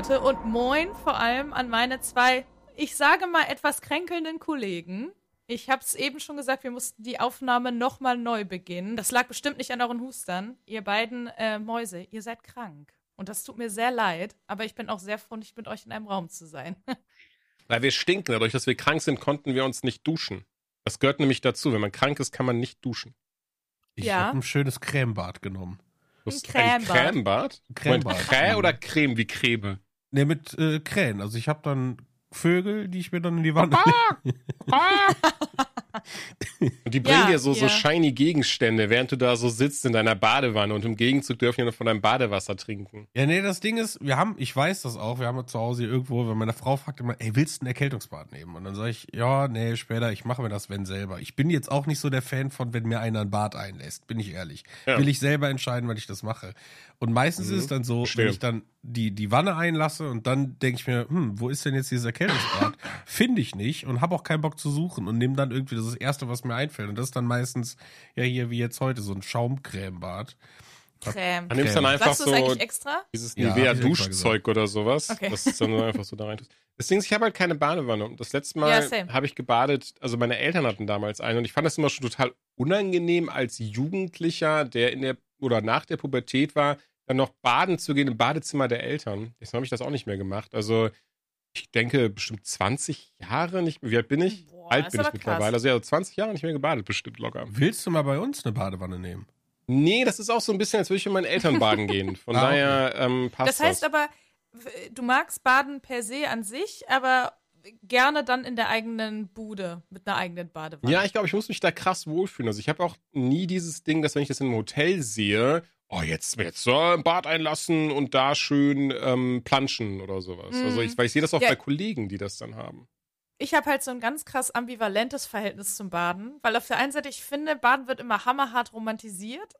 Leute, und moin vor allem an meine zwei, ich sage mal, etwas kränkelnden Kollegen. Ich habe es eben schon gesagt, wir mussten die Aufnahme nochmal neu beginnen. Das lag bestimmt nicht an euren Hustern. Ihr beiden äh, Mäuse, ihr seid krank. Und das tut mir sehr leid, aber ich bin auch sehr froh, nicht mit euch in einem Raum zu sein. Weil wir stinken. Dadurch, dass wir krank sind, konnten wir uns nicht duschen. Das gehört nämlich dazu. Wenn man krank ist, kann man nicht duschen. Ich Ja. habe ein schönes Cremebad genommen. Ein Cremebad. Ein Cremebad? Cremebad. Crä oder Creme wie Creme? Ne, mit äh, Krähen. Also ich habe dann Vögel, die ich mir dann in die Wanne lege. Und die bringen Ja, dir so, so ja. shiny Gegenstände, während du da so sitzt in deiner Badewanne und im Gegenzug dürfen die noch von deinem Badewasser trinken. Ja, nee, das Ding ist, wir haben, ich weiß das auch, wir haben zu Hause hier irgendwo, wenn meine Frau fragt immer, ey, willst du ein Erkältungsbad nehmen? Und dann sage ich, ja, nee, später, ich mache mir das, wenn selber. Ich bin jetzt auch nicht so der Fan von, wenn mir einer ein Bad einlässt, bin ich ehrlich. Ja. Will ich selber entscheiden, wann ich das mache. Und meistens Mhm. ist es dann so, Verstehe. wenn ich dann die, die Wanne einlasse und dann denke ich mir, hm, wo ist denn jetzt dieses Erkältungsbad? Finde ich nicht und habe auch keinen Bock zu suchen und nehme dann irgendwie das, das Erste, was mir einfällt. Und das ist dann meistens, ja, hier wie jetzt heute, so ein Schaumcremebad. Creme. Dann nimmst du dann einfach Sagst so eigentlich extra? dieses Ja, Nivea-Duschzeug oder sowas. Okay. Das ist dann so einfach so da rein. Das Ding ist, ich habe halt keine Badewanne. Und das letzte Ja, Mal same. habe ich gebadet, also meine Eltern hatten damals eine und ich fand das immer schon total unangenehm als Jugendlicher, der in der oder nach der Pubertät war, dann noch baden zu gehen im Badezimmer der Eltern. Deswegen habe ich das auch nicht mehr gemacht. Also ich denke bestimmt 20 Jahre nicht mehr. Wie alt bin ich? Boah, alt bin ich mittlerweile. Also ja, 20 Jahre nicht mehr gebadet, bestimmt locker. Willst du mal bei uns eine Badewanne nehmen? Nee, das ist auch so ein bisschen, als würde ich mit meinen Eltern baden gehen. Von Ah, daher ähm, passt Das heißt aber, du magst Baden per se an sich, aber gerne dann in der eigenen Bude mit einer eigenen Badewanne. Ja, ich glaube, ich muss mich da krass wohlfühlen. Also ich habe auch nie dieses Ding, dass wenn ich das in einem Hotel sehe, oh, jetzt, jetzt so im Bad einlassen und da schön ähm, planschen oder sowas. Mhm. Also ich, weil ich sehe das auch Ja. bei Kollegen, die das dann haben. Ich habe halt so ein ganz krass ambivalentes Verhältnis zum Baden, weil auf der einen Seite ich finde, Baden wird immer hammerhart romantisiert.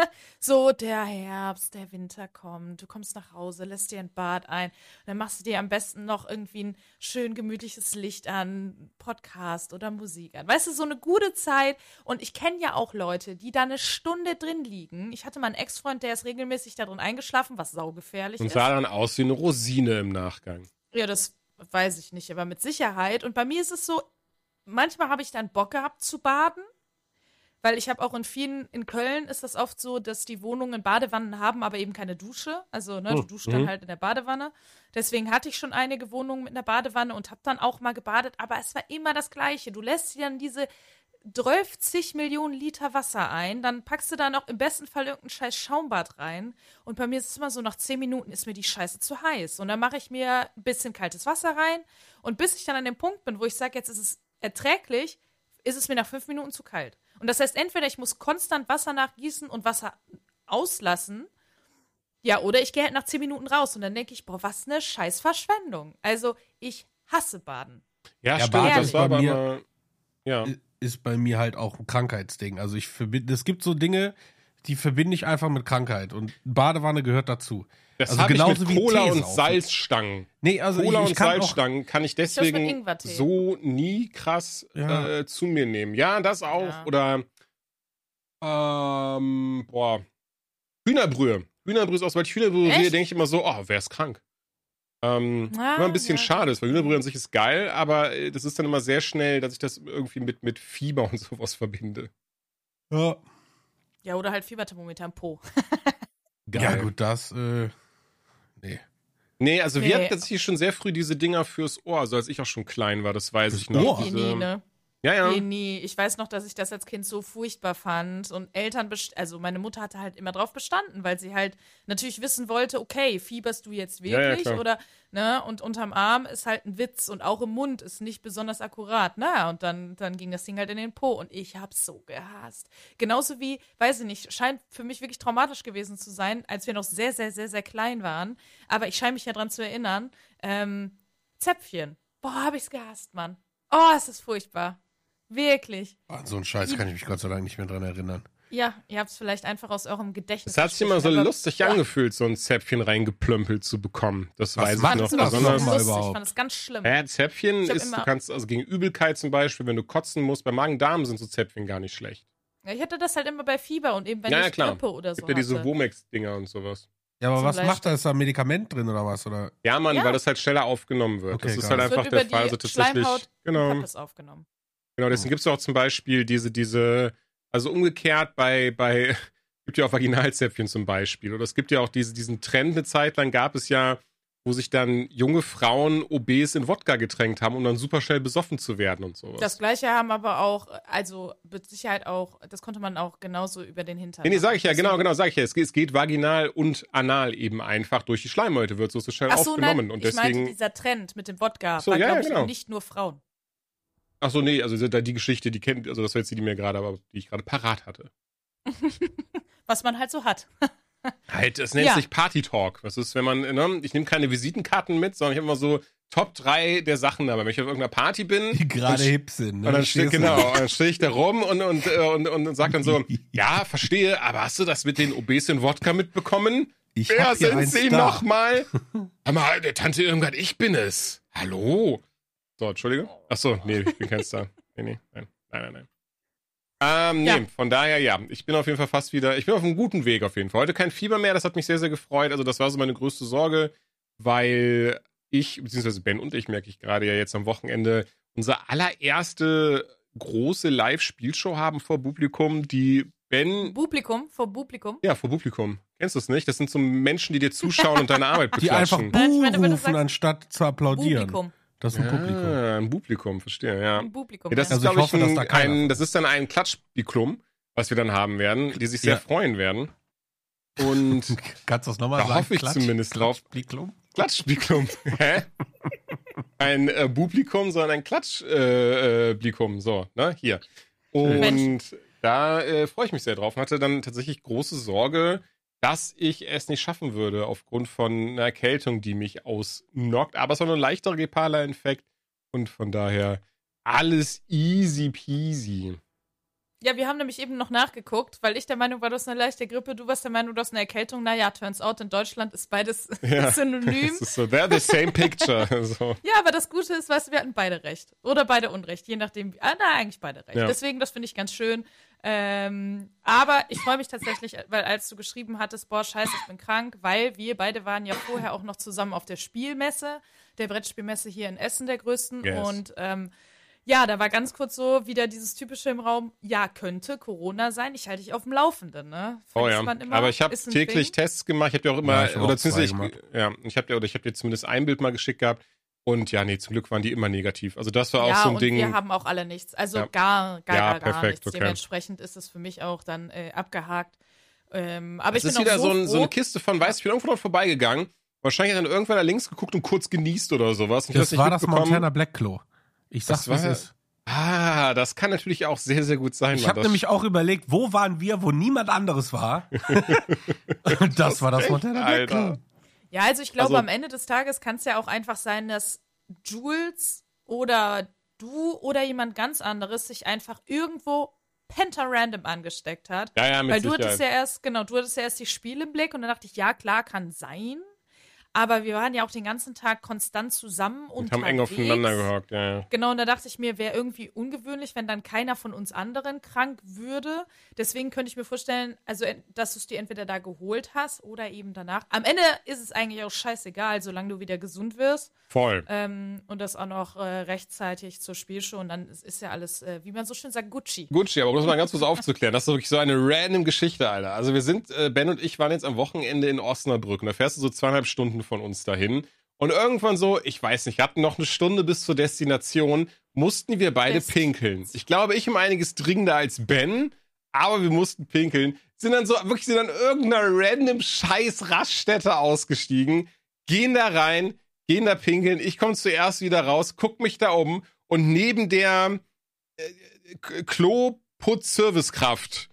So, der Herbst, der Winter kommt, du kommst nach Hause, lässt dir ein Bad ein, dann machst du dir am besten noch irgendwie ein schön gemütliches Licht an, Podcast oder Musik an. Weißt du, so eine gute Zeit. Und ich kenne ja auch Leute, die da eine Stunde drin liegen. Ich hatte mal einen Ex-Freund, der ist regelmäßig da drin eingeschlafen, was saugefährlich Und ist. sah dann aus wie eine Rosine im Nachgang. Ja, das weiß ich nicht, aber mit Sicherheit. Und bei mir ist es so, manchmal habe ich dann Bock gehabt zu baden, weil ich habe auch in vielen, in Köln ist das oft so, dass die Wohnungen Badewannen haben, aber eben keine Dusche. Also, ne, du Hm, duschst dann mhm. halt in der Badewanne. Deswegen hatte ich schon einige Wohnungen mit einer Badewanne und habe dann auch mal gebadet, aber es war immer das Gleiche. Du lässt dir dann diese 30 Millionen Liter Wasser ein, dann packst du da noch im besten Fall irgendein scheiß Schaumbad rein. Und bei mir ist es immer so, nach 10 Minuten ist mir die Scheiße zu heiß. Und dann mache ich mir ein bisschen kaltes Wasser rein. Und bis ich dann an dem Punkt bin, wo ich sage, jetzt ist es erträglich, ist es mir nach 5 Minuten zu kalt. Und das heißt, entweder ich muss konstant Wasser nachgießen und Wasser auslassen. Ja, oder ich gehe halt nach 10 Minuten raus und dann denke ich, boah, was eine scheiß Verschwendung. Also, ich hasse Baden. Ja, Ja, stimmt. Das ist war bei mir- ja. Ist bei mir halt auch ein Krankheitsding. Also ich verbinde, es gibt so Dinge, die verbinde ich einfach mit Krankheit und Badewanne gehört dazu. Das also habe ich genauso mit wie Cola und saufen. Salzstangen. Nee, also Cola ich, ich und kann auch, Salzstangen kann ich deswegen so nie krass Ja. äh, zu mir nehmen. Ja, das auch. Ja. Oder ähm, boah, Hühnerbrühe. Hühnerbrühe ist auch, weil ich Hühnerbrühe sehe, denke ich immer so, oh, wer ist krank? Ähm, Ah, immer ein bisschen ja. schade ist, weil Hühnerbrühe an sich ist geil, aber äh, das ist dann immer sehr schnell, dass ich das irgendwie mit, mit Fieber und sowas verbinde. Ja. Ja, oder halt Fieberthermometer im Po. ja gut, das, äh, nee. Nee, also Nee. wir hatten tatsächlich schon sehr früh diese Dinger fürs Ohr, also als ich auch schon klein war, das weiß Fürs ich noch. Ohr? Die Diese, nie, ne? Ja, ja. Nee, nee. Ich weiß noch, dass ich das als Kind so furchtbar fand. Und Eltern, also meine Mutter hatte halt immer drauf bestanden, weil sie halt natürlich wissen wollte, okay, fieberst du jetzt Ja, ja, wirklich? klar. oder, ne, und unterm Arm ist halt ein Witz und auch im Mund ist nicht besonders akkurat. Na, und dann, dann ging das Ding halt in den Po und ich hab's so gehasst. Genauso wie, weiß ich nicht, scheint für mich wirklich traumatisch gewesen zu sein, als wir noch sehr, sehr, sehr, sehr klein waren. Aber ich scheine mich ja dran zu erinnern, ähm, Zäpfchen. Boah, hab ich's gehasst, Mann. Oh, es ist furchtbar. Wirklich. An so einen Scheiß kann ich mich Gott sei Dank nicht mehr dran erinnern. Ja, ihr habt es vielleicht einfach aus eurem Gedächtnis. Es hat sich immer so lustig Boah, angefühlt, so ein Zäpfchen reingeplömpelt zu bekommen. Das Was weiß ich noch. Das das Besonders-. Ich überhaupt. fand es ganz schlimm. ja, Zäpfchen Ich ist, du kannst, also gegen Übelkeit zum Beispiel, wenn du kotzen musst, bei Magen-Darm sind so Zäpfchen gar nicht schlecht. Ja, ich hatte das halt immer bei Fieber und eben wenn Ja, ja, ich klar. Grippe oder so Gibt ja diese. Womex-Dinger und sowas. Ja, aber was macht da? Ist da ein Medikament drin oder was? Oder? Ja, Mann, Ja. weil das halt schneller aufgenommen wird. Okay, das ist halt wird einfach über der Fall. Also die tatsächlich. Schleimhaut Genau. hab es aufgenommen. Genau, deswegen gibt es auch zum Beispiel diese, diese, also umgekehrt bei, bei, gibt ja auch Vaginalzäpfchen zum Beispiel. Oder es gibt ja auch diese, diesen Trend, eine Zeit lang gab es ja, wo sich dann junge Frauen obes in Wodka getränkt haben, um dann super schnell besoffen zu werden und sowas. Das gleiche haben aber auch, also mit Sicherheit auch, das konnte man auch genauso über den Hintern. nee, nee, sag ich ja, genau, genau, sag ich ja. Es, geht- es geht vaginal und anal eben einfach durch die Schleimhäute, wird so, so schnell Ach so, aufgenommen. nein, und ich meinte, deswegen. dieser Trend mit dem Wodka So, war, ja, glaube ja, ich, genau. nicht nur Frauen. Ach so, nee, also da die Geschichte, die kennt, also das war jetzt die, die mir gerade, aber die ich gerade parat hatte. Was man halt so hat. Halt, das nennt Ja. sich Party Talk. Das ist, wenn man, ne, ich nehme keine Visitenkarten mit, sondern ich habe immer so Top 3 der Sachen dabei. Wenn ich auf irgendeiner Party bin. Die gerade hip sind. Ne? Und dann stehe genau, und dann stehe ich da rum und, und, äh, und, und, und sag dann so, ja, verstehe, aber hast du das mit den Obesen Wodka mitbekommen? Ich Wer sind Sie nochmal? Mal, der Tante Irmgard, ich bin es. Hallo? So, Entschuldige. Ach so, nee, ich bin kein Star. Nee, nee, nein, nein, nein, nein. Ähm, nee, Ja. von daher, ja, ich bin auf jeden Fall fast wieder, ich bin auf einem guten Weg auf jeden Fall. Heute kein Fieber mehr, das hat mich sehr, sehr gefreut. Also das war so meine größte Sorge, weil ich, beziehungsweise Ben und ich, merke ich gerade ja jetzt am Wochenende, unsere allererste große Live-Spielshow haben vor Publikum, die Ben, Publikum, vor Publikum. ja, vor Publikum. Kennst du es nicht? Das sind so Menschen, die dir zuschauen und deine Arbeit Die einfach beklatschen. Ich meine, Buh wenn du rufen, anstatt zu applaudieren. Publikum. Das ist ein Publikum. Ah, ein Publikum, verstehe, ja. Ein Publikum. ja das ja. ist, Also ich glaube ich, hoffe, dass ein, da ein, das ist dann ein Klatschbiklum, was wir dann haben werden, die sich sehr Ja. freuen werden. Und Kannst du das nochmal Da sagen? hoffe ich zumindest drauf. Klatschbliklum? Klatschbiklum. Hä? Ein äh, Publikum, sondern ein Klatschblikum. Äh, Blikum. so, ne? Hier. Und Mensch. da äh, freue ich mich sehr drauf und hatte dann tatsächlich große Sorge, dass ich es nicht schaffen würde aufgrund von einer Erkältung, die mich ausnockt. Aber es war nur ein leichterer Gepala-Infekt und von daher alles easy peasy. Ja, wir haben nämlich eben noch nachgeguckt, weil ich der Meinung war, du hast eine leichte Grippe, du warst der Meinung, du hast eine Erkältung. Naja, turns out, in Deutschland ist beides Ja. synonym. So, they're the same picture. so. Ja, aber das Gute ist, weißt du, wir hatten beide recht. Oder beide Unrecht, je nachdem. wie- Ah, na, eigentlich beide recht. Ja. Deswegen, das finde ich ganz schön. Ähm, aber ich freue mich tatsächlich, weil als du geschrieben hattest, boah, scheiße, ich bin krank, weil wir beide waren ja vorher auch noch zusammen auf der Spielmesse, der Brettspielmesse hier in Essen, der größten. Yes. Und ähm, ja, da war ganz kurz so wieder dieses typische im Raum, ja, könnte Corona sein, ich halte dich auf dem Laufenden, ne? Oh ja, man immer, aber ich habe ist täglich Ding. Tests gemacht. Ich habe dir auch immer, Ja, ich hab oder auch beziehungsweise ich, ja, ich habe dir oder ich habe dir zumindest ein Bild mal geschickt gehabt. Und ja, nee, zum Glück waren die immer negativ. Also das war auch ja, so ein und Ding. wir haben auch alle nichts. Also Ja. gar, gar, Ja, gar, gar perfekt, nichts. okay. Dementsprechend ist es für mich auch dann äh, abgehakt. Ähm, aber es ich ist bin wieder auch so, so, ein, so eine Kiste von, weißt du, ich bin irgendwo dort vorbeigegangen. Wahrscheinlich hat dann irgendwann da links geguckt und kurz genießt oder sowas. Ich Das war das. Montana Black Klo. Ich sag's, Das wie es war- ist. Ah, das kann natürlich auch sehr, sehr gut sein. Ich habe Das- nämlich auch überlegt, wo waren wir, wo niemand anderes war. Und das war das Montana Black Klo. Alter. Ja, also ich glaube, Also- am Ende des Tages kann es ja auch einfach sein, dass Jules oder du oder jemand ganz anderes sich einfach irgendwo pentarandom angesteckt hat. Ja, ja, mit Weil du Sicherheit. hattest ja erst, genau, du hattest ja erst die Spiele im Blick und dann dachte ich, ja, klar, kann sein. Aber wir waren ja auch den ganzen Tag konstant zusammen und haben eng aufeinander gehockt. Ja, ja. Genau, und da dachte ich mir, wäre irgendwie ungewöhnlich, wenn dann keiner von uns anderen krank würde. Deswegen könnte ich mir vorstellen, also, en- dass du es dir entweder da geholt hast oder eben danach. Am Ende ist es eigentlich auch scheißegal, solange du wieder gesund wirst Voll. ähm, und das auch noch äh, rechtzeitig zur Spielshow. Und dann ist, ist ja alles, äh, wie man so schön sagt, Gucci. Gucci, aber um das mal ganz kurz aufzuklären, das ist wirklich so eine random Geschichte, Alter. Also wir sind, äh, Ben und ich waren jetzt am Wochenende in Osnabrück und da fährst du so zweieinhalb Stunden von uns dahin. Und irgendwann so, ich weiß nicht, hatten noch eine Stunde bis zur Destination mussten wir beide Best. pinkeln. Ich glaube, ich um einiges dringender als Ben, aber wir mussten pinkeln. Sind dann so, wirklich sind dann irgendeiner random scheiß Raststätte ausgestiegen, gehen da rein, gehen da pinkeln. Ich komme zuerst wieder raus, guck mich da um und neben der äh, Klo-Putz-Servicekraft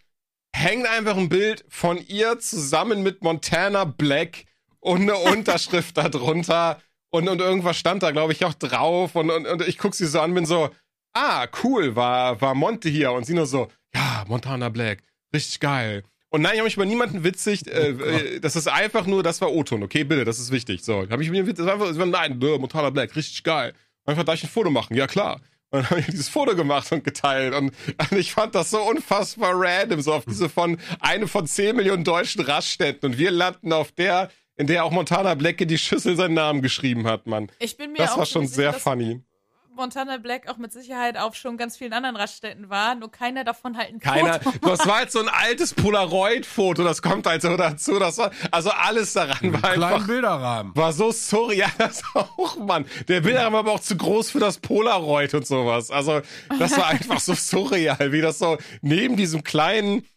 hängt einfach ein Bild von ihr zusammen mit Montana Black und eine Unterschrift da drunter. Und, und irgendwas stand da, glaube ich, auch drauf. Und, und, und ich guck sie so an, bin so, ah, cool, war, war Monte hier. Und sie nur so, ja, Montana Black, richtig geil. Und nein, ich habe mich über niemanden witzigt. Äh, äh, das ist einfach nur, das war O-Ton, okay, bitte, das ist wichtig. So, habe ich mir das war einfach, nein, Montana Black, richtig geil. Einfach darf ich ein Foto machen, ja klar. Und dann habe ich dieses Foto gemacht und geteilt. Und, und ich fand das so unfassbar random, so auf diese von eine von 10 Millionen deutschen Raststätten. Und wir landen auf der, in der auch Montana Black in die Schüssel seinen Namen geschrieben hat, Mann. Ich bin mir Das auch war schon sehr sicher, dass funny. Montana Black auch mit Sicherheit auf schon ganz vielen anderen Raststätten war, nur keiner davon halt ein Keiner, Foto. das war halt so ein altes Polaroid-Foto, das kommt halt so dazu. Das war, also alles daran war Kleinen einfach, Bilderrahmen. war so surreal, das auch, Mann. Der Bilderrahmen war aber auch zu groß für das Polaroid und sowas. Also, das war einfach so surreal, wie das so neben diesem kleinen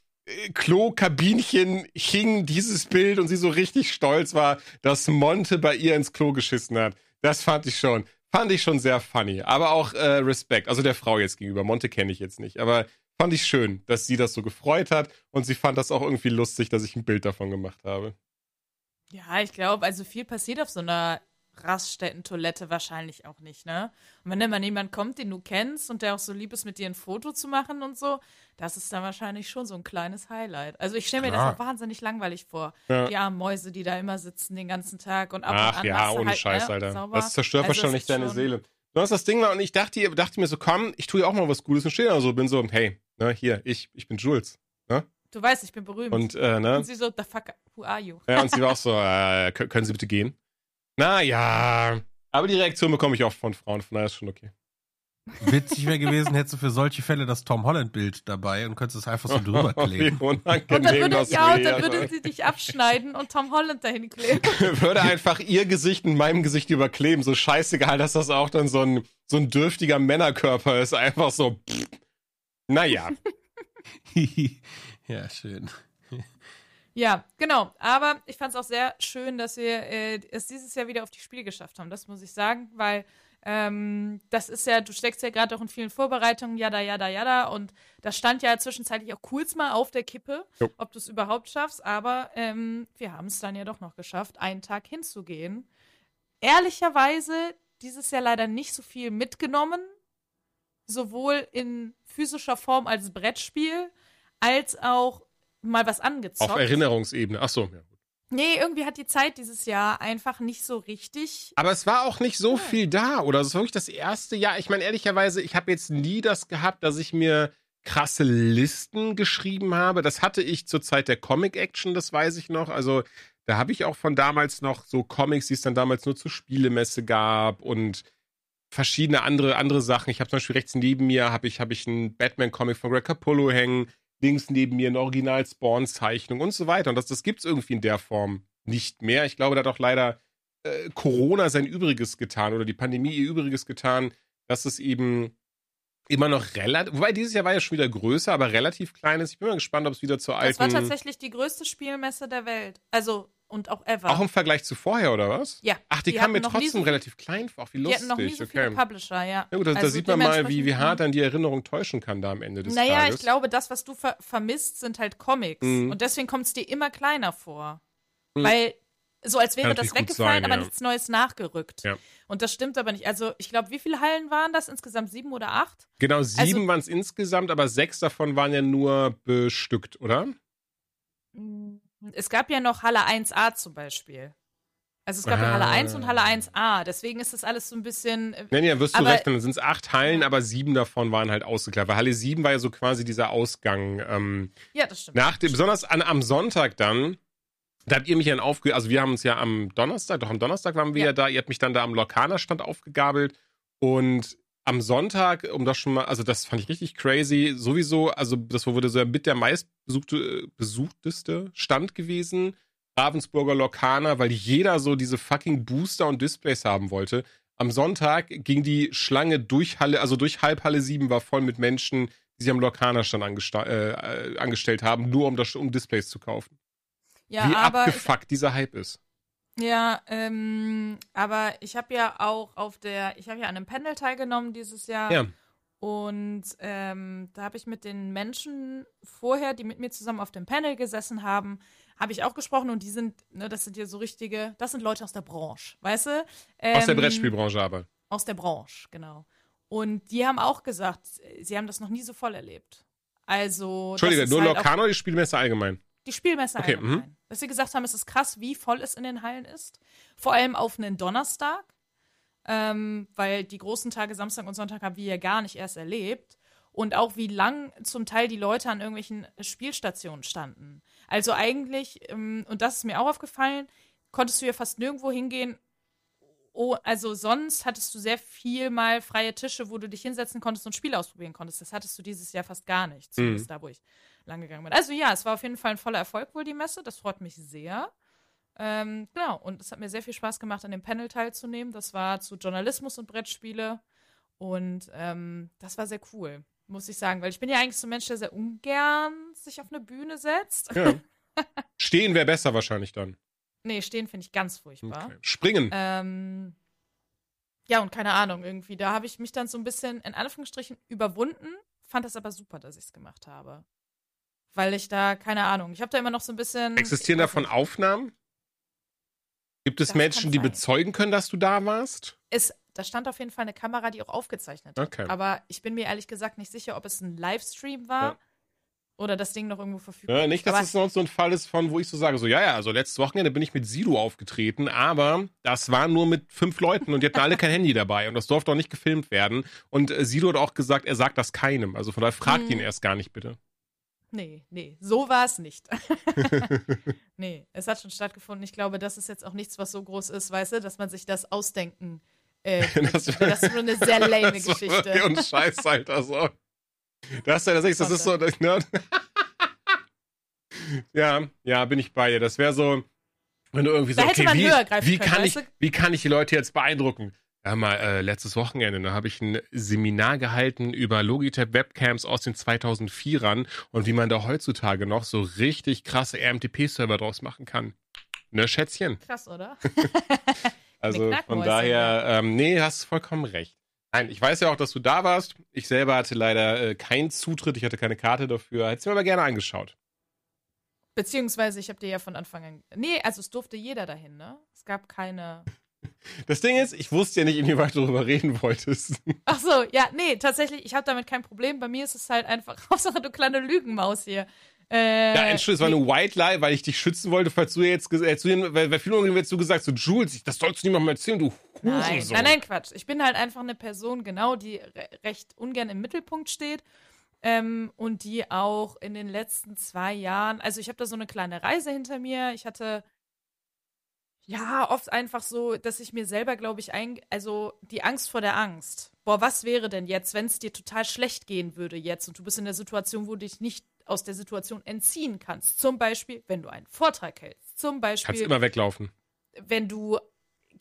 Klo-Kabinchen hing dieses Bild und sie so richtig stolz war, dass Monte bei ihr ins Klo geschissen hat. Das fand ich schon, fand ich schon sehr funny. Aber auch äh, Respekt, also der Frau jetzt gegenüber. Monte kenne ich jetzt nicht, aber fand ich schön, dass sie das so gefreut hat und sie fand das auch irgendwie lustig, dass ich ein Bild davon gemacht habe. Ja, ich glaube, also viel passiert auf so einer Raststätten-Toilette wahrscheinlich auch nicht, ne? Und wenn dann mal jemand kommt, den du kennst und der auch so lieb ist, mit dir ein Foto zu machen und so, das ist dann wahrscheinlich schon so ein kleines Highlight. Also ich stelle mir Klar. das auch wahnsinnig langweilig vor. Ja. Die armen Mäuse, die da immer sitzen den ganzen Tag und ab und Ach an ja, ohne halt, Scheiß, ne, Alter. sauber. Das zerstört Also wahrscheinlich deine Seele. Du hast das Ding war und ich dachte, dachte mir so, komm, ich tue ja auch mal was Gutes und stehe da so, bin so, hey, ne, hier, ich, ich bin Jules. Du weißt, ich bin berühmt. Und, äh, ne? und sie so, the fuck, who are you? Ja, und sie war auch so, äh, können Sie bitte gehen? Na ja. Aber die Reaktion bekomme ich oft von Frauen, von daher ist schon okay. Witzig wäre gewesen, hättest du für solche Fälle das Tom Holland-Bild dabei und könntest es einfach so drüber kleben. unangenehm Und dann würde, das ja, und dann würde sie dich abschneiden und Tom Holland dahin kleben. würde einfach ihr Gesicht mit meinem Gesicht überkleben. So scheißegal, dass das auch dann so ein, so ein dürftiger Männerkörper ist. Einfach so, pff. naja. ja, schön. Ja, genau. Aber ich fand es auch sehr schön, dass wir äh, es dieses Jahr wieder auf die Spiele geschafft haben. Das muss ich sagen, weil ähm, das ist ja, du steckst ja gerade auch in vielen Vorbereitungen, jada, jada, jada. Und da stand ja zwischenzeitlich auch kurz mal auf der Kippe, Jo. ob du es überhaupt schaffst. Aber ähm, wir haben es dann ja doch noch geschafft, einen Tag hinzugehen. Ehrlicherweise dieses Jahr leider nicht so viel mitgenommen, sowohl in physischer Form als Brettspiel, als auch mal was angezockt. Auf Erinnerungsebene. Ach so, ja. Nee, irgendwie hat die Zeit dieses Jahr einfach nicht so richtig. Aber es war auch nicht so viel da, oder? Es ist wirklich das erste Jahr. Ich meine, ehrlicherweise, ich habe jetzt nie das gehabt, dass ich mir krasse Listen geschrieben habe. Das hatte ich zur Zeit der Comic-Action, das weiß ich noch. Also, da habe ich auch von damals noch so Comics, die es dann damals nur zur Spielemesse gab und verschiedene andere, andere Sachen. Ich habe zum Beispiel rechts neben mir habe ich, hab ich einen Batman-Comic von Greg Capullo hängen, links neben mir eine Original-Spawn-Zeichnung und so weiter. Und das, das gibt es irgendwie in der Form nicht mehr. Ich glaube, da hat auch leider äh, Corona sein Übriges getan oder die Pandemie ihr Übriges getan, dass es eben immer noch relativ, wobei dieses Jahr war ja schon wieder größer, aber relativ klein ist. Ich bin mal gespannt, ob es wieder zur Das war alten, tatsächlich die größte Spielmesse der Welt. Also, und auch ever. auch im Vergleich zu vorher, oder was? ja. Ach, die, Die kam mir trotzdem so- relativ klein vor. Ach, wie Die lustig. hatten noch nie so okay. viele Publisher, ja. Ja gut, da, da Also sieht man mal, wie, wie hart dann die Erinnerung täuschen kann da am Ende des Naja, Tages. ich glaube, das, was du ver vermisst, sind halt Comics. Mhm. Und deswegen kommt es dir immer kleiner vor. Mhm. Weil, so als wäre das weggefallen, sein, aber ja. nichts Neues nachgerückt. Ja. Und das stimmt aber nicht. Also, ich glaube, wie viele Hallen waren das? Insgesamt sieben oder acht? Genau, sieben Also- waren es insgesamt, aber sechs davon waren ja nur bestückt, oder? Es gab ja noch Halle 1a zum Beispiel. Also es gab ja Ah. Halle 1 und Halle 1a. Deswegen ist das alles so ein bisschen. äh, Nee, nee, dann wirst du recht, dann sind es acht Hallen, aber sieben davon waren halt ausgeklärt. Weil Halle sieben war ja so quasi dieser Ausgang. Ähm, Ja, das stimmt. nach dem, besonders an, am Sonntag dann, da habt ihr mich dann aufge... Also wir haben uns ja am Donnerstag, doch am Donnerstag waren wir ja, Ja. da, ihr habt mich dann da am Lokana-Stand aufgegabelt und am Sonntag, um das schon mal, also das fand ich richtig crazy, sowieso, also das wurde so mit der meistbesuchte, besuchteste Stand gewesen, Ravensburger Lokana, weil jeder so diese fucking Booster und Displays haben wollte. am Sonntag ging die Schlange durch Halle, also durch Halbhalle 7 war voll mit Menschen, die sich am Lokana-Stand äh, angestellt haben, nur um, das, um Displays zu kaufen. Ja, Wie aber abgefuckt dieser Hype ist. Ja, ähm, aber ich habe ja auch auf der, ich habe ja an einem Panel teilgenommen dieses Jahr. Ja. Und ähm, da habe ich mit den Menschen vorher, die mit mir zusammen auf dem Panel gesessen haben, habe ich auch gesprochen und die sind, ne, das sind ja so richtige, das sind Leute aus der Branche, weißt du? Aus der Ähm, Brettspielbranche aber. Aus der Branche, genau. Und die haben auch gesagt, sie haben das noch nie so voll erlebt. Also, Entschuldige, nur halt oder die Spielmesse allgemein? Die Spielmesse Okay, allgemein. Dass sie gesagt haben, es ist krass, wie voll es in den Hallen ist. Vor allem auf einen Donnerstag. Ähm, weil die großen Tage Samstag und Sonntag haben wir ja gar nicht erst erlebt. Und auch wie lang zum Teil die Leute an irgendwelchen Spielstationen standen. Also eigentlich, ähm, und das ist mir auch aufgefallen, konntest du ja fast nirgendwo hingehen. Oh, also sonst hattest du sehr viel mal freie Tische, wo du dich hinsetzen konntest und Spiele ausprobieren konntest. Das hattest du dieses Jahr fast gar nicht, zumindest da, wo ich lang gegangen bin. Also ja, es war auf jeden Fall ein voller Erfolg wohl, die Messe. Das freut mich sehr. Ähm, genau, und es hat mir sehr viel Spaß gemacht, an dem Panel teilzunehmen. Das war zu Journalismus und Brettspiele. Und ähm, das war sehr cool, muss ich sagen. Weil ich bin ja eigentlich so ein Mensch, der sehr ungern sich auf eine Bühne setzt. Ja. Stehen wäre besser wahrscheinlich dann. nee, stehen finde ich ganz furchtbar. Okay. Springen. Ähm, ja, und keine Ahnung, irgendwie. Da habe ich mich dann so ein bisschen in Anführungsstrichen überwunden, fand das aber super, dass ich es gemacht habe. Weil ich da, keine Ahnung, ich habe da immer noch so ein bisschen. Existieren davon nicht, Aufnahmen? Gibt es Das Menschen, die sein. bezeugen können, dass du da warst? Es, da stand auf jeden Fall eine Kamera, die auch aufgezeichnet hat. Okay. Aber ich bin mir ehrlich gesagt nicht sicher, ob es ein Livestream war Ja. oder das Ding noch irgendwo verfügbar Ja, nicht, dass aber es sonst so ein Fall ist von, wo ich so sage, so, ja, ja, also letztes Wochenende bin ich mit Sido aufgetreten, aber das war nur mit fünf Leuten und die hatten alle kein Handy dabei und das durfte auch nicht gefilmt werden. Und äh, Sido hat auch gesagt, er sagt das keinem. Also von daher fragt Hm. ihn erst gar nicht bitte. Nee, nee, so war es nicht. nee, es hat schon stattgefunden. Ich glaube, das ist jetzt auch nichts, was so groß ist, weißt du, dass man sich das ausdenken. Äh, Das- das ist nur eine sehr lame Das war Geschichte. Und Scheiß, Alter, so. Das, das, ist, das ist so, das, ne? Ja, ja, bin ich bei dir. Das wäre so, wenn du irgendwie so, Da hätte okay, man wie, höher greifen wie, können, kann ich, wie kann ich die Leute jetzt beeindrucken? Ja, mal äh, letztes Wochenende, da habe ich ein Seminar gehalten über Logitech Webcams aus den 2004ern und wie man da heutzutage noch so richtig krasse RMTP-Server draus machen kann. Ne, Schätzchen? Krass, oder? Also von daher, ähm, nee, hast vollkommen recht. Nein, ich weiß ja auch, dass du da warst. Ich selber hatte leider äh, keinen Zutritt, ich hatte keine Karte dafür. Hättest du mir aber gerne angeschaut. Beziehungsweise, ich habe dir ja von Anfang an. Nee, also es durfte jeder dahin, ne? Es gab keine. Das Ding ist, ich wusste ja nicht, inwieweit du darüber reden wolltest. Ach so, ja, nee, tatsächlich, ich habe damit kein Problem. Bei mir ist es halt einfach, Hauptsache du kleine Lügenmaus hier. Äh, Ja, Entschuldigung, es war eine White Lie, weil ich dich schützen wollte, falls du jetzt, äh, zu den, weil, weil viele Ungarn jetzt du gesagt so, Jules, das sollst du niemandem erzählen, du Nein, Hurensohn. nein, nein, Quatsch. Ich bin halt einfach eine Person, genau, die re recht ungern im Mittelpunkt steht. Ähm, und die auch in den letzten zwei Jahren, also ich habe da so eine kleine Reise hinter mir. Ich hatte ja oft einfach so, dass ich mir selber, glaube ich, ein, also die Angst vor der Angst. Boah, was wäre denn jetzt, wenn es dir total schlecht gehen würde jetzt und du bist in der Situation, wo du dich nicht aus der Situation entziehen kannst. Zum Beispiel, wenn du einen Vortrag hältst. Zum Kannst Beispiel, immer weglaufen. wenn du,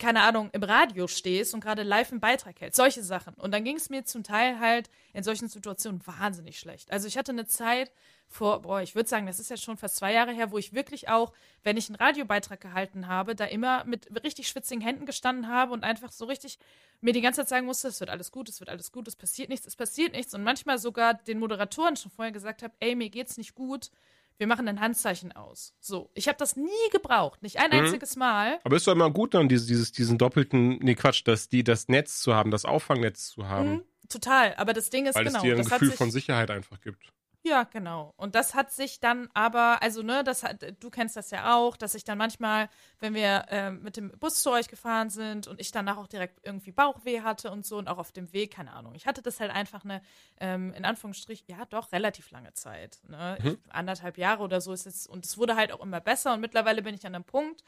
keine Ahnung, im Radio stehst und gerade live einen Beitrag hältst. Solche Sachen. Und dann ging es mir zum Teil halt in solchen Situationen wahnsinnig schlecht. Also ich hatte eine Zeit vor, boah, ich würde sagen, das ist jetzt schon fast zwei Jahre her, wo ich wirklich auch, wenn ich einen Radiobeitrag gehalten habe, da immer mit richtig schwitzigen Händen gestanden habe und einfach so richtig mir die ganze Zeit sagen musste, es wird alles gut, es wird alles gut, es passiert nichts, es passiert nichts. Und manchmal sogar den Moderatoren schon vorher gesagt habe, ey, mir geht's nicht gut, wir machen ein Handzeichen aus. So, ich habe das nie gebraucht, nicht ein Mhm. einziges Mal. Aber ist doch immer gut, dann dieses, dieses, diesen doppelten, nee, Quatsch, dass die das Netz zu haben, das Auffangnetz zu haben. Mhm, total, aber das Ding ist Weil genau, es dir ein das hat Gefühl sich, von Sicherheit einfach gibt. Ja genau. Und das hat sich dann aber, also ne, das hat, du kennst das ja auch, dass ich dann manchmal, wenn wir ähm, mit dem Bus zu euch gefahren sind und ich danach auch direkt irgendwie Bauchweh hatte und so und auch auf dem Weg, keine Ahnung. Ich hatte das halt einfach eine, ähm, in Anführungsstrich, ja doch relativ lange Zeit, ne, Mhm. ich, anderthalb Jahre oder so ist es und es wurde halt auch immer besser und mittlerweile bin ich an einem Punkt,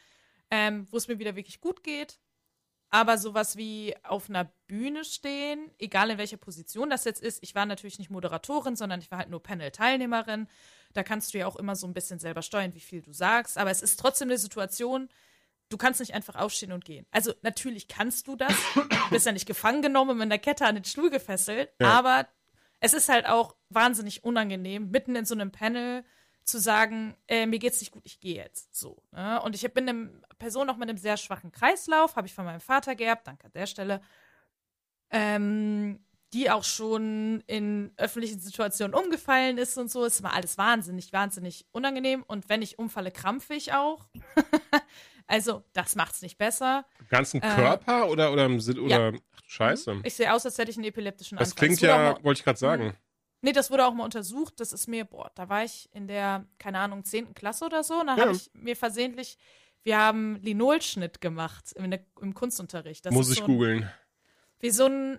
ähm, wo es mir wieder wirklich gut geht. Aber sowas wie auf einer Bühne stehen, egal in welcher Position das jetzt ist, ich war natürlich nicht Moderatorin, sondern ich war halt nur Panel-Teilnehmerin. Da kannst du ja auch immer so ein bisschen selber steuern, wie viel du sagst. Aber es ist trotzdem eine Situation, du kannst nicht einfach aufstehen und gehen. Also natürlich kannst du das. Du bist ja nicht gefangen genommen mit einer Kette an den Stuhl gefesselt, Ja. aber es ist halt auch wahnsinnig unangenehm, mitten in so einem Panel zu sagen, äh, mir geht's nicht gut, ich gehe jetzt. So. Ne? Und ich bin eine Person auch mit einem sehr schwachen Kreislauf, habe ich von meinem Vater geerbt, danke an der Stelle. Ähm, die auch schon in öffentlichen Situationen umgefallen ist und so. Es war alles wahnsinnig, wahnsinnig unangenehm. Und wenn ich umfalle, krampfe ich auch. also, das macht's nicht besser. Im ganzen Äh, Körper oder, oder im oder, ach Scheiße. Ich sehe aus, als hätte ich einen epileptischen Das Anfall. klingt wurde auch ja, wollte ich gerade sagen. Nee, das wurde auch mal untersucht. Das ist mir, boah, da war ich in der, keine Ahnung, 10. Klasse oder so. Und dann Ja. habe ich mir versehentlich, wir haben Linolschnitt gemacht der, im Kunstunterricht. Das Muss ist ich so ein, googeln. Wie so ein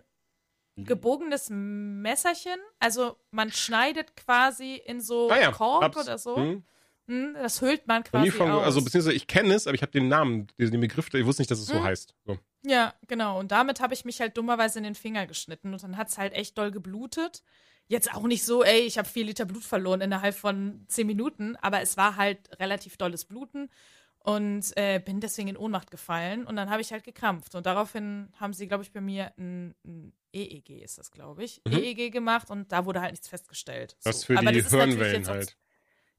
gebogenes Messerchen. Also man schneidet quasi in so Ah ja, Kork hab's. oder so. Hm. Hm, das hüllt man quasi von, aus. also beziehungsweise ich kenne es, aber ich habe den Namen, den, Begriff, ich wusste nicht, dass es so Hm. heißt. So. Ja, genau. Und damit habe ich mich halt dummerweise in den Finger geschnitten. Und dann hat's halt echt doll geblutet. Jetzt auch nicht so, ey, ich habe vier Liter Blut verloren innerhalb von zehn Minuten, aber es war halt relativ dolles Bluten und äh, bin deswegen in Ohnmacht gefallen und dann habe ich halt gekrampft. Und daraufhin haben sie, glaube ich, bei mir ein, ein EEG, ist das, glaube ich, Mhm. EEG gemacht und da wurde halt nichts festgestellt. Das So. für die Hirnwellen halt.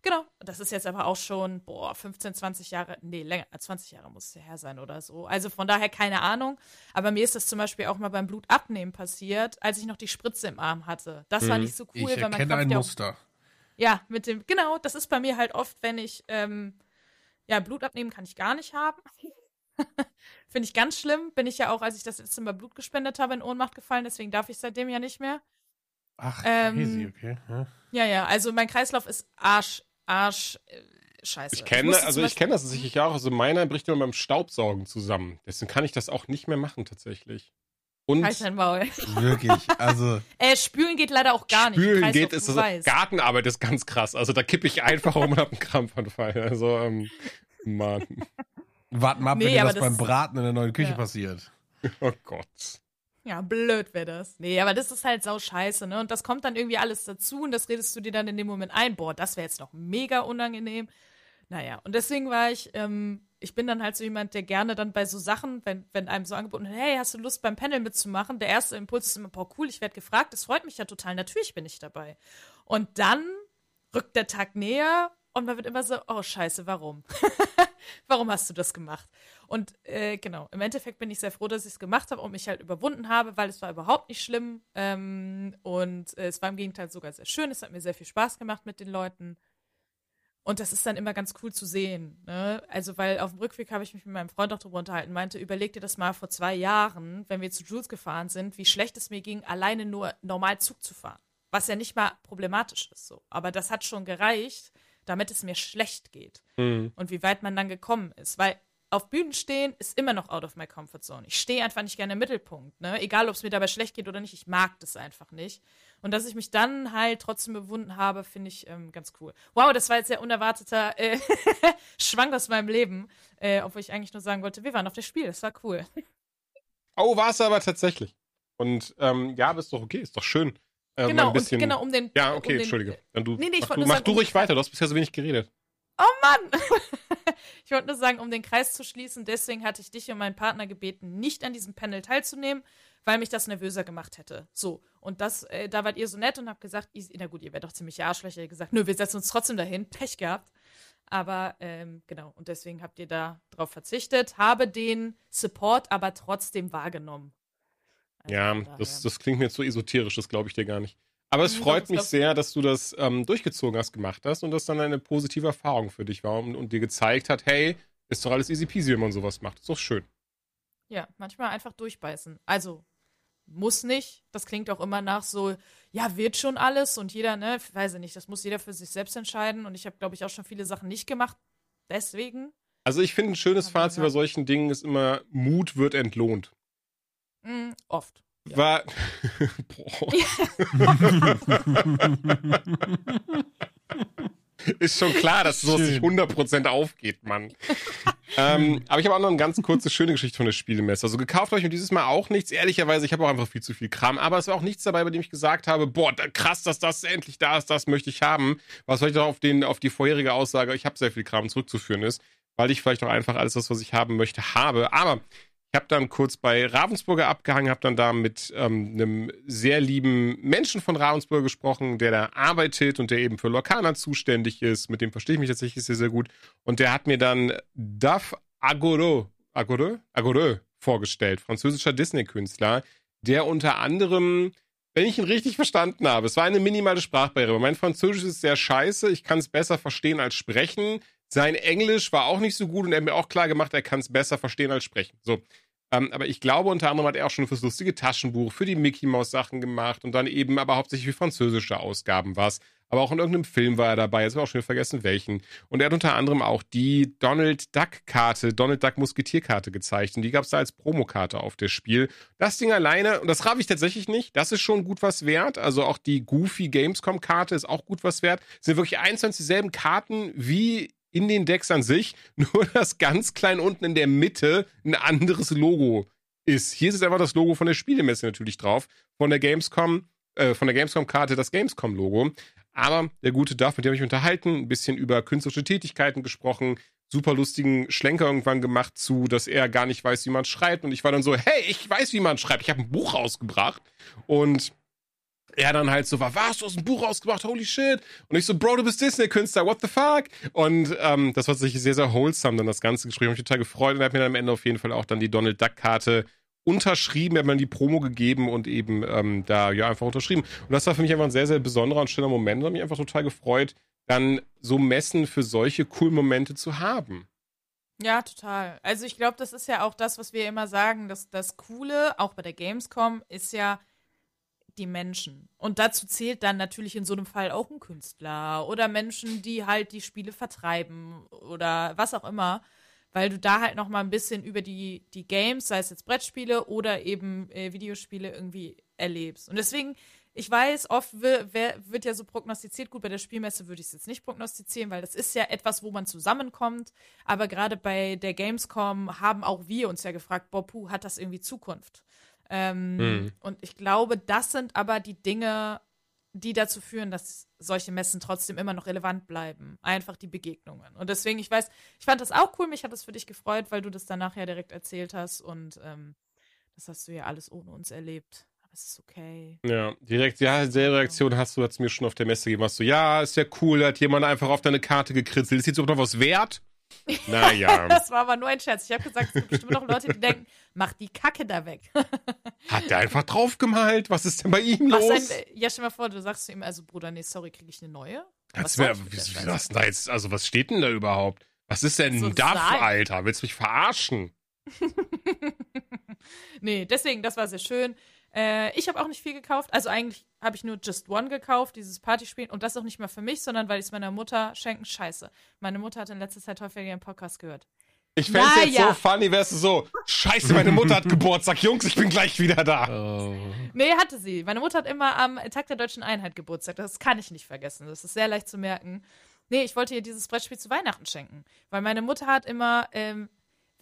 Genau, das ist jetzt aber auch schon, boah, 15, 20 Jahre, nee, länger, 20 Jahre muss es ja her sein oder so. Also von daher keine Ahnung. Aber mir ist das zum Beispiel auch mal beim Blutabnehmen passiert, als ich noch die Spritze im Arm hatte. Das war Mhm. nicht so cool, ich weil man erkenne ein ja auch Muster. ja, mit dem, genau, das ist bei mir halt oft, wenn ich, ähm, ja, Blut abnehmen kann ich gar nicht haben. Finde ich ganz schlimm. Bin ich ja auch, als ich das letzte Mal Blut gespendet habe, in Ohnmacht gefallen, deswegen darf ich seitdem ja nicht mehr. Ach, Ähm, crazy, okay. Ja. Ja, ja, also mein Kreislauf ist Arsch, Arsch, äh, scheiße. Ich kenne, also ich kenne das sicherlich auch. Also meiner bricht immer beim Staubsaugen zusammen. Deswegen kann ich das auch nicht mehr machen tatsächlich. Und Halt dein Maul. Wirklich, also Äh, spülen geht leider auch gar nicht. Spülen geht, ist das. Gartenarbeit ist ganz krass. Also da kippe ich einfach um und hab einen Krampfanfall. Also, ähm, Mann. warten mal ab, Nee, wenn dir aber das beim das- Braten in der neuen Küche Ja. passiert. Oh Gott. Ja, blöd wäre das. Nee, aber das ist halt sau scheiße, ne? Und das kommt dann irgendwie alles dazu und das redest du dir dann in dem Moment ein. Boah, das wäre jetzt noch mega unangenehm. Naja, und deswegen war ich, ähm, ich bin dann halt so jemand, der gerne dann bei so Sachen, wenn, wenn einem so angeboten wird, hey, hast du Lust beim Panel mitzumachen? Der erste Impuls ist immer, boah, cool, ich werde gefragt, das freut mich ja total, natürlich bin ich dabei. Und dann rückt der Tag näher und man wird immer so, oh scheiße, warum? warum hast du das gemacht? Und äh, genau, im Endeffekt bin ich sehr froh, dass ich es gemacht habe und mich halt überwunden habe, weil es war überhaupt nicht schlimm. Ähm, und äh, es war im Gegenteil sogar sehr schön. Es hat mir sehr viel Spaß gemacht mit den Leuten. Und das ist dann immer ganz cool zu sehen. Ne? Also, weil auf dem Rückweg habe ich mich mit meinem Freund auch drüber unterhalten, meinte, überleg dir das mal vor zwei Jahren, wenn wir zu Jules gefahren sind, wie schlecht es mir ging, alleine nur normal Zug zu fahren. Was ja nicht mal problematisch ist so. Aber das hat schon gereicht, damit es mir schlecht geht Hm. und wie weit man dann gekommen ist. Weil auf Bühnen stehen ist immer noch out of my comfort zone. Ich stehe einfach nicht gerne im Mittelpunkt, ne? Egal, ob es mir dabei schlecht geht oder nicht, ich mag das einfach nicht. Und dass ich mich dann halt trotzdem bewunden habe, finde ich ähm, ganz cool. Wow, das war jetzt sehr unerwarteter äh, Schwank aus meinem Leben, äh, obwohl ich eigentlich nur sagen wollte, wir waren auf dem Spiel, das war cool. Oh, war es aber tatsächlich. Und ähm, ja, aber ist doch okay, ist doch schön. Äh, genau, ein bisschen, und genau um den. Ja, um okay, den, entschuldige. Dann du, Nee, nee, ich mach du, mach sagen, du um- ruhig weiter, du hast bisher so wenig geredet. Oh Mann! ich wollte nur sagen, um den Kreis zu schließen, deswegen hatte ich dich und meinen Partner gebeten, nicht an diesem Panel teilzunehmen, weil mich das nervöser gemacht hätte. So. Und das, äh, da wart ihr so nett und habt gesagt, na gut, ihr wärt doch ziemlich Arschlöcher, ihr habt gesagt, nö, wir setzen uns trotzdem dahin, Pech gehabt. Aber ähm, genau, und deswegen habt ihr da drauf verzichtet, habe den Support aber trotzdem wahrgenommen. Also Ja, das, das klingt mir zu esoterisch, das glaube ich dir gar nicht. Aber es Mhm, freut mich sehr, dass du das ähm, durchgezogen hast, gemacht hast und das dann eine positive Erfahrung für dich war und, und dir gezeigt hat, hey, ist doch alles easy peasy, wenn man sowas macht. Ist doch schön. Ja, manchmal einfach durchbeißen. Also, muss nicht. Das klingt auch immer nach so, ja, wird schon alles und jeder, ne, weiß ich nicht, das muss jeder für sich selbst entscheiden. Und ich habe, glaube ich, auch schon viele Sachen nicht gemacht. Deswegen, Also ich finde, ein schönes Fazit bei solchen Dingen ist immer, Mut wird entlohnt. Mh, oft. Ja. War. Boah. Ist schon klar, dass sowas nicht Schön. 100% aufgeht, Mann. ähm, aber ich habe auch noch eine ganz kurze, schöne Geschichte von der Spielemesse. Also gekauft habe ich mir dieses Mal auch nichts. Ehrlicherweise, ich habe auch einfach viel zu viel Kram. Aber es war auch nichts dabei, bei dem ich gesagt habe, boah, krass, dass das endlich da ist, das möchte ich haben. Was vielleicht auch auf, den, auf die vorherige Aussage, ich habe sehr viel Kram zurückzuführen ist. weil ich vielleicht auch einfach alles das, was ich haben möchte, habe. Aber ich habe dann kurz bei Ravensburger abgehangen, habe dann da mit ähm, einem sehr lieben Menschen von Ravensburger gesprochen, der da arbeitet und der eben für Lorcaner zuständig ist. Mit dem verstehe ich mich tatsächlich sehr, sehr gut. Und der hat mir dann Duff Agoro, Agoro, Agoro vorgestellt, französischer Disney-Künstler, der unter anderem, wenn ich ihn richtig verstanden habe, es war eine minimale Sprachbarriere. Mein Französisch ist sehr scheiße, ich kann es besser verstehen als sprechen. Sein Englisch war auch nicht so gut und er hat mir auch klar gemacht, er kann es besser verstehen als sprechen. So. Ähm, aber ich glaube, unter anderem hat er auch schon fürs lustige Taschenbuch, für die Mickey Mouse Sachen gemacht und dann eben aber hauptsächlich für französische Ausgaben was. Aber auch in irgendeinem Film war er dabei, jetzt habe ich auch schon vergessen, welchen. Und er hat unter anderem auch die Donald Duck-Karte, Donald Duck Musketierkarte gezeigt. Und die gab es da als Promokarte auf das Spiel. Das Ding alleine, und das raff ich tatsächlich nicht, das ist schon gut was wert. Also auch die Goofy Gamescom-Karte ist auch gut was wert. Es sind wirklich eins und dieselben Karten wie in den Decks an sich, nur dass ganz klein unten in der Mitte ein anderes Logo ist. Hier ist einfach das Logo von der Spielemesse natürlich drauf, von der Gamescom, äh, von der Gamescom-Karte das Gamescom-Logo. Aber der gute Duff, mit dem habe ich unterhalten, ein bisschen über künstlerische Tätigkeiten gesprochen, super lustigen Schlenker irgendwann gemacht zu, dass er gar nicht weiß, wie man schreibt. Und ich war dann so, hey, ich weiß, wie man schreibt. Ich habe ein Buch rausgebracht. Und er dann halt so war, was, du hast ein Buch rausgebracht, holy shit. Und ich so, Bro, du bist Disney-Künstler, what the fuck? Und ähm, das war sich sehr, sehr wholesome, dann das ganze Gespräch. Ich mich total gefreut und er hat mir dann am Ende auf jeden Fall auch dann die Donald Duck-Karte unterschrieben, er hat mir die Promo gegeben und eben ähm, da ja einfach unterschrieben. Und das war für mich einfach ein sehr, sehr besonderer und schöner Moment und hat mich einfach total gefreut, dann so Messen für solche coolen Momente zu haben. Ja, total. Also ich glaube, das ist ja auch das, was wir immer sagen, dass das Coole, auch bei der Gamescom, ist ja die Menschen. Und dazu zählt dann natürlich in so einem Fall auch ein Künstler oder Menschen, die halt die Spiele vertreiben oder was auch immer, weil du da halt noch mal ein bisschen über die, die Games, sei es jetzt Brettspiele oder eben äh, Videospiele irgendwie erlebst. Und deswegen, ich weiß, oft wird, ja so prognostiziert, gut, bei der Spielmesse würde ich es jetzt nicht prognostizieren, weil das ist ja etwas, wo man zusammenkommt. Aber gerade bei der Gamescom haben auch wir uns ja gefragt, Bopu, hat das irgendwie Zukunft? Ähm, mhm. Und ich glaube, das sind aber die Dinge, die dazu führen, dass solche Messen trotzdem immer noch relevant bleiben. Einfach die Begegnungen. Und deswegen, ich weiß, ich fand das auch cool. Mich hat das für dich gefreut, weil du das danach ja direkt erzählt hast. Und ähm, das hast du ja alles ohne uns erlebt. Aber es ist okay. Ja, direkt, ja, selbe Reaktion hast du jetzt mir schon auf der Messe gegeben. Hast du, ja, ist ja cool, hat jemand einfach auf deine Karte gekritzelt. Ist jetzt auch noch was wert? Naja. das war aber nur ein Scherz. Ich habe gesagt, es gibt bestimmt noch Leute, die denken, mach die Kacke da weg. Hat der einfach draufgemalt? Was ist denn bei ihm los? Ein, ja, stell mal vor, du sagst zu ihm, also Bruder, nee, sorry, kriege ich eine neue? Was, wie, wie, was, da jetzt, also was steht denn da überhaupt? Was ist denn so DAF, Alter? Willst du mich verarschen? nee, deswegen, das war sehr schön. Äh, ich habe auch nicht viel gekauft. Also eigentlich habe ich nur Just One gekauft, dieses Partyspiel. Und das auch nicht mal für mich, sondern weil ich es meiner Mutter schenken. Scheiße. Meine Mutter hat in letzter Zeit häufiger ihren Podcast gehört. Ich fände es jetzt so funny, wärst du so, scheiße, meine Mutter hat Geburtstag, Jungs, ich bin gleich wieder da. Oh. Nee, hatte sie. Meine Mutter hat immer am Tag der Deutschen Einheit Geburtstag. Das kann ich nicht vergessen. Das ist sehr leicht zu merken. Nee, ich wollte ihr dieses Brettspiel zu Weihnachten schenken. Weil meine Mutter hat immer ähm,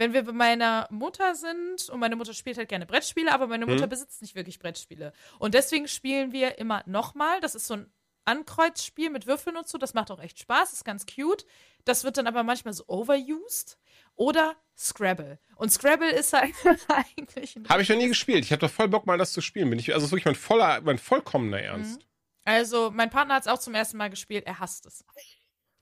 wenn wir bei meiner Mutter sind und meine Mutter spielt halt gerne Brettspiele, aber meine Mutter hm. besitzt nicht wirklich Brettspiele. Und deswegen spielen wir immer nochmal. Das ist so ein Ankreuzspiel mit Würfeln und so. Das macht auch echt Spaß, ist ganz cute. Das wird dann aber manchmal so overused. Oder Scrabble. Und Scrabble ist halt eigentlich. Habe ich noch nie gespielt. Ich habe doch voll Bock, mal das zu spielen. Bin ich, also ist wirklich mein, voller, mein vollkommener Ernst. Mhm. Also, mein Partner hat es auch zum ersten Mal gespielt. Er hasst es.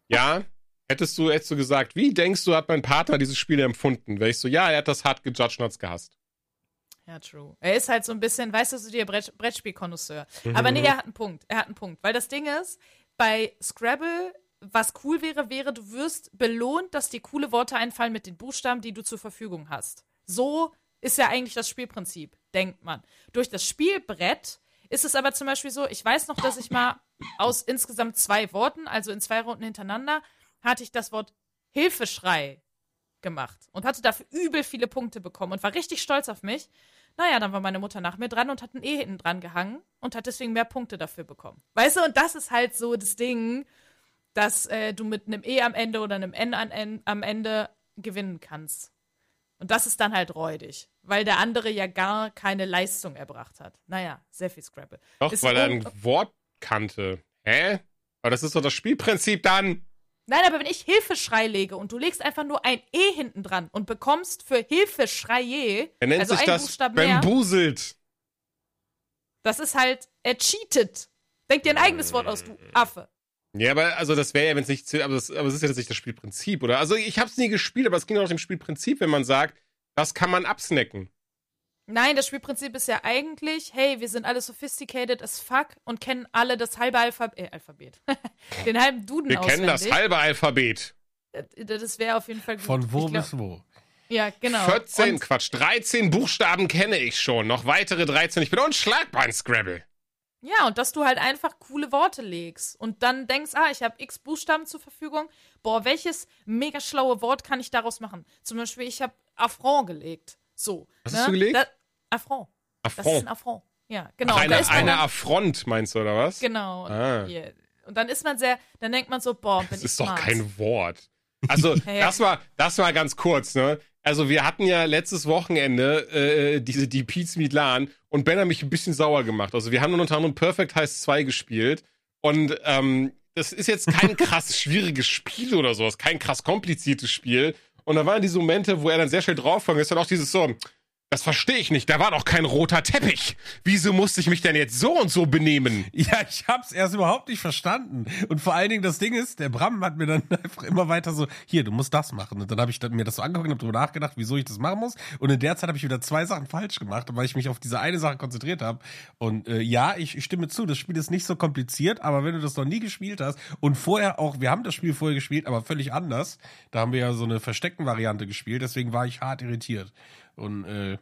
Ja, Hättest du, hättest du gesagt, wie denkst du, hat mein Partner dieses Spiel empfunden? Wäre ich so, ja, er hat das hart gejudged und hat's gehasst. Ja, true. Er ist halt so ein bisschen, weißt du, so der Brett, Brettspielkonnoisseur. Mhm. Aber nee, er hat einen Punkt. Er hat einen Punkt. Weil das Ding ist, bei Scrabble, was cool wäre, wäre, du wirst belohnt, dass dir coole Worte einfallen mit den Buchstaben, die du zur Verfügung hast. So ist ja eigentlich das Spielprinzip, denkt man. Durch das Spielbrett ist es aber zum Beispiel so, ich weiß noch, dass ich mal aus insgesamt zwei Worten, also in zwei Runden hintereinander, hatte ich das Wort Hilfeschrei gemacht und hatte dafür übel viele Punkte bekommen und war richtig stolz auf mich. Naja, dann war meine Mutter nach mir dran und hat ein E hinten dran gehangen und hat deswegen mehr Punkte dafür bekommen. Weißt du, und das ist halt so das Ding, dass äh, du mit einem E am Ende oder einem N an, am Ende gewinnen kannst. Und das ist dann halt räudig, weil der andere ja gar keine Leistung erbracht hat. Naja, sehr viel Scrabble. Doch, ist weil er ein Wort kannte. Hä? Aber das ist doch das Spielprinzip dann. Nein, aber wenn ich Hilfeschrei lege und du legst einfach nur ein E hinten dran und bekommst für Hilfeschreie, Er nennt also sich ein das Buchstaben bambuselt. das ist halt, er cheatet. Denk dir ein eigenes Wort aus, du Affe. Ja, aber also das wäre ja, wenn es nicht, zählt, aber, das, aber es ist ja nicht das Spielprinzip, oder? Also ich habe es nie gespielt, aber es ging auch nach dem Spielprinzip, wenn man sagt, das kann man absnacken. Nein, das Spielprinzip ist ja eigentlich, hey, wir sind alle sophisticated as fuck und kennen alle das halbe Alphab äh, Alphabet. Den halben Duden Wir kennen das auswendig. halbe Alphabet. Äh, Das wäre auf jeden Fall gut. Von wo glaub- bis wo? Ja, genau. 14, Und, Quatsch, 13 Buchstaben kenne ich schon. Noch weitere 13. Ich bin unschlagbar in Scrabble. ja, und dass du halt einfach coole Worte legst und dann denkst, ah, ich habe x Buchstaben zur Verfügung. Boah, welches mega schlaue Wort kann ich daraus machen? Zum Beispiel, ich habe Affront gelegt. So. Was ne? hast du gelegt? Da, Affront. Das ist Affront. ein Affront. Ja, genau. Ach, eine, ist eine Affront, meinst du, oder was? Genau. Und, Ah. und dann ist man sehr, dann denkt man so, boah, bin Das ich ist doch smart. kein Wort. Also, das war, das war ganz kurz, ne? Also, wir hatten ja letztes Wochenende äh, diese die Pete's Meat LAN und Ben hat mich ein bisschen sauer gemacht. Also, wir haben unter anderem Perfect Heist 2 gespielt und ähm, das ist jetzt kein krass schwieriges Spiel oder sowas, kein krass kompliziertes Spiel. Und da waren diese Momente, wo er dann sehr schnell draufgegangen ist und auch dieses so, das verstehe ich nicht, da war doch kein roter Teppich. Wieso musste ich mich denn jetzt so und so benehmen? Ja, ich hab's erst überhaupt nicht verstanden. Und vor allen Dingen das Ding ist, der Bram hat mir dann einfach immer weiter so, hier, du musst das machen. Und dann habe ich mir das so angeguckt und hab drüber nachgedacht, wieso ich das machen muss. Und in der Zeit habe ich wieder zwei Sachen falsch gemacht, weil ich mich auf diese eine Sache konzentriert habe. Und äh, ja, ich, ich stimme zu, das Spiel ist nicht so kompliziert, aber wenn du das noch nie gespielt hast und vorher auch, wir haben das Spiel vorher gespielt, aber völlig anders. Da haben wir ja so eine versteckten Variante gespielt, deswegen war ich hart irritiert. Und äh,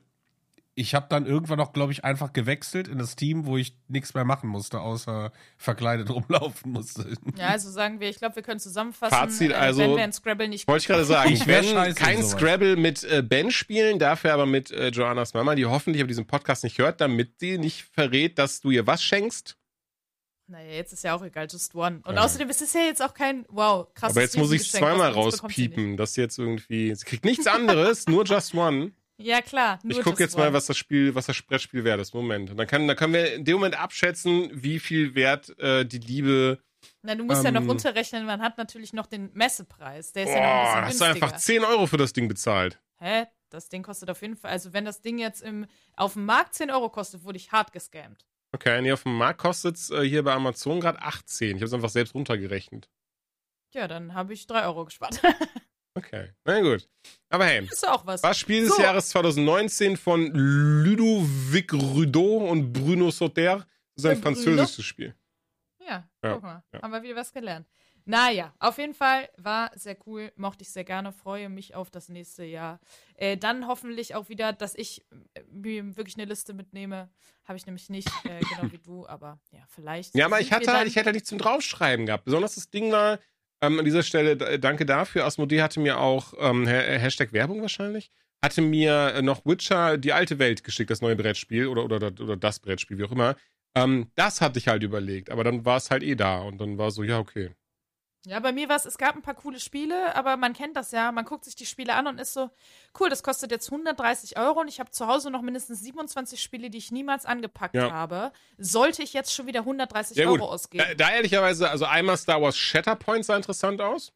ich habe dann irgendwann auch, glaube ich, einfach gewechselt in das Team, wo ich nichts mehr machen musste, außer verkleidet rumlaufen musste. Ja, also sagen wir, ich glaube, wir können zusammenfassen, Fazit, äh, also- wenn wir in Scrabble nicht Wollte ich gerade sagen, Ich werde kein. Scrabble mit äh, Ben spielen, dafür aber mit äh, Joannas Mama, die hoffentlich aber diesen Podcast nicht hört, damit sie nicht verrät, dass du ihr was schenkst. Naja, jetzt ist ja auch egal, just one. Und Ja. außerdem ist es ja jetzt auch kein, wow, krasses aber jetzt muss ich es zweimal rauspiepen, dass sie jetzt irgendwie. Sie kriegt nichts anderes, nur Just One. Ja, klar. Ich gucke jetzt mal, one. was das Spiel, was das Brettspiel wert ist. Moment. Und dann, kann, dann können wir in dem Moment abschätzen, wie viel wert äh, die Liebe. Na, du musst ja noch ähm, runterrechnen, man hat natürlich noch den Messepreis. Der ist ja Boah, noch ein hast du bisschen einfach 10 Euro für das Ding bezahlt. Hä? Das Ding kostet auf jeden Fall, also wenn das Ding jetzt im, auf dem Markt 10 Euro kostet, wurde ich hart gescammt. Okay, nee, auf dem Markt kostet es äh, hier bei Amazon gerade 18. Ich habe es einfach selbst runtergerechnet. Ja, dann habe ich 3 Euro gespart. Okay, na gut. Aber hey, ist ja auch was. Was Spiel des So. Jahres 2019 von Ludovic Rudeau und Bruno Sauter. Das ist ein französisches Spiel. Ja, Ja, guck mal. ja. Haben wir wieder was gelernt. Naja, auf jeden Fall war sehr cool, mochte ich sehr gerne, freue mich auf das nächste Jahr. Äh, dann hoffentlich auch wieder, dass ich äh, mir wirklich eine Liste mitnehme. Habe ich nämlich nicht, äh, genau wie du, aber ja, vielleicht. Ja, aber ich hatte, halt, ich hätte halt nichts zum Draufschreiben gehabt. Besonders das Ding war, ähm, an dieser Stelle danke dafür. Asmodee hatte mir auch, ähm, Ha- Hashtag Werbung wahrscheinlich, hatte mir äh, noch Witcher die alte Welt geschickt, das neue Brettspiel oder, oder, oder das Brettspiel, wie auch immer. Ähm, das hatte ich halt überlegt, aber dann war es halt eh da und dann war so, ja, okay. Ja, bei mir war es, es gab ein paar coole Spiele, aber man kennt das ja. Man guckt sich die Spiele an und ist so, cool, das kostet jetzt 130 Euro und ich habe zu Hause noch mindestens 27 Spiele, die ich niemals angepackt Ja. habe. Sollte ich jetzt schon wieder 130 Ja. Euro ausgeben? Da, da ehrlicherweise, also einmal Star Wars Shatterpoint sah interessant aus.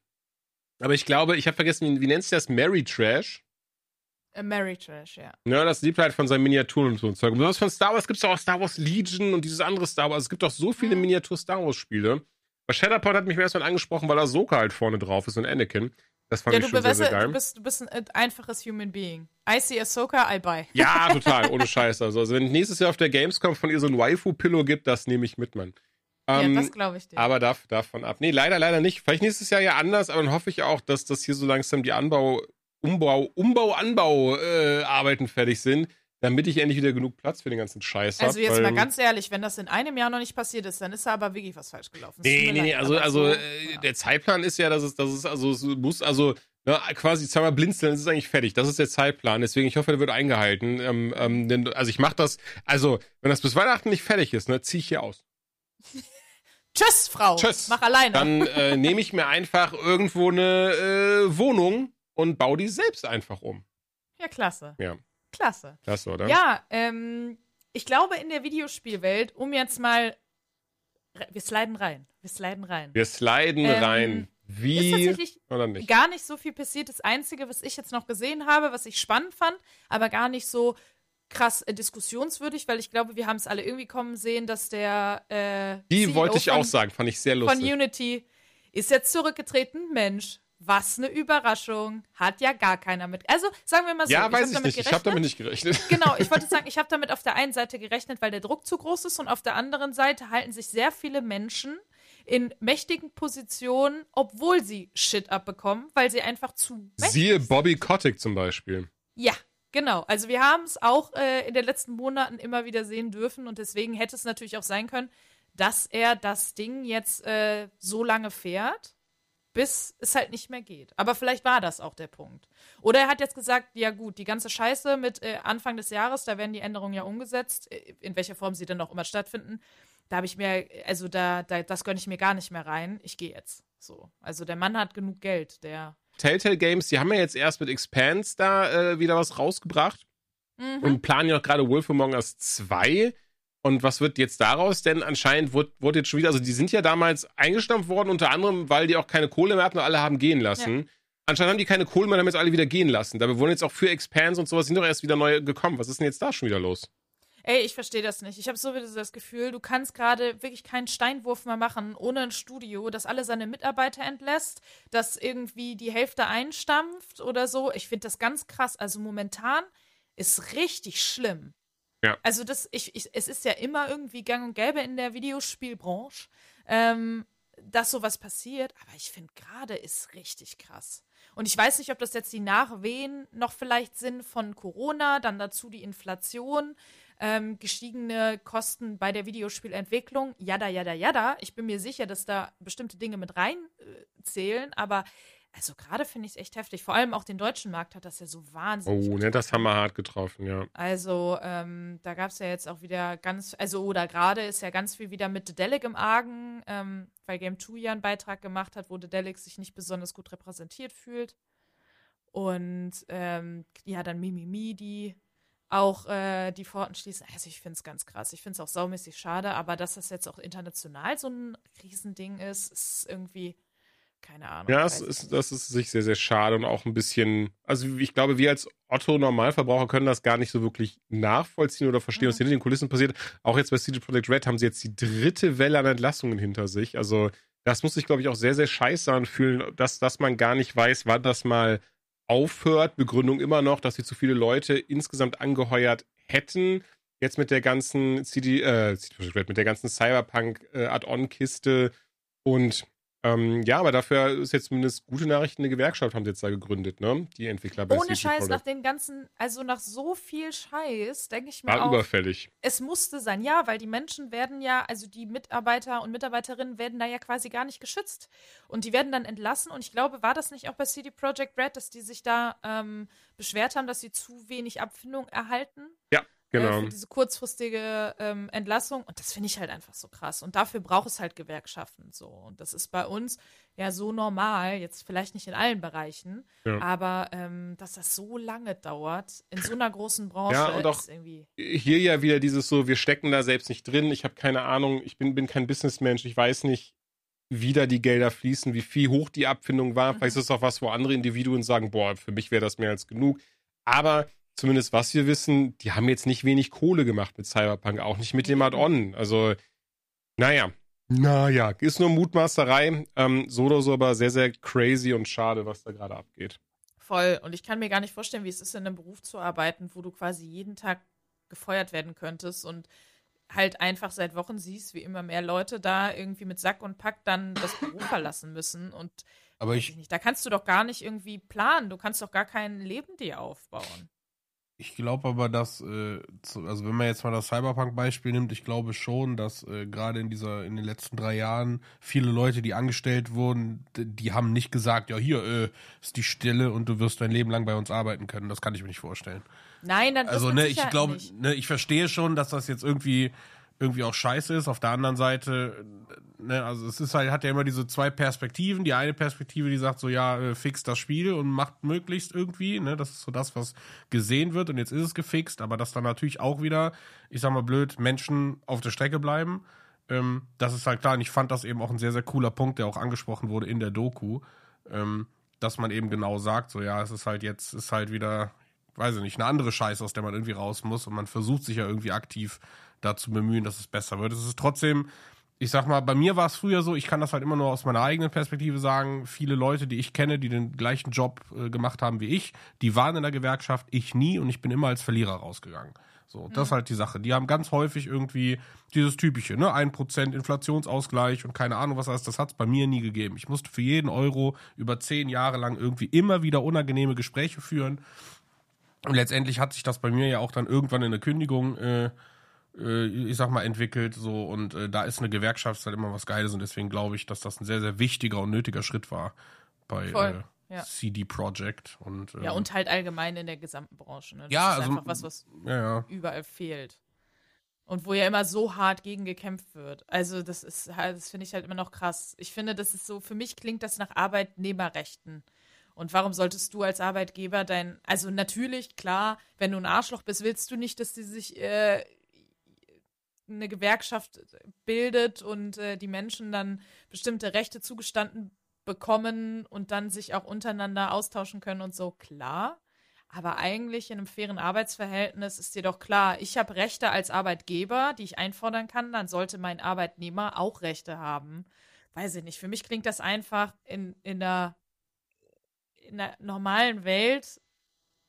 Aber ich glaube, ich habe vergessen, wie, wie nennt sich das? Mary Trash. Äh, Mary Trash, ja. Ja, das liebt halt von seinen Miniaturen und so ein Zeug. Und besonders von Star Wars gibt es auch Star Wars Legion und dieses andere Star Wars. Es gibt auch so viele Mhm. Miniatur-Star Wars-Spiele. Bei Shatterpoint hat mich erstmal angesprochen, weil Ahsoka halt vorne drauf ist und Anakin. Das fand Ja, ich schon sehr, sehr du, geil. du, bist, du bist ein äh, einfaches Human Being. I see Ahsoka, I buy. Ja, total, ohne Scheiß. Also, also wenn nächstes Jahr auf der Gamescom von ihr so ein Waifu-Pillow gibt, das nehme ich mit, Mann. Ähm, ja, das glaube ich dir. Aber darf, davon ab. Nee, leider, leider nicht. Vielleicht nächstes Jahr ja anders, aber dann hoffe ich auch, dass das hier so langsam die Anbau, Umbau, Umbau, Anbau äh, Arbeiten fertig sind, damit ich endlich wieder genug Platz für den ganzen Scheiß habe. also jetzt mal ganz ehrlich, wenn das in einem Jahr noch nicht passiert ist, dann ist da aber wirklich was falsch gelaufen. Nee, nee, nee, also, also so, äh, ja. der Zeitplan ist ja, dass es, dass es, also es muss, also ne, quasi zweimal blinzeln, es ist eigentlich fertig. Das ist der Zeitplan. Deswegen, ich hoffe, der wird eingehalten. Ähm, ähm, denn, also ich mache das, also, wenn das bis Weihnachten nicht fertig ist, ne, ziehe ich hier aus. Tschüss, Frau. Tschüss. Mach alleine. Dann äh, nehme ich mir einfach irgendwo eine äh, Wohnung und baue die selbst einfach um. ja, klasse. Ja. Klasse. Das, oder? Ja, ähm, ich glaube in der Videospielwelt, um jetzt mal. Wir sliden rein. Wir sliden rein. Wir sliden Ähm, rein. Wie tatsächlich oder nicht? gar nicht so viel passiert. Das Einzige, was ich jetzt noch gesehen habe, was ich spannend fand, aber gar nicht so krass äh, diskussionswürdig, weil ich glaube, wir haben es alle irgendwie kommen sehen, dass der äh, Die CEO wollte ich von, auch sagen, fand ich sehr von lustig. Unity ist jetzt zurückgetreten. Mensch, was eine Überraschung. Hat ja gar keiner mit. Also sagen wir mal so. ja, hab weiß ich damit nicht. Ich habe gerechnet. damit nicht gerechnet. Genau, ich wollte sagen, ich habe damit auf der einen Seite gerechnet, weil der Druck zu groß ist und auf der anderen Seite halten sich sehr viele Menschen in mächtigen Positionen, obwohl sie Shit abbekommen, weil sie einfach zu Siehe Bobby Kotick zum Beispiel. Ja, genau. Also wir haben es auch äh, in den letzten Monaten immer wieder sehen dürfen und deswegen hätte es natürlich auch sein können, dass er das Ding jetzt äh, so lange fährt, bis es halt nicht mehr geht. Aber vielleicht war das auch der Punkt. Oder er hat jetzt gesagt, ja gut, die ganze Scheiße mit äh, Anfang des Jahres, da werden die Änderungen ja umgesetzt, äh, in welcher Form sie dann auch immer stattfinden. Da habe ich mir, also da, da das gönne ich mir gar nicht mehr rein. Ich gehe jetzt. So. Also der Mann hat genug Geld, der. Telltale Games, die haben ja jetzt erst mit Expanse da äh, wieder was rausgebracht Mhm. und planen ja auch gerade Wolf Among Us 2. Und was wird jetzt daraus? Denn anscheinend wurde, wurde jetzt schon wieder, also die sind ja damals eingestampft worden, unter anderem, weil die auch keine Kohle mehr hatten und alle haben gehen lassen. Anscheinend haben die keine Kohle mehr, haben jetzt alle wieder gehen lassen. Dabei wurden jetzt auch für Expanse und sowas sind doch erst wieder neu gekommen. Was ist denn jetzt da schon wieder los? Ey, ich verstehe das nicht. Ich habe sowieso das Gefühl, du kannst gerade wirklich keinen Steinwurf mehr machen ohne ein Studio, das alle seine Mitarbeiter entlässt, das irgendwie die Hälfte einstampft oder so. Ich finde das ganz krass. Also momentan ist richtig schlimm. Ja. Also das, ich, ich, es ist ja immer irgendwie gang und gäbe in der Videospielbranche, ähm, dass sowas passiert. Aber ich finde gerade ist richtig krass. Und ich weiß nicht, ob das jetzt die Nachwehen noch vielleicht sind von Corona, dann dazu die Inflation, ähm, gestiegene Kosten bei der Videospielentwicklung, jada, jada, jada. Ich bin mir sicher, dass da bestimmte Dinge mit reinzählen, äh, aber also gerade finde ich es echt heftig. Vor allem auch den deutschen Markt hat das ja so wahnsinnig. Oh, ne, das haben wir hart getroffen, ja. Also, ähm, da gab es ja jetzt auch wieder ganz, also oder gerade ist ja ganz viel wieder mit Dedelic im Argen, ähm, weil Game 2 ja einen Beitrag gemacht hat, wo Dedelic sich nicht besonders gut repräsentiert fühlt. Und ähm, ja, dann Mimimi, die auch die die Pforten schließen. Also ich finde es ganz krass. Ich finde es auch saumäßig schade, aber dass das jetzt auch international so ein Riesending ist, ist irgendwie, keine Ahnung. Ja, ich ist, das ist sich sehr, sehr schade und auch ein bisschen, also ich glaube, wir als Otto-Normalverbraucher können das gar nicht so wirklich nachvollziehen oder verstehen, was Mhm. hinter den Kulissen passiert. Auch jetzt bei CD Projekt Red haben sie jetzt die dritte Welle an Entlassungen hinter sich. Also das muss sich, glaube ich, auch sehr, sehr scheiße anfühlen, dass, dass man gar nicht weiß, wann das mal aufhört. Begründung immer noch, dass sie zu viele Leute insgesamt angeheuert hätten. Jetzt mit der ganzen CD, äh, CD Projekt Red, mit der ganzen Cyberpunk äh, und ähm, ja, aber dafür ist jetzt zumindest gute Nachrichten. Eine Gewerkschaft haben sie jetzt da gegründet, ne? Die Entwickler bei Ohne Scheiß, nach den ganzen, also nach so viel Scheiß, denke ich mir War auch, überfällig. es musste sein, ja, weil die Menschen werden ja, also die Mitarbeiter und Mitarbeiterinnen werden da ja quasi gar nicht geschützt. Und die werden dann entlassen. Und ich glaube, war das nicht auch bei CD Projekt Red, dass die sich da ähm, beschwert haben, dass sie zu wenig Abfindung erhalten? Äh, Genau. für diese kurzfristige ähm, Entlassung. Und das finde ich halt einfach so krass. Und dafür braucht es halt Gewerkschaften so. Und das ist bei uns ja so normal, jetzt vielleicht nicht in allen Bereichen, Ja. aber ähm, dass das so lange dauert, in so einer großen Branche, Ja, und auch- ist irgendwie. Hier ja wieder dieses so, wir stecken da selbst nicht drin. Ich habe keine Ahnung, ich bin, bin kein Businessmensch. Ich weiß nicht, wie da die Gelder fließen, wie viel hoch die Abfindung war. Mhm. Vielleicht ist es auch was, wo andere Individuen sagen, boah, für mich wäre das mehr als genug. Aber zumindest was wir wissen, die haben jetzt nicht wenig Kohle gemacht mit Cyberpunk, auch nicht mit dem. Add-on. Also, naja. Naja, ist nur Mutmaßerei. Ähm, so oder so, aber sehr, sehr crazy und schade, was da gerade abgeht. Voll. Und ich kann mir gar nicht vorstellen, wie es ist, in einem Beruf zu arbeiten, wo du quasi jeden Tag gefeuert werden könntest und halt einfach seit Wochen siehst, wie immer mehr Leute da irgendwie mit Sack und Pack dann das Beruf verlassen müssen. Und Aber ich, ich nicht, da kannst du doch gar nicht irgendwie planen. Du kannst doch gar kein Leben dir aufbauen. Ich glaube aber, dass, äh, zu, also wenn man jetzt mal das Cyberpunk-Beispiel nimmt, ich glaube schon, dass äh, gerade in dieser, in den letzten drei Jahren viele Leute, die angestellt wurden, die haben nicht gesagt, ja hier äh, ist die Stelle und du wirst dein Leben lang bei uns arbeiten können. Das kann ich mir nicht vorstellen. Nein, dann Also ne, ich glaube, ne, ich verstehe schon, dass das jetzt irgendwie irgendwie auch scheiße ist. Auf der anderen Seite, ne, also es ist halt, hat ja immer diese zwei Perspektiven. Die eine Perspektive, die sagt so, ja, äh, fix das Spiel und macht möglichst irgendwie, ne, das ist so das, was gesehen wird und jetzt ist es gefixt, aber dass dann natürlich auch wieder, ich sag mal blöd, Menschen auf der Strecke bleiben. Ähm, das ist halt klar. Und ich fand das eben auch ein sehr, sehr cooler Punkt, der auch angesprochen wurde in der Doku. Ähm, dass man eben genau sagt, so ja, es ist halt jetzt, ist halt wieder, weiß ich nicht, eine andere Scheiße, aus der man irgendwie raus muss und man versucht sich ja irgendwie aktiv dazu bemühen, dass es besser wird. Es ist trotzdem, ich sag mal, bei mir war es früher so, ich kann das halt immer nur aus meiner eigenen Perspektive sagen, viele Leute, die ich kenne, die den gleichen Job äh, gemacht haben wie ich, die waren in der Gewerkschaft, ich nie und ich bin immer als Verlierer rausgegangen. So, das ist halt die Sache. Die haben ganz häufig irgendwie dieses typische, ne, 1% Inflationsausgleich und keine Ahnung was alles, das hat es bei mir nie gegeben. Ich musste für jeden Euro über zehn Jahre lang irgendwie immer wieder unangenehme Gespräche führen. Und letztendlich hat sich das bei mir ja auch dann irgendwann in der Kündigung, äh, ich sag mal, entwickelt. So, und äh, da ist eine Gewerkschaft halt immer was Geiles und deswegen glaube ich, dass das ein sehr, sehr wichtiger und nötiger Schritt war bei äh, ja. CD Projekt. Und, Ja, ähm, und halt allgemein in der gesamten Branche. Ne? Das Ja, ist also- einfach was, was ja, ja. überall fehlt. Und wo ja immer so hart gegen gekämpft wird. Also, das ist halt, das finde ich halt immer noch krass. Ich finde, das ist so, für mich klingt das nach Arbeitnehmerrechten. Und warum solltest du als Arbeitgeber dein, also natürlich, klar, wenn du ein Arschloch bist, willst du nicht, dass die sich äh, eine Gewerkschaft bildet und äh, die Menschen dann bestimmte Rechte zugestanden bekommen und dann sich auch untereinander austauschen können und so, klar. Aber eigentlich in einem fairen Arbeitsverhältnis ist dir doch klar, ich habe Rechte als Arbeitgeber, die ich einfordern kann, dann sollte mein Arbeitnehmer auch Rechte haben. Weiß ich nicht. Für mich klingt das einfach in, in, der, in der normalen Welt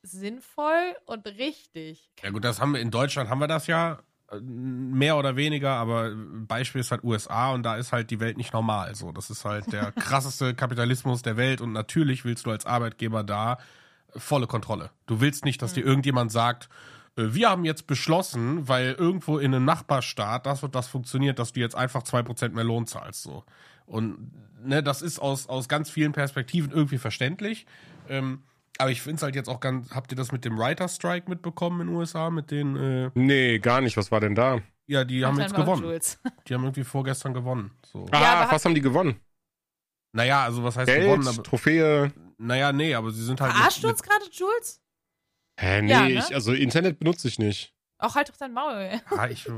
sinnvoll und richtig. Ja gut, das haben wir in Deutschland haben wir das ja äh, mehr oder weniger, aber Beispiel ist halt USA und da ist halt die Welt nicht normal. So, das ist halt der krasseste Kapitalismus der Welt und natürlich willst du als Arbeitgeber da volle Kontrolle. Du willst nicht, dass dir irgendjemand sagt, äh, wir haben jetzt beschlossen, weil irgendwo in einem Nachbarstaat das und das funktioniert, dass du jetzt einfach 2% mehr Lohn zahlst. So. Und ne, das ist aus, aus ganz vielen Perspektiven irgendwie verständlich. Ähm, aber ich finde es halt jetzt auch ganz. Habt ihr das mit dem Writer Strike mitbekommen in den USA? Mit den. Äh, Nee, gar nicht. Was war denn da? ja, die haben jetzt gewonnen. Jules. Die haben irgendwie vorgestern gewonnen. So. Ah, Ja, was haben die gewonnen? Naja, also was heißt Geld, gewonnen? Aber, Trophäe. naja, nee, aber sie sind halt. Verarscht du mit, uns gerade, Jules? Hä, nee, Ja, ne? ich, also Internet benutze ich nicht. Auch halt doch dein Maul. mit, ah, ich,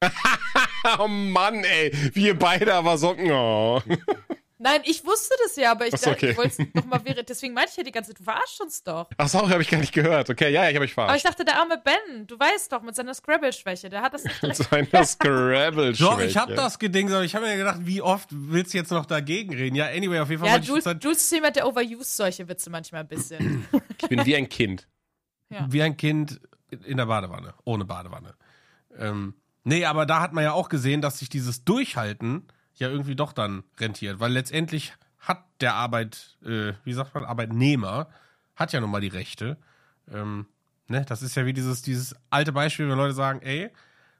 Oh Mann, ey. Wir beide aber Socken. Oh. Nein, ich wusste das ja, aber ich, so, okay. ich wollte es noch mal während. Deswegen meinte ich ja die ganze Zeit, du verarschst uns doch. Ach so, habe ich gar nicht gehört. Okay, ja, ich habe mich Aber ich verarscht. dachte, der arme Ben, du weißt doch, mit seiner Scrabble-Schwäche, der hat das nicht Mit seiner scrabble doch, ich habe das gedingt, aber ich habe mir gedacht, wie oft willst du jetzt noch dagegen reden? Ja, anyway, auf jeden Fall Ja, Jules, halt Jules ist jemand, der overused solche Witze manchmal ein bisschen. Ich bin wie ein Kind. Ja. wie ein Kind in der Badewanne, ohne Badewanne. Ähm, nee, aber da hat man ja auch gesehen, dass sich dieses Durchhalten ja irgendwie doch dann rentiert, weil letztendlich hat der Arbeit, äh, wie sagt man, Arbeitnehmer, hat ja nun mal die Rechte. Ähm, ne, das ist ja wie dieses, dieses alte Beispiel, wenn Leute sagen, ey,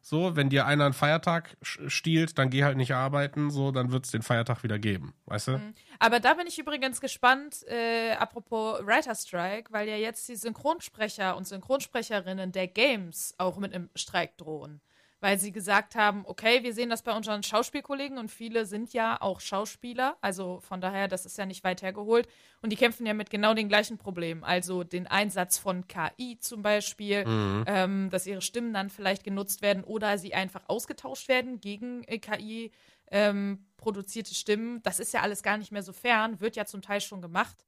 so, wenn dir einer einen Feiertag stiehlt, dann geh halt nicht arbeiten, so, dann wird es den Feiertag wieder geben, weißt du? Aber da bin ich übrigens gespannt, äh, apropos Writer Strike, weil ja jetzt die Synchronsprecher und Synchronsprecherinnen der Games auch mit einem Streik drohen. Weil sie gesagt haben, okay, wir sehen das bei unseren Schauspielkollegen und viele sind ja auch Schauspieler, also von daher, das ist ja nicht weit hergeholt. Und die kämpfen ja mit genau den gleichen Problemen, also den Einsatz von KI zum Beispiel, ähm, dass ihre Stimmen dann vielleicht genutzt werden oder sie einfach ausgetauscht werden gegen äh, KI ähm, produzierte Stimmen. Das ist ja alles gar nicht mehr so fern, wird ja zum Teil schon gemacht.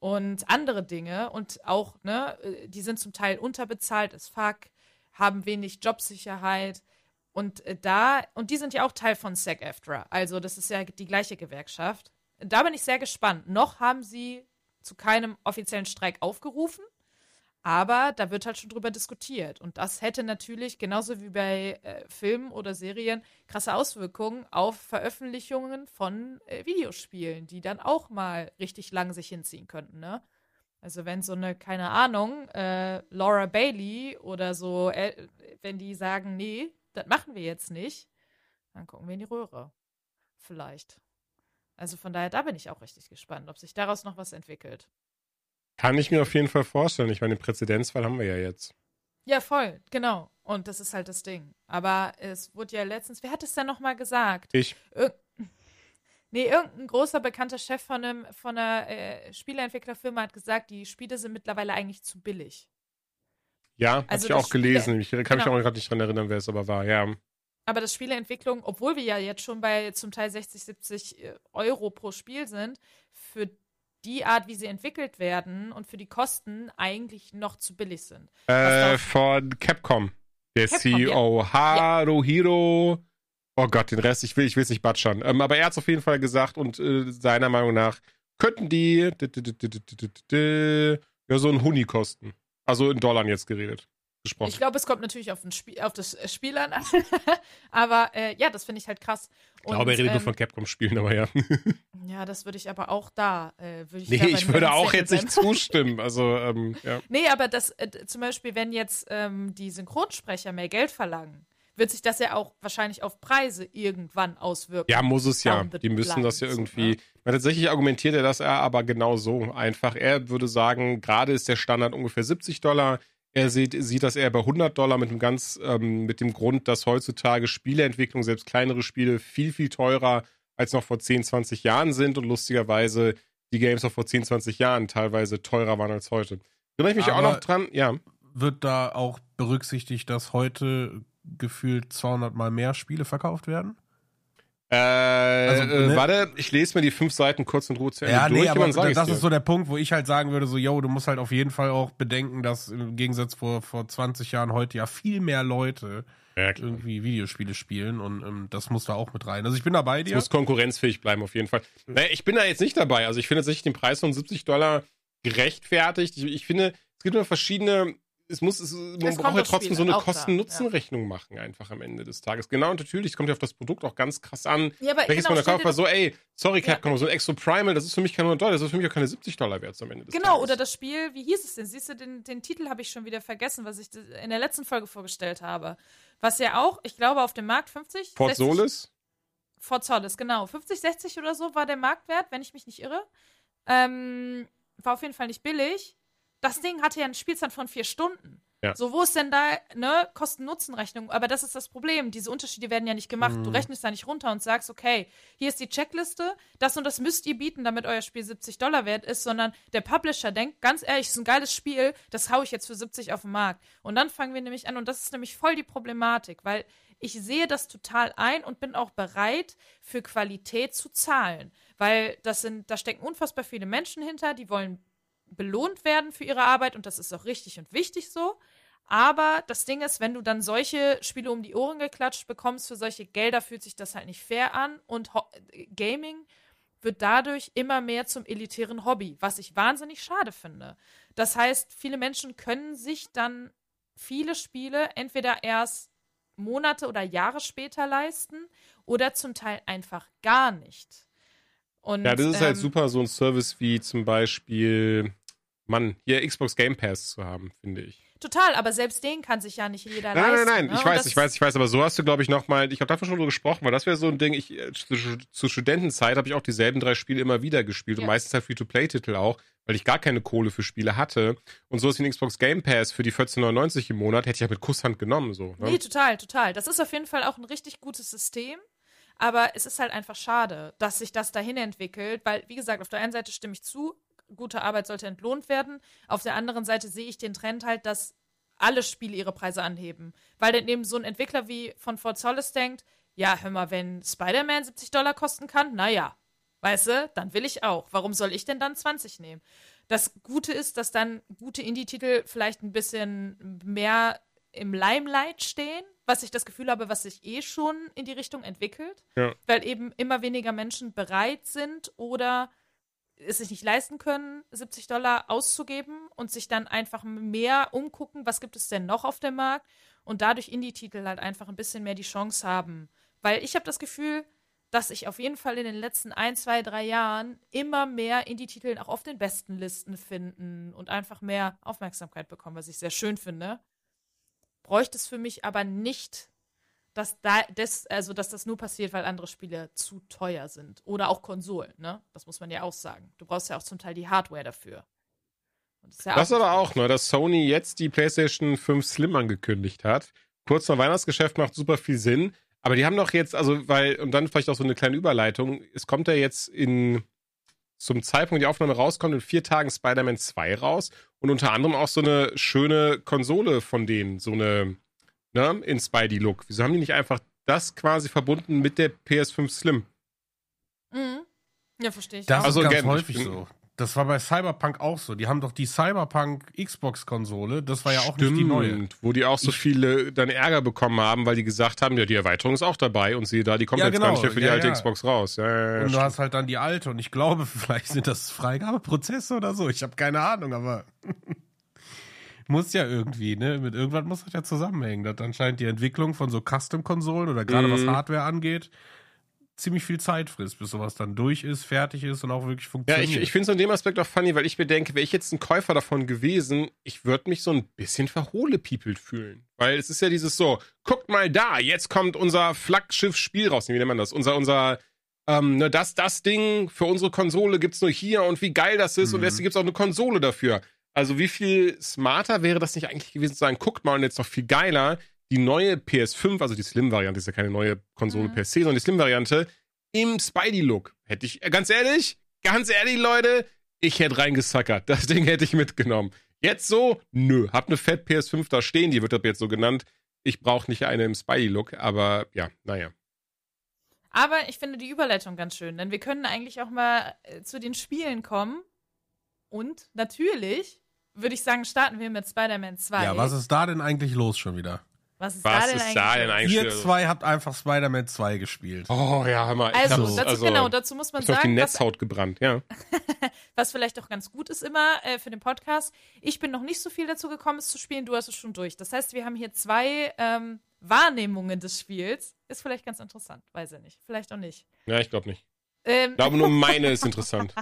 Und andere Dinge und auch, ne, äh, die sind zum Teil unterbezahlt as fuck, haben wenig Jobsicherheit. Und äh, da, und die sind ja auch Teil von SAG-AFTRA. Also, das ist ja die gleiche Gewerkschaft. Da bin ich sehr gespannt. Noch haben sie zu keinem offiziellen Streik aufgerufen. Aber da wird halt schon drüber diskutiert. Und das hätte natürlich, genauso wie bei äh, Filmen oder Serien, krasse Auswirkungen auf Veröffentlichungen von äh, Videospielen, die dann auch mal richtig lang sich hinziehen könnten, ne? Also wenn so eine, keine Ahnung, äh, Laura Bailey oder so, äh, wenn die sagen, nee, das machen wir jetzt nicht, dann gucken wir in die Röhre. Vielleicht. Also von daher, da bin ich auch richtig gespannt, ob sich daraus noch was entwickelt. Kann ich mir auf jeden Fall vorstellen. Ich meine, den Präzedenzfall haben wir ja jetzt. Ja, voll, genau. Und das ist halt das Ding. Aber es wurde ja letztens, wer hat es denn nochmal gesagt? Ich. Ir nee, irgendein großer bekannter Chef von, einem, von einer äh, Spieleentwicklerfirma hat gesagt, die Spiele sind mittlerweile eigentlich zu billig. Ja, Also hab ich das auch gelesen. Ich kann mich genau. auch gerade nicht dran erinnern, wer es aber war. Ja. aber dass Spieleentwicklung, obwohl wir ja jetzt schon bei zum Teil 60, 70 äh, Euro pro Spiel sind, für die Art, wie sie entwickelt werden und für die Kosten eigentlich noch zu billig sind. Äh, von Capcom. Der Capcom, CEO Haruhiro. Oh Gott, den Rest, ich will ich es nicht batschern. Ähm, aber er hat es auf jeden Fall gesagt und äh, seiner Meinung nach könnten die ja so ein Huni kosten. Also in Dollar jetzt geredet. Gesprochen. Ich glaube, es kommt natürlich auf, Spiel, auf das äh, Spiel an. aber äh, ja, das finde ich halt krass. Und, ich glaube, er redet ähm, nur von Capcom-Spielen, aber ja. ja, das würde ich aber auch da. Äh, würd ich nee, ich würde auch jetzt nicht zustimmen. Also, ähm, ja. Nee, aber das äh, zum Beispiel, wenn jetzt ähm, die Synchronsprecher mehr Geld verlangen, wird sich das ja auch wahrscheinlich auf Preise irgendwann auswirken. Ja, muss es ja. Die müssen das ja irgendwie. ne? Weil tatsächlich argumentiert er das er aber genau so einfach. Er würde sagen, gerade ist der Standard ungefähr 70 Dollar. Er sieht, sieht das eher bei 100 Dollar mit dem ganz, ähm, mit dem Grund, dass heutzutage Spieleentwicklung, selbst kleinere Spiele, viel, viel teurer als noch vor 10, 20 Jahren sind und lustigerweise die Games auch vor 10, 20 Jahren teilweise teurer waren als heute. Erinnere ich mich auch Aber- noch dran? Ja. Wird da auch berücksichtigt, dass heute gefühlt 200 mal mehr Spiele verkauft werden? Äh, Also, äh, ne? warte, ich lese mir die fünf Seiten kurz und Ruhe zu Ende Ja, durch. nee, aber das ist so der Punkt, wo ich halt sagen würde, so, yo, du musst halt auf jeden Fall auch bedenken, dass im Gegensatz vor, vor 20 Jahren heute ja viel mehr Leute ja, irgendwie Videospiele spielen und ähm, das muss da auch mit rein. Also ich bin da bei Es dir. muss konkurrenzfähig bleiben, auf jeden Fall. Naja, ich bin da jetzt nicht dabei. Also ich finde tatsächlich den Preis von 70 Dollar gerechtfertigt. Ich, ich finde, es gibt nur verschiedene. Es muss, es, man kommt braucht ja trotzdem so eine Kosten-Nutzen-Rechnung machen, einfach am Ende des Tages. Genau, und natürlich, es kommt ja auf das Produkt auch ganz krass an. Ja, aber Welches genau, man da kauft, war so, ey, sorry Ja. Capcom, so ein Exo Primal, das ist für mich kein 100 Dollar, das ist für mich auch keine 70 Dollar wert am Ende des Genau, Tages. oder das Spiel, wie hieß es denn? Siehst du, den, den Titel habe ich schon wieder vergessen, was ich in der letzten Folge vorgestellt habe. Was ja auch, ich glaube, auf dem Markt 50. Fort 60 Solis? Fort Solis, genau. 50, 60 oder so war der Marktwert, wenn ich mich nicht irre. Ähm, war auf jeden Fall nicht billig. Das Ding hatte ja eine Spielzeit von vier Stunden. Ja. So, wo ist denn da, ne, Kosten-Nutzen-Rechnung? Aber das ist das Problem. Diese Unterschiede werden ja nicht gemacht. Mhm. Du rechnest da nicht runter und sagst, okay, hier ist die Checkliste, das und das müsst ihr bieten, damit euer Spiel 70 Dollar wert ist, sondern der Publisher denkt, ganz ehrlich, ist ein geiles Spiel, das hau ich jetzt für 70 auf den Markt. Und dann fangen wir nämlich an, und das ist nämlich voll die Problematik, weil ich sehe das total ein und bin auch bereit, für Qualität zu zahlen. Weil das sind, da stecken unfassbar viele Menschen hinter, die wollen belohnt werden für ihre Arbeit und das ist auch richtig und wichtig so. Aber das Ding ist, wenn du dann solche Spiele um die Ohren geklatscht bekommst für solche Gelder, fühlt sich das halt nicht fair an und Ho Gaming wird dadurch immer mehr zum elitären Hobby, was ich wahnsinnig schade finde. Das heißt, viele Menschen können sich dann viele Spiele entweder erst Monate oder Jahre später leisten oder zum Teil einfach gar nicht. Und, Ja, das ist halt ähm, super, so ein Service wie zum Beispiel, Mann, hier Xbox Game Pass zu haben, finde ich. Total, aber selbst den kann sich ja nicht jeder Nein, nein, leisten. nein, ne? ich Und weiß, ich weiß, ich weiß, aber so hast du, glaube ich, nochmal, ich habe davon schon drüber gesprochen, weil das wäre so ein Ding, ich, äh, zu, zu Studentenzeit habe ich auch dieselben drei Spiele immer wieder gespielt und Ja. meistens halt Free-to-Play-Titel auch, weil ich gar keine Kohle für Spiele hatte und so ist ein Xbox Game Pass für die 14,99 im Monat, hätte ich ja mit Kusshand genommen, so. Ne? Nee, total, total. Das ist auf jeden Fall auch ein richtig gutes System. Aber es ist halt einfach schade, dass sich das dahin entwickelt, weil, wie gesagt, auf der einen Seite stimme ich zu, gute Arbeit sollte entlohnt werden. Auf der anderen Seite sehe ich den Trend halt, dass alle Spiele ihre Preise anheben. Weil dann eben so ein Entwickler wie von Fort Solis denkt, ja, hör mal, wenn Spider-Man 70 Dollar kosten kann, naja, weißt du, dann will ich auch. Warum soll ich denn dann 20 nehmen? Das Gute ist, dass dann gute Indie-Titel vielleicht ein bisschen mehr im Limelight stehen, was ich das Gefühl habe, was sich eh schon in die Richtung entwickelt, Ja. weil eben immer weniger Menschen bereit sind oder es sich nicht leisten können, 70 Dollar auszugeben und sich dann einfach mehr umgucken, was gibt es denn noch auf dem Markt und dadurch Indie-Titel halt einfach ein bisschen mehr die Chance haben. Weil ich habe das Gefühl, dass ich auf jeden Fall in den letzten ein, zwei, drei Jahren immer mehr Indie-Titel auch auf den besten Listen finden und einfach mehr Aufmerksamkeit bekommen, was ich sehr schön finde. Bräuchte es für mich aber nicht, dass da das, also dass das nur passiert, weil andere Spiele zu teuer sind. Oder auch Konsolen, ne? Das muss man ja auch sagen. Du brauchst ja auch zum Teil die Hardware dafür. Das ist ja Das nicht aber auch, ne, dass Sony jetzt die PlayStation 5 Slim angekündigt hat. Kurz nach Weihnachtsgeschäft macht super viel Sinn. Aber die haben doch jetzt, also, weil, und dann vielleicht auch so eine kleine Überleitung. Es kommt ja jetzt in, zum Zeitpunkt, die Aufnahme rauskommt, in vier Tagen Spider-Man 2 raus. Und unter anderem auch so eine schöne Konsole von denen, so eine, ne, in Spidey-Look. Wieso haben die nicht einfach das quasi verbunden mit der PS5 Slim. Mhm. Ja, verstehe ich. Das auch. Also ist ganz ich häufig bin- so. Das war bei Cyberpunk auch so. Die haben doch die Cyberpunk Xbox-Konsole, das war ja auch nicht die neue. Stimmt, Wo die auch so viele dann Ärger bekommen haben, weil die gesagt haben, ja, die Erweiterung ist auch dabei und siehe da, die kommt Ja, jetzt genau. gar nicht mehr für die Ja, alte ja. Xbox raus. Ja, ja, ja, Und du stimmt. hast halt dann die alte und ich glaube, vielleicht sind das Freigabeprozesse oder so. Ich habe keine Ahnung, aber muss ja irgendwie, ne? Mit irgendwas muss das ja zusammenhängen. Dass anscheinend die Entwicklung von so Custom-Konsolen oder gerade was Mhm. Hardware angeht, ziemlich viel Zeit frisst, bis sowas dann durch ist, fertig ist und auch wirklich Ja, funktioniert. ich, ich finde es in dem Aspekt auch funny, weil ich mir denke, wäre ich jetzt ein Käufer davon gewesen, ich würde mich so ein bisschen verhohlepiepelt fühlen. Weil es ist ja dieses so, guckt mal da, jetzt kommt unser Flaggschiff-Spiel raus. Wie nennt man das? Unser, unser, ähm, ne, das, das Ding für unsere Konsole gibt's nur hier und wie geil das ist und Mhm. jetzt gibt's auch eine Konsole dafür. Also wie viel smarter wäre das nicht eigentlich gewesen zu sagen, guckt mal und jetzt noch viel geiler, die neue PS5, also die Slim-Variante, ist ja keine neue Konsole Mhm. per se, sondern die Slim-Variante, im Spidey-Look. Hätte ich, ganz ehrlich, ganz ehrlich, Leute, ich hätte reingesackert. Das Ding hätte ich mitgenommen. Jetzt so? Nö. Hab eine Fett PS5 da stehen, die wird ab jetzt so genannt. Ich brauche nicht eine im Spidey-Look, aber ja, naja. Aber ich finde die Überleitung ganz schön, denn wir können eigentlich auch mal äh, zu den Spielen kommen. Und natürlich würde ich sagen, starten wir mit Spider-Man 2. ja, was ist da denn eigentlich los schon wieder? was ist Was da denn ist eigentlich? da denn los? eigentlich? Ihr zwei habt einfach Spider-Man 2 gespielt. Oh ja, hör mal. Also, dazu, genau, dazu muss man ist auf die sagen, was, Netzhaut gebrannt, ja. was vielleicht auch ganz gut ist immer äh, für den Podcast. Ich bin noch nicht so viel dazu gekommen, es zu spielen, du hast es schon durch. Das heißt, wir haben hier zwei ähm, Wahrnehmungen des Spiels. Ist vielleicht ganz interessant, weiß ich nicht. Vielleicht auch nicht. Ja, ich glaube nicht. Ähm, Ich glaube, nur meine ist interessant.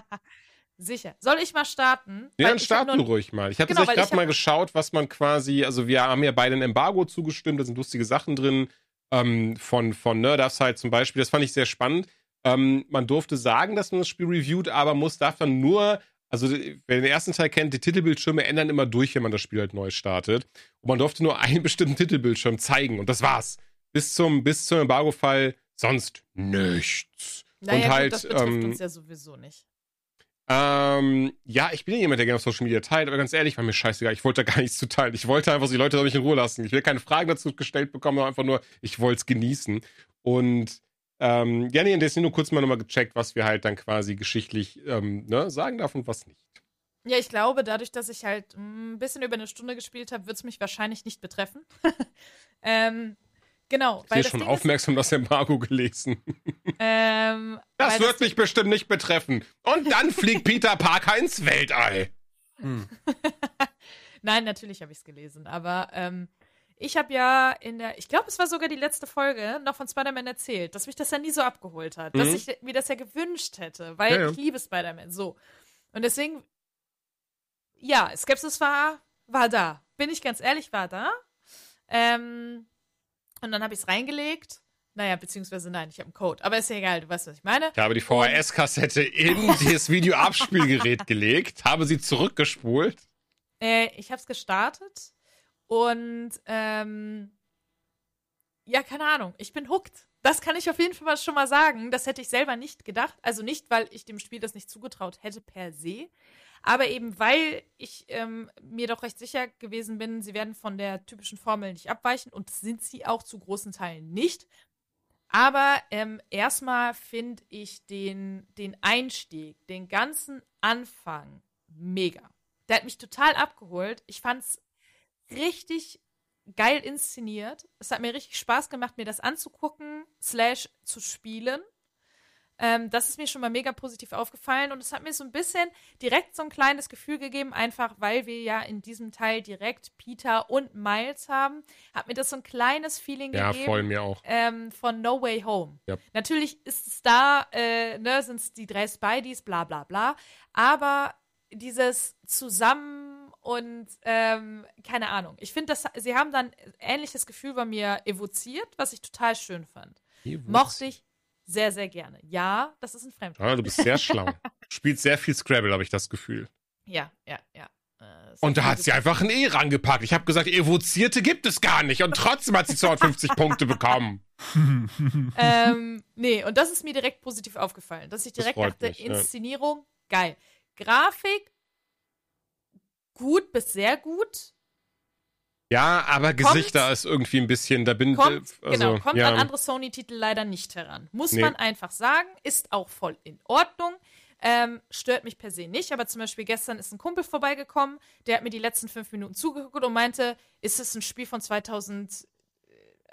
Sicher. Soll ich mal starten? Ja, dann starten du ruhig mal. Ich habe Genau, gerade hab- mal geschaut, was man quasi, also wir haben ja beide ein Embargo zugestimmt, da sind lustige Sachen drin, ähm, von, von Nerdafside zum Beispiel, das fand ich sehr spannend. Ähm, man durfte sagen, dass man das Spiel reviewt, aber muss, darf dann nur, also wer den ersten Teil kennt, die Titelbildschirme ändern immer durch, wenn man das Spiel halt neu startet. Und man durfte nur einen bestimmten Titelbildschirm zeigen und das war's. Bis zum, bis zum Embargo-Fall sonst nichts. Naja, und halt, gut, das betrifft ähm, uns ja sowieso nicht. Ähm, ja, ich bin ja jemand, der gerne auf Social Media teilt, aber ganz ehrlich, war mir scheißegal. Ich wollte da gar nichts zu teilen. Ich wollte einfach, die Leute sollen mich in Ruhe lassen. Ich will keine Fragen dazu gestellt bekommen, einfach nur, ich wollte es genießen. Und ähm, ja, nee, deswegen nur kurz mal nochmal gecheckt, was wir halt dann quasi geschichtlich ähm, ne, sagen darf und was nicht. Ja, ich glaube, dadurch, dass ich halt mm, ein bisschen über eine Stunde gespielt habe, wird es mich wahrscheinlich nicht betreffen. ähm, genau. Ich Weil das schon Ding ist, aufmerksam das Embargo gelesen. ähm, Das wird mich bestimmt nicht betreffen. Und dann fliegt Peter Parker ins Weltall. Hm. Nein, natürlich habe ich es gelesen, aber ähm, ich habe ja in der, ich glaube, es war sogar die letzte Folge, noch von Spider-Man erzählt, dass mich das ja nie so abgeholt hat, dass Mhm. ich mir das ja gewünscht hätte, weil Ja, ja. ich liebe Spider-Man, so. Und deswegen, ja, Skepsis war, war da. Bin ich ganz ehrlich, war da. Ähm, und dann habe ich es reingelegt. Naja, beziehungsweise nein, ich habe einen Code. Aber ist ja egal, du weißt, was ich meine. Ich habe die VHS-Kassette in das Videoabspielgerät gelegt, habe sie zurückgespult. Äh, ich habe es gestartet und ähm, ja, keine Ahnung, ich bin hooked. Das kann ich auf jeden Fall schon mal sagen. Das hätte ich selber nicht gedacht. Also nicht, weil ich dem Spiel das nicht zugetraut hätte per se, aber eben weil ich ähm, mir doch recht sicher gewesen bin, sie werden von der typischen Formel nicht abweichen und sind sie auch zu großen Teilen nicht. Aber ähm, erstmal finde ich den, den Einstieg, den ganzen Anfang mega. Der hat mich total abgeholt. Ich fand's richtig geil inszeniert. Es hat mir richtig Spaß gemacht, mir das anzugucken, slash zu spielen. Ähm, das ist mir schon mal mega positiv aufgefallen und es hat mir so ein bisschen direkt so ein kleines Gefühl gegeben, einfach weil wir ja in diesem Teil direkt Peter und Miles haben, hat mir das so ein kleines Feeling Ja, gegeben voll mir auch. ähm, von No Way Home. Ja. Natürlich ist es da, äh, ne, sind es die drei Spideys, bla bla bla. Aber dieses Zusammen und ähm, keine Ahnung. Ich finde, dass sie haben dann ähnliches Gefühl bei mir evoziert, was ich total schön fand. Mochte ich sehr, sehr gerne. Ja, das ist ein Fremdwort. Ah, du bist sehr schlau. Spielt sehr viel Scrabble, habe ich das Gefühl. Ja, ja, ja. Äh, Und da hat sie einfach ein E rangepackt. Ich habe gesagt, evozierte gibt es gar nicht. Und trotzdem hat sie 250 Punkte bekommen. ähm, nee, und das ist mir direkt positiv aufgefallen, dass ich Das direkt freut dachte, mich, ja. Inszenierung, geil. Grafik, gut bis sehr gut. Ja, aber Gesichter ist irgendwie ein bisschen, da bin Kommt, äh, also, genau, kommt ja. an andere Sony-Titel leider nicht heran. Muss Nee. man einfach sagen, ist auch voll in Ordnung. Ähm, stört mich per se nicht, aber zum Beispiel gestern ist ein Kumpel vorbeigekommen, der hat mir die letzten fünf Minuten zugeguckt und meinte, ist es ein Spiel von 2000,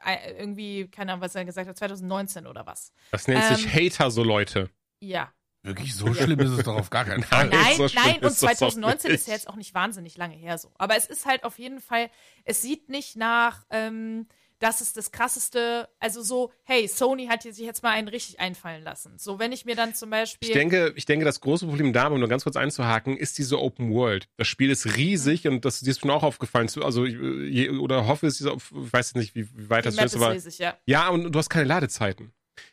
äh, irgendwie, keine Ahnung, was er gesagt hat, 2019 oder was. Das nennt sich Ähm, Hater, so Leute. Ja. Wirklich so schlimm ist es doch auf gar keinen Fall. Nein. Nein, so nein, und ist das doch 2019 ist ja jetzt auch nicht wahnsinnig lange her so. Aber es ist halt auf jeden Fall, es sieht nicht nach, ähm, das ist das krasseste, also so, hey, Sony hat sich jetzt mal einen richtig einfallen lassen. So, wenn ich mir dann zum Beispiel. Ich denke, ich denke, das große Problem da, um nur ganz kurz einzuhaken, ist diese Open World. Das Spiel ist riesig Mhm. und das dir ist schon auch aufgefallen. Also, je, oder hoffe es, ist auf- ich weiß jetzt nicht, wie, wie weit die das Map ist, ist aber riesig, ja. ja, und du hast keine Ladezeiten.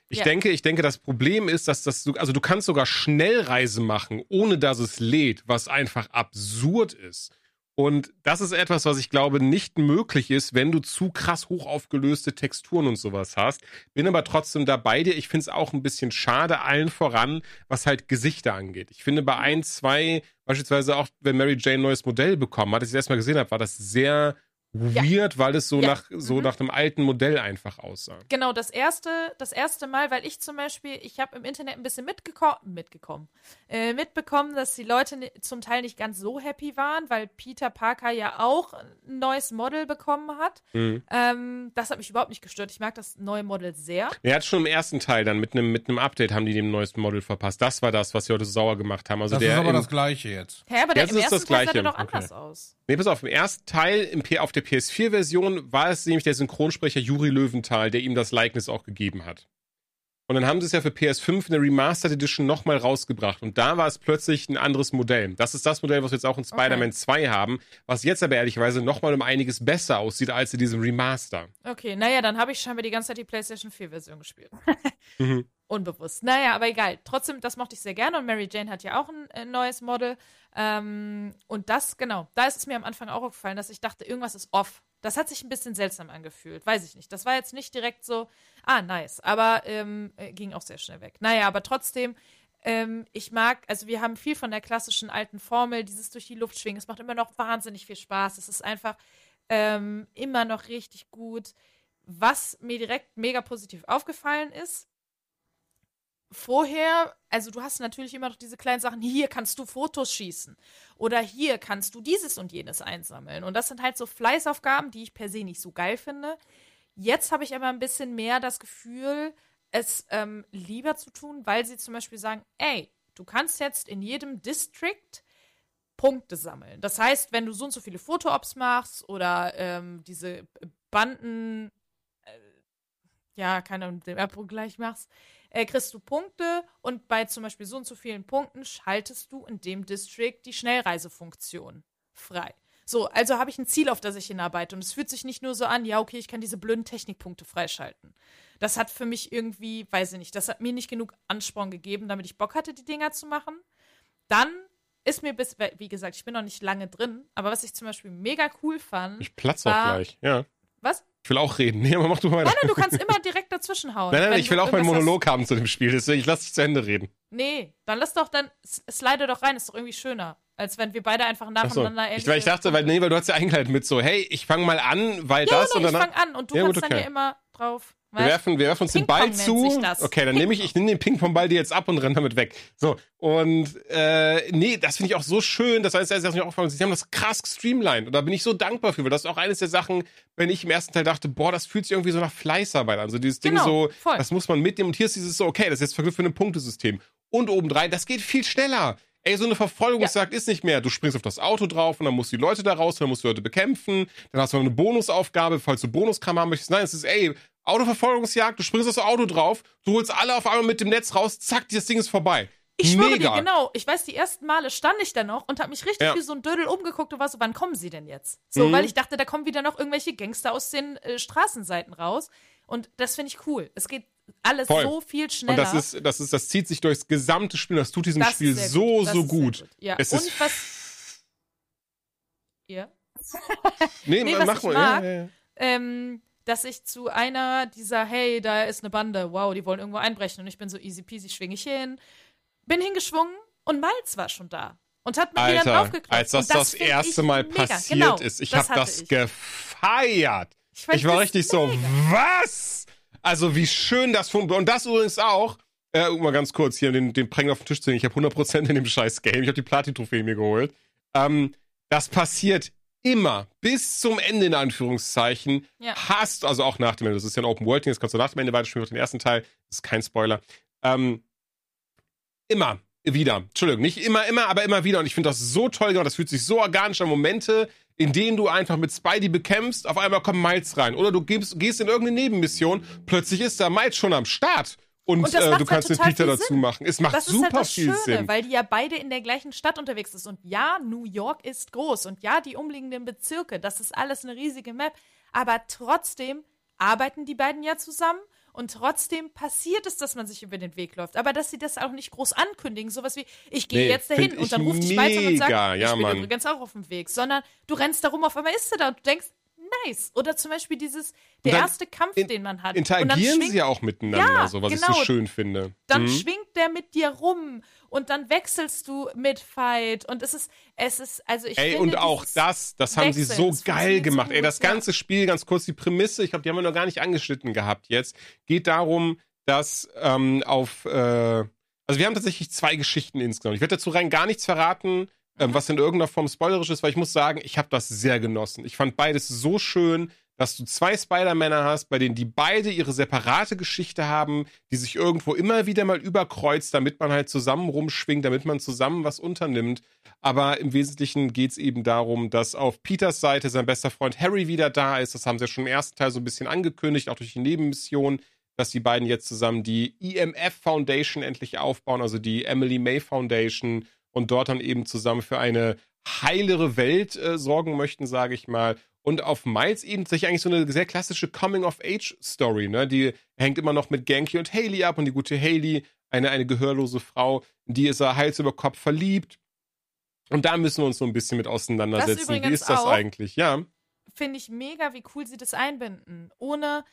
Ich Ja. denke, ich denke, das Problem ist, dass das, du- also du kannst sogar Schnellreise machen, ohne dass es lädt, was einfach absurd ist. Und das ist etwas, was ich glaube nicht möglich ist, wenn du zu krass hochaufgelöste Texturen und sowas hast. Bin aber trotzdem da bei dir. Ich finde es auch ein bisschen schade, allen voran, was halt Gesichter angeht. Ich finde bei ein, zwei, beispielsweise auch, wenn Mary Jane ein neues Modell bekommen hat, als ich das erstmal gesehen habe, war das sehr weird, weil es so Ja. nach so Mhm. nach einem alten Modell einfach aussah. Genau, das erste, das erste Mal, weil ich zum Beispiel, ich habe im Internet ein bisschen mitgeko mitgekommen, äh, mitbekommen, dass die Leute zum Teil nicht ganz so happy waren, weil Peter Parker ja auch ein neues Model bekommen hat. Mhm. Ähm, das hat mich überhaupt nicht gestört. Ich mag das neue Model sehr. Er hat schon im ersten Teil dann mit einem mit einem Update haben die dem neuesten Model verpasst. Das war das, was sie heute so sauer gemacht haben. Also Das der ist aber das Gleiche jetzt. Hä, aber der, Jetzt im ist ersten das Teil sah der doch anders Okay. aus. Nee, pass auf, im ersten Teil im P auf der PS4-Version war es nämlich der Synchronsprecher Juri Löwenthal, der ihm das Likeness auch gegeben hat. Und dann haben sie es ja für PS5 in der Remastered Edition nochmal rausgebracht. Und da war es plötzlich ein anderes Modell. Das ist das Modell, was wir jetzt auch in Spider-Man 2 haben, was jetzt aber ehrlicherweise nochmal um einiges besser aussieht als in diesem Remaster. Okay, naja, dann habe ich scheinbar die ganze Zeit die PlayStation 4-Version gespielt. Mhm. Unbewusst. Naja, aber egal. Trotzdem, das mochte ich sehr gerne und Mary Jane hat ja auch ein, äh, neues Model. Ähm, und das, genau, da ist es mir am Anfang auch aufgefallen, dass ich dachte, irgendwas ist off. Das hat sich ein bisschen seltsam angefühlt. Weiß ich nicht. Das war jetzt nicht direkt so, ah, nice. Aber ähm, äh, ging auch sehr schnell weg. Naja, aber trotzdem, ähm, ich mag, also wir haben viel von der klassischen alten Formel, dieses durch die Luft schwingen. Es macht immer noch wahnsinnig viel Spaß. Es ist einfach ähm, immer noch richtig gut. Was mir direkt mega positiv aufgefallen ist, vorher, also du hast natürlich immer noch diese kleinen Sachen, hier kannst du Fotos schießen oder hier kannst du dieses und jenes einsammeln. Und das sind halt so Fleißaufgaben, die ich per se nicht so geil finde. Jetzt habe ich aber ein bisschen mehr das Gefühl, es ähm, lieber zu tun, weil sie zum Beispiel sagen, ey, du kannst jetzt in jedem District Punkte sammeln. Das heißt, wenn du so und so viele Fotoops machst oder ähm, diese Banden, äh, ja, keine Ahnung, den Abbruch gleich machst, äh, kriegst du Punkte und bei zum Beispiel so und so vielen Punkten schaltest du in dem District die Schnellreisefunktion frei. So, also habe ich ein Ziel, auf das ich hinarbeite. Und es fühlt sich nicht nur so an, ja, okay, ich kann diese blöden Technikpunkte freischalten. Das hat für mich irgendwie, weiß ich nicht, das hat mir nicht genug Ansporn gegeben, damit ich Bock hatte, die Dinger zu machen. Dann ist mir bis, wie gesagt, ich bin noch nicht lange drin, aber was ich zum Beispiel mega cool fand. Ich platze auch gleich, ja. Was? Ich will auch reden. Nee, aber mach du mal weiter. Nein, nein, du kannst immer direkt dazwischen hauen. Nein, nein, ich will auch meinen Monolog haben zu dem Spiel, deswegen ich lass dich zu Ende reden. Hast. Nee, dann lass doch dann, slide doch rein, ist doch irgendwie schöner. Als wenn wir beide einfach nacheinander Ich, weil ich dachte, weil, nee, weil du hast ja eingeleitet mit so, hey, ich fange mal an, weil ja, das und ich dann. fang an und du Ja, gut, kannst dann okay. ja immer drauf. Wir werfen, wir werfen uns den Ball zu. Okay, dann nehme ich, ich nehme den Ping-Pong-Ball dir jetzt ab und renne damit weg. So. Und äh, nee, das finde ich auch so schön. Das heißt, das ist mir auch sie haben das krass gestreamlined. Und da bin ich so dankbar für, weil das ist auch eines der Sachen, wenn ich im ersten Teil dachte, boah, das fühlt sich irgendwie so nach Fleißarbeit an. So dieses Ding Genau, so, voll. das muss man mitnehmen. Und hier ist dieses so, okay, das ist jetzt verknüpft für ein Punktesystem. Und obendrein, das geht viel schneller. Ey, so eine Verfolgungsjagd ist nicht mehr. Du springst auf das Auto drauf und dann musst du die Leute da raus, dann musst du Leute bekämpfen. Dann hast du noch eine Bonusaufgabe, falls du Bonuskram haben möchtest. Nein, es ist, ey, Autoverfolgungsjagd, du springst aufs Auto drauf, du holst alle auf einmal mit dem Netz raus, zack, das Ding ist vorbei. Ich schwöre Mega. dir, genau. Ich weiß, die ersten Male stand ich da noch und habe mich richtig Ja. wie so ein Dödel umgeguckt und war so, wann kommen sie denn jetzt? So, Mhm. weil ich dachte, da kommen wieder noch irgendwelche Gangster aus den äh, Straßenseiten raus. Und das finde ich cool. Es geht alles Voll. so viel Und schneller. das ist, das ist, das zieht sich durchs gesamte Spiel. Das tut diesem Das Spiel so, gut. So sehr gut. Ja. Es und ist- was. Ja. Nee, Nee, was mach ich mal. mag, ja, ja. ähm, dass ich zu einer dieser, hey, da ist eine Bande, wow, die wollen irgendwo einbrechen und ich bin so easy peasy, schwinge ich hin, bin hingeschwungen und Miles war schon da und hat mir wieder Alter, draufgeklopft. als das das, find erste Mal mega. passiert Genau, ist, ich das habe das ich. gefeiert. Ich, Ich war das richtig so, mega. was? Also wie schön das funktioniert. Und das übrigens auch, äh, mal ganz kurz hier den, den Präng auf den Tisch zu legen. Ich habe 100% in dem scheiß Game. Ich habe die Platin-Trophäe mir geholt. Ähm, das passiert immer bis zum Ende in Anführungszeichen. Ja. Hast, also auch nach dem Ende. Das ist ja ein Open-World-Ding. Das kannst du nach dem Ende weiterspielen. Auf den ersten Teil. Das ist kein Spoiler. Ähm, immer wieder. Entschuldigung, nicht immer, immer, aber immer wieder. Und ich finde das so toll gemacht. Das fühlt sich so organisch an Momente, in denen du einfach mit Spidey bekämpfst, auf einmal kommt Miles rein. Oder du gehst, gehst in irgendeine Nebenmission, plötzlich ist da Miles schon am Start. Und, Und äh, du halt kannst den total Peter dazu Sinn. machen. Es macht Das ist super halt das viel Schöne, Sinn. weil die ja beide in der gleichen Stadt unterwegs ist. Und ja, New York ist groß und ja, die umliegenden Bezirke, das ist alles eine riesige Map. Aber trotzdem arbeiten die beiden ja zusammen und trotzdem passiert es, dass man sich über den Weg läuft. Aber dass sie das auch nicht groß ankündigen, sowas wie, ich gehe Nee, jetzt dahin und dann ruft dich an und sagt, ja, ich bin Mann. übrigens auch auf dem Weg. Sondern du rennst darum, auf einmal ist sie da und du denkst, nice. Oder zum Beispiel dieses, der erste Kampf, in- den man hat. und dann Interagieren schwingt sie ja auch miteinander, Ja, so was ich genau. so schön finde. dann Mhm. schwingt der mit dir rum und dann wechselst du mit Fight und es ist es ist also ich Ey, finde und auch das, das haben sie Wechseln, so das geil so gemacht. Ey, das ja. ganze Spiel, ganz kurz die Prämisse, ich glaube, die haben wir noch gar nicht angeschnitten gehabt jetzt, geht darum, dass ähm, auf, äh, also wir haben tatsächlich zwei Geschichten insgesamt. Ich werde dazu rein gar nichts verraten, ähm, was in irgendeiner Form spoilerisch ist, weil ich muss sagen, ich habe das sehr genossen. Ich fand beides so schön, dass du zwei Spider-Männer hast, bei denen die beide ihre separate Geschichte haben, die sich irgendwo immer wieder mal überkreuzt, damit man halt zusammen rumschwingt, damit man zusammen was unternimmt. Aber im Wesentlichen geht's eben darum, dass auf Peters Seite sein bester Freund Harry wieder da ist. Das haben sie ja schon im ersten Teil so ein bisschen angekündigt, auch durch die Nebenmission, dass die beiden jetzt zusammen die EMF Foundation endlich aufbauen, also die Emily May Foundation und dort dann eben zusammen für eine heilere Welt äh, sorgen möchten, sage ich mal. Und auf Miles eben tatsächlich eigentlich so eine sehr klassische Coming-of-Age-Story, ne? Die hängt immer noch mit Genki und Haley ab und die gute Haley, eine, eine gehörlose Frau, die ist er Hals über Kopf verliebt. Und da müssen wir uns so ein bisschen mit auseinandersetzen. Wie ist das auch. eigentlich? Ja. finde ich mega, wie cool sie das einbinden, ohne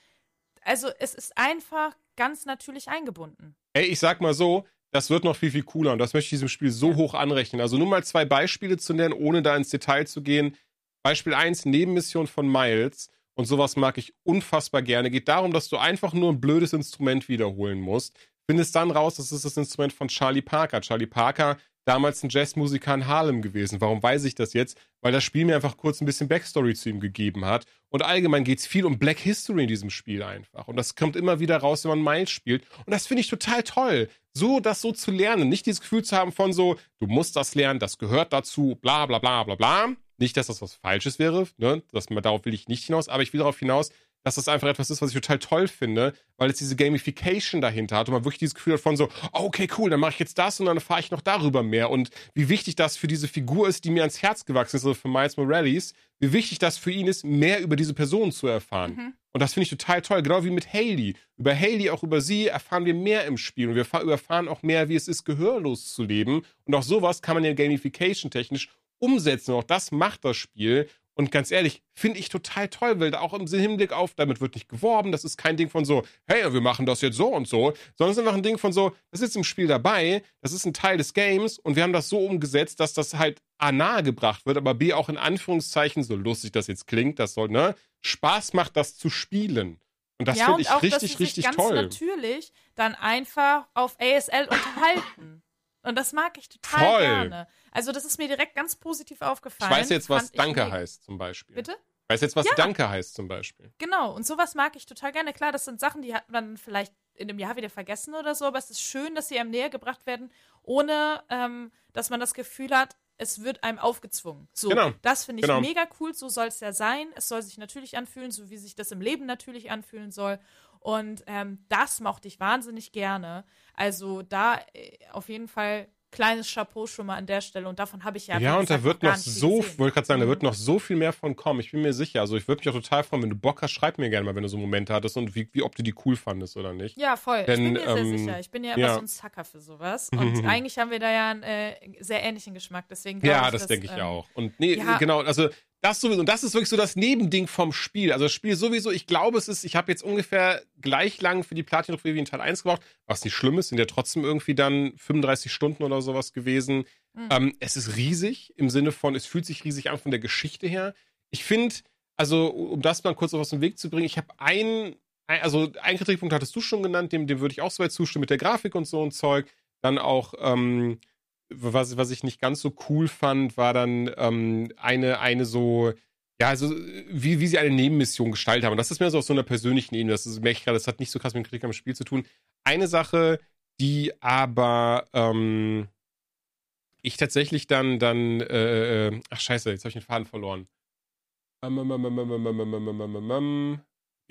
also es ist einfach ganz natürlich eingebunden. Ey, ich sag mal so, das wird noch viel, viel cooler und das möchte ich diesem Spiel so hoch anrechnen. Also nur mal zwei Beispiele zu nennen, ohne da ins Detail zu gehen. Beispiel 1, Nebenmission von Miles. Und sowas mag ich unfassbar gerne. Geht darum, dass du einfach nur ein blödes Instrument wiederholen musst. Findest dann raus, das ist das Instrument von Charlie Parker. Charlie Parker, damals ein Jazzmusiker in Harlem gewesen. Warum weiß ich das jetzt? Weil das Spiel mir einfach kurz ein bisschen Backstory zu ihm gegeben hat. Und allgemein geht es viel um Black History in diesem Spiel einfach. Und das kommt immer wieder raus, wenn man Miles spielt. Und das finde ich total toll. So, das so zu lernen. Nicht dieses Gefühl zu haben von so, du musst das lernen, das gehört dazu, bla bla bla bla bla. Nicht, dass das was Falsches wäre, ne? Das, darauf will ich nicht hinaus, aber ich will darauf hinaus, dass das einfach etwas ist, was ich total toll finde, weil es diese Gamification dahinter hat und man wirklich dieses Gefühl hat von so, oh, okay, cool, dann mache ich jetzt das und dann fahre ich noch darüber mehr und wie wichtig das für diese Figur ist, die mir ans Herz gewachsen ist, also für Miles Morales, wie wichtig das für ihn ist, mehr über diese Person zu erfahren. Mhm. Und das finde ich total toll, genau wie mit Haley. Über Haley, auch über sie, erfahren wir mehr im Spiel und wir fa- erfahren auch mehr, wie es ist, gehörlos zu leben. Und auch sowas kann man ja Gamification-technisch umsetzen. Und auch das macht das Spiel. Und ganz ehrlich, finde ich total toll, weil da auch im Hinblick auf, damit wird nicht geworben, das ist kein Ding von so, hey, wir machen das jetzt so und so, sondern es ist einfach ein Ding von so, das ist im Spiel dabei, das ist ein Teil des Games und wir haben das so umgesetzt, dass das halt A nahe gebracht wird, aber B auch in Anführungszeichen, so lustig das jetzt klingt, das soll, ne, Spaß macht, das zu spielen. Und das ja, finde ich auch, dass richtig, sie sich richtig ganz toll. natürlich dann einfach auf ASL unterhalten. Und das mag ich total Voll. gerne. Also das ist mir direkt ganz positiv Ich aufgefallen. weiß jetzt, was ich Danke mega. heißt, zum Beispiel. Bitte? Ich weiß jetzt, was Ja. Danke heißt, zum Beispiel. Genau, und sowas mag ich total gerne. Klar, das sind Sachen, die hat man vielleicht in einem Jahr wieder vergessen oder so, aber es ist schön, dass sie einem näher gebracht werden, ohne ähm, dass man das Gefühl hat, es wird einem aufgezwungen. So, Genau, das finde ich genau. mega cool. So soll es ja sein. Es soll sich natürlich anfühlen, so wie sich das im Leben natürlich anfühlen soll. Und ähm, das mochte ich wahnsinnig gerne. Also da äh, auf jeden Fall kleines Chapeau schon mal an der Stelle. Und davon habe ich ja. Ja, und da wird noch so, wollte gerade sagen, da Mhm. wird noch so viel mehr von kommen. Ich bin mir sicher. Also ich würde mich auch total freuen, wenn du Bock hast, schreib mir gerne mal, wenn du so Momente hattest und wie, wie ob du die cool fandest oder nicht. Ja, voll. Denn, ich bin mir sehr ähm, sicher. Ich bin ja immer ja. so ein Sucker für sowas. Und eigentlich haben wir da ja einen äh, sehr ähnlichen Geschmack. Deswegen Ja, ich, das dass, denke ich ähm, auch. Und nee, ja. genau, also das sowieso, und das ist wirklich so das Nebending vom Spiel. Also das Spiel sowieso, ich glaube, es ist, ich habe jetzt ungefähr gleich lang für die Platin-Trophäe wie in Teil 1 gebraucht, was nicht schlimm ist, sind ja trotzdem irgendwie dann 35 Stunden oder sowas gewesen. Mhm. Ähm, es ist riesig im Sinne von, es fühlt sich riesig an von der Geschichte her. Ich finde, also um das mal kurz auf den Weg zu bringen, ich habe ein, ein, also einen Kritikpunkt hattest du schon genannt, dem, dem würde ich auch so weit zustimmen mit der Grafik und so ein Zeug. Dann auch, ähm, was, was ich nicht ganz so cool fand, war dann ähm, eine, eine so, ja, also wie, wie sie eine Nebenmission gestaltet haben. Und das ist mir so auf so einer persönlichen Ebene. Das ist, merke ich gerade, das hat nicht so krass mit Kritik am Spiel zu tun. Eine Sache, die aber ähm, ich tatsächlich dann, dann, äh, äh ach scheiße, jetzt habe ich den Faden verloren.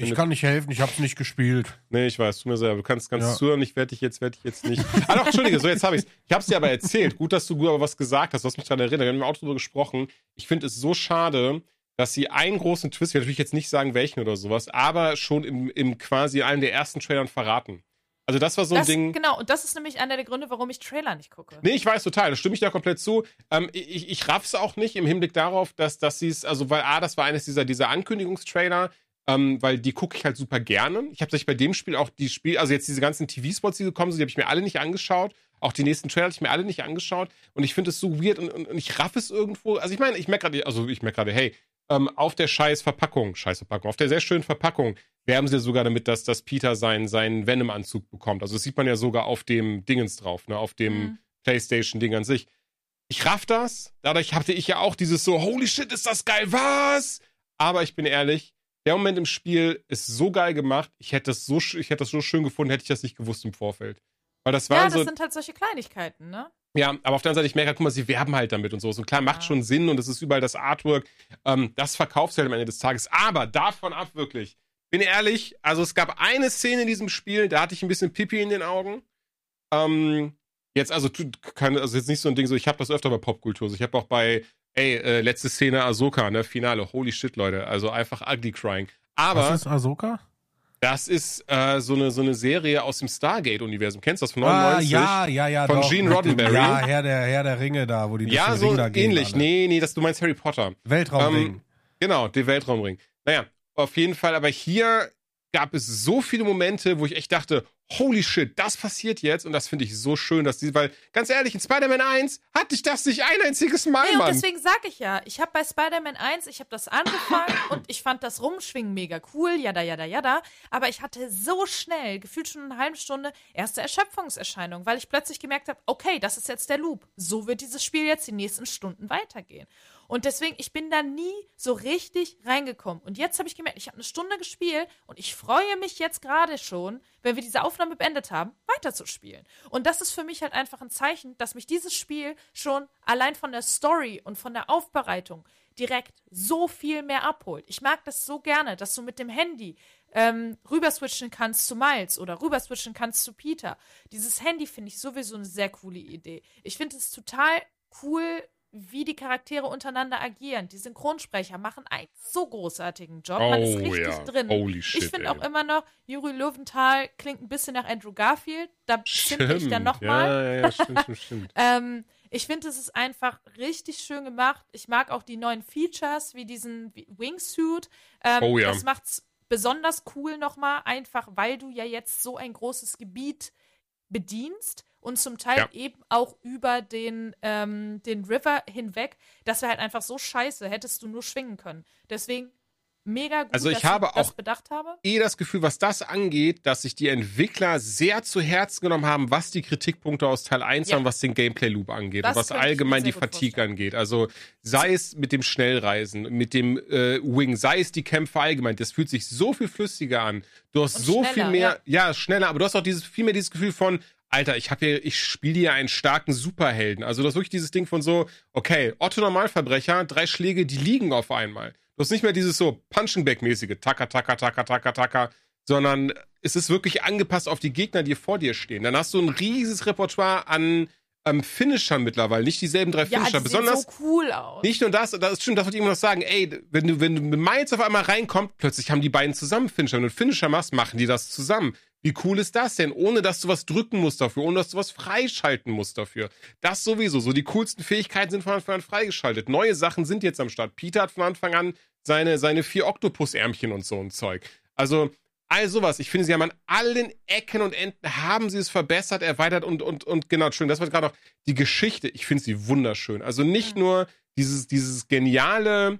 Ich kann nicht helfen, ich hab's nicht gespielt. Nee, ich weiß, tu mir selber. Du kannst ganz ja. zuhören, ich werde dich jetzt, werde ich jetzt nicht. ah doch, Entschuldige, so jetzt habe ich's. Ich hab's dir aber erzählt. Gut, dass du gut aber was gesagt hast, du hast mich daran erinnert. Wir haben auch drüber gesprochen. Ich finde es so schade, dass sie einen großen Twist, ich werde natürlich jetzt nicht sagen, welchen oder sowas, aber schon im, im quasi einem der ersten Trailern verraten. Also das war so ein das, Ding. Genau, und das ist nämlich einer der Gründe, warum ich Trailer nicht gucke. Nee, ich weiß total, da stimme ich da komplett zu. Ähm, ich, ich raff's auch nicht im Hinblick darauf, dass, dass sie es, also weil A, das war eines dieser, dieser Ankündigungstrailer, ähm, weil die gucke ich halt super gerne. Ich habe sich bei dem Spiel auch die Spiel, also jetzt diese ganzen TV-Spots, die gekommen sind, die habe ich mir alle nicht angeschaut. Auch die nächsten Trailer habe ich mir alle nicht angeschaut. Und ich finde es so weird und, und, und, ich raff es irgendwo. Also ich meine, ich merke gerade, also ich merke gerade, hey, ähm, auf der scheiß Verpackung, scheiß Verpackung, auf der sehr schönen Verpackung werben sie sogar damit, dass, dass Peter seinen, seinen Venom-Anzug bekommt. Also das sieht man ja sogar auf dem Dingens drauf, ne, auf dem mhm. PlayStation-Ding an sich. Ich raff das. Dadurch hatte ich ja auch dieses so, holy shit, ist das geil, was? Aber ich bin ehrlich, der Moment im Spiel ist so geil gemacht. Ich hätte das so, ich hätte das so schön gefunden, hätte ich das nicht gewusst im Vorfeld. Weil das war ja, das so, sind halt solche Kleinigkeiten, ne? Ja, aber auf der anderen Seite, ich merke, guck mal, sie werben halt damit und so. So klar, macht ja. schon Sinn und es ist überall das Artwork. Ähm, das verkauft halt am Ende des Tages. Aber davon ab wirklich. Bin ehrlich, also es gab eine Szene in diesem Spiel, da hatte ich ein bisschen Pipi in den Augen. Ähm, jetzt, also, kann, also jetzt nicht so ein Ding, so ich habe das öfter bei Popkultur. So, ich habe auch bei, ey, äh, letzte Szene Ahsoka, ne, Finale. Holy shit, Leute. Also einfach ugly crying. Aber. Was ist Ahsoka? Das ist äh, so, eine, so eine Serie aus dem Stargate-Universum. Kennst du das von 99? Ah, ja, ja, ja. Von doch. Gene Roddenberry. Ja, Herr der, Herr der Ringe da, wo die durch Ja, den so gehen. ähnlich. alle. Nee, nee, das, du meinst Harry Potter. Weltraumring. Ähm, genau, der Weltraumring. Naja, auf jeden Fall. Aber hier gab es so viele Momente, wo ich echt dachte, holy shit, das passiert jetzt und das finde ich so schön, dass die, weil ganz ehrlich, in Spider-Man 1 hatte ich das nicht ein einziges Mal, nee, Mann. und deswegen sage ich ja, ich habe bei Spider-Man 1, ich habe das angefangen und ich fand das Rumschwingen mega cool, jada, jada, jada, aber ich hatte so schnell, gefühlt schon eine halbe Stunde, erste Erschöpfungserscheinung, weil ich plötzlich gemerkt habe, okay, das ist jetzt der Loop, so wird dieses Spiel jetzt die nächsten Stunden weitergehen. Und deswegen, ich bin da nie so richtig reingekommen. Und jetzt habe ich gemerkt, ich habe eine Stunde gespielt und ich freue mich jetzt gerade schon, wenn wir diese Aufnahme beendet haben, weiterzuspielen. Und das ist für mich halt einfach ein Zeichen, dass mich dieses Spiel schon allein von der Story und von der Aufbereitung direkt so viel mehr abholt. Ich mag das so gerne, dass du mit dem Handy ähm, rüberswitchen kannst zu Miles oder rüberswitchen kannst zu Peter. Dieses Handy finde ich sowieso eine sehr coole Idee. Ich finde es total cool, wie die Charaktere untereinander agieren. Die Synchronsprecher machen einen so großartigen Job. Man ist Oh, richtig ja. drin. Holy shit, ich finde auch immer noch, Juri Löwenthal klingt ein bisschen nach Andrew Garfield. Da finde ich dann nochmal. Ja, ja, ja, stimmt, stimmt, stimmt. Ähm, ich finde, es ist einfach richtig schön gemacht. Ich mag auch die neuen Features, wie diesen Wingsuit. Ähm, Oh ja. Das macht's besonders cool nochmal, einfach weil du ja jetzt so ein großes Gebiet bedienst und zum Teil Ja. eben auch über den, ähm, den River hinweg. Das wäre halt einfach so scheiße, hättest du nur schwingen können. Deswegen mega gut, Also ich dass habe ich das auch- bedacht habe. eh das Gefühl, was das angeht, dass sich die Entwickler sehr zu Herzen genommen haben, was die Kritikpunkte aus Teil 1 Ja. haben, was den Gameplay-Loop angeht Das und was allgemein die Fatigue vorstellen. angeht. Also sei es mit dem Schnellreisen, mit dem äh, Wing, sei es die Kämpfe allgemein, das fühlt sich so viel flüssiger an. Du hast Und so viel mehr, ja. schneller, aber du hast auch dieses viel mehr dieses Gefühl von Alter, ich habe hier, ich spiele hier einen starken Superhelden. Also das ist wirklich dieses Ding von so, okay, Otto Normalverbrecher, drei Schläge, die liegen auf einmal. Du hast nicht mehr dieses so Punching-Bag-mäßige, taka, taka, taka, taka, taka, sondern es ist wirklich angepasst auf die Gegner, die vor dir stehen. Dann hast du ein riesiges Repertoire an ähm, Finishern mittlerweile, nicht dieselben drei Ja, Finisher, sehen besonders so cool aus. nicht nur das, das ist stimmt, das wollte ich immer noch sagen, ey, wenn du, wenn du mit Miles auf einmal reinkommst, plötzlich haben die beiden zusammen Finisher. Wenn du einen Finisher machst, machen die das zusammen. Wie cool ist das denn? Ohne dass du was drücken musst dafür, ohne dass du was freischalten musst dafür. Das sowieso. So die coolsten Fähigkeiten sind von Anfang an freigeschaltet. Neue Sachen sind jetzt am Start. Peter hat von Anfang an seine, seine vier Oktopusärmchen und so ein Zeug. Also, all sowas. Ich finde, sie haben an allen Ecken und Enden haben sie es verbessert, erweitert und, und, und genau, schön. Das war gerade auch die Geschichte. Ich finde sie wunderschön. Also nicht nur dieses, dieses geniale,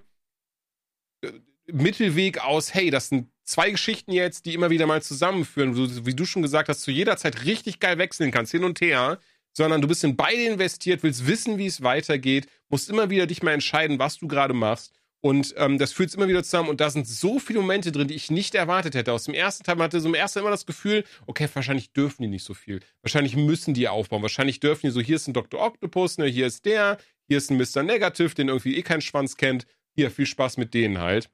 äh, Mittelweg aus, hey, das sind zwei Geschichten jetzt, die immer wieder mal zusammenführen, du, wie du schon gesagt hast, zu jeder Zeit richtig geil wechseln kannst, hin und her, sondern du bist in beide investiert, willst wissen, wie es weitergeht, musst immer wieder dich mal entscheiden, was du gerade machst. Und ähm, das führt es immer wieder zusammen. Und da sind so viele Momente drin, die ich nicht erwartet hätte. Aus dem ersten Teil man hatte so im ersten immer das Gefühl, okay, wahrscheinlich dürfen die nicht so viel. Wahrscheinlich müssen die aufbauen. Wahrscheinlich dürfen die so, hier ist ein Dr. Octopus, ne, hier ist der, hier ist ein Mr. Negative, den irgendwie eh keinen Schwanz kennt. Hier, viel Spaß mit denen halt.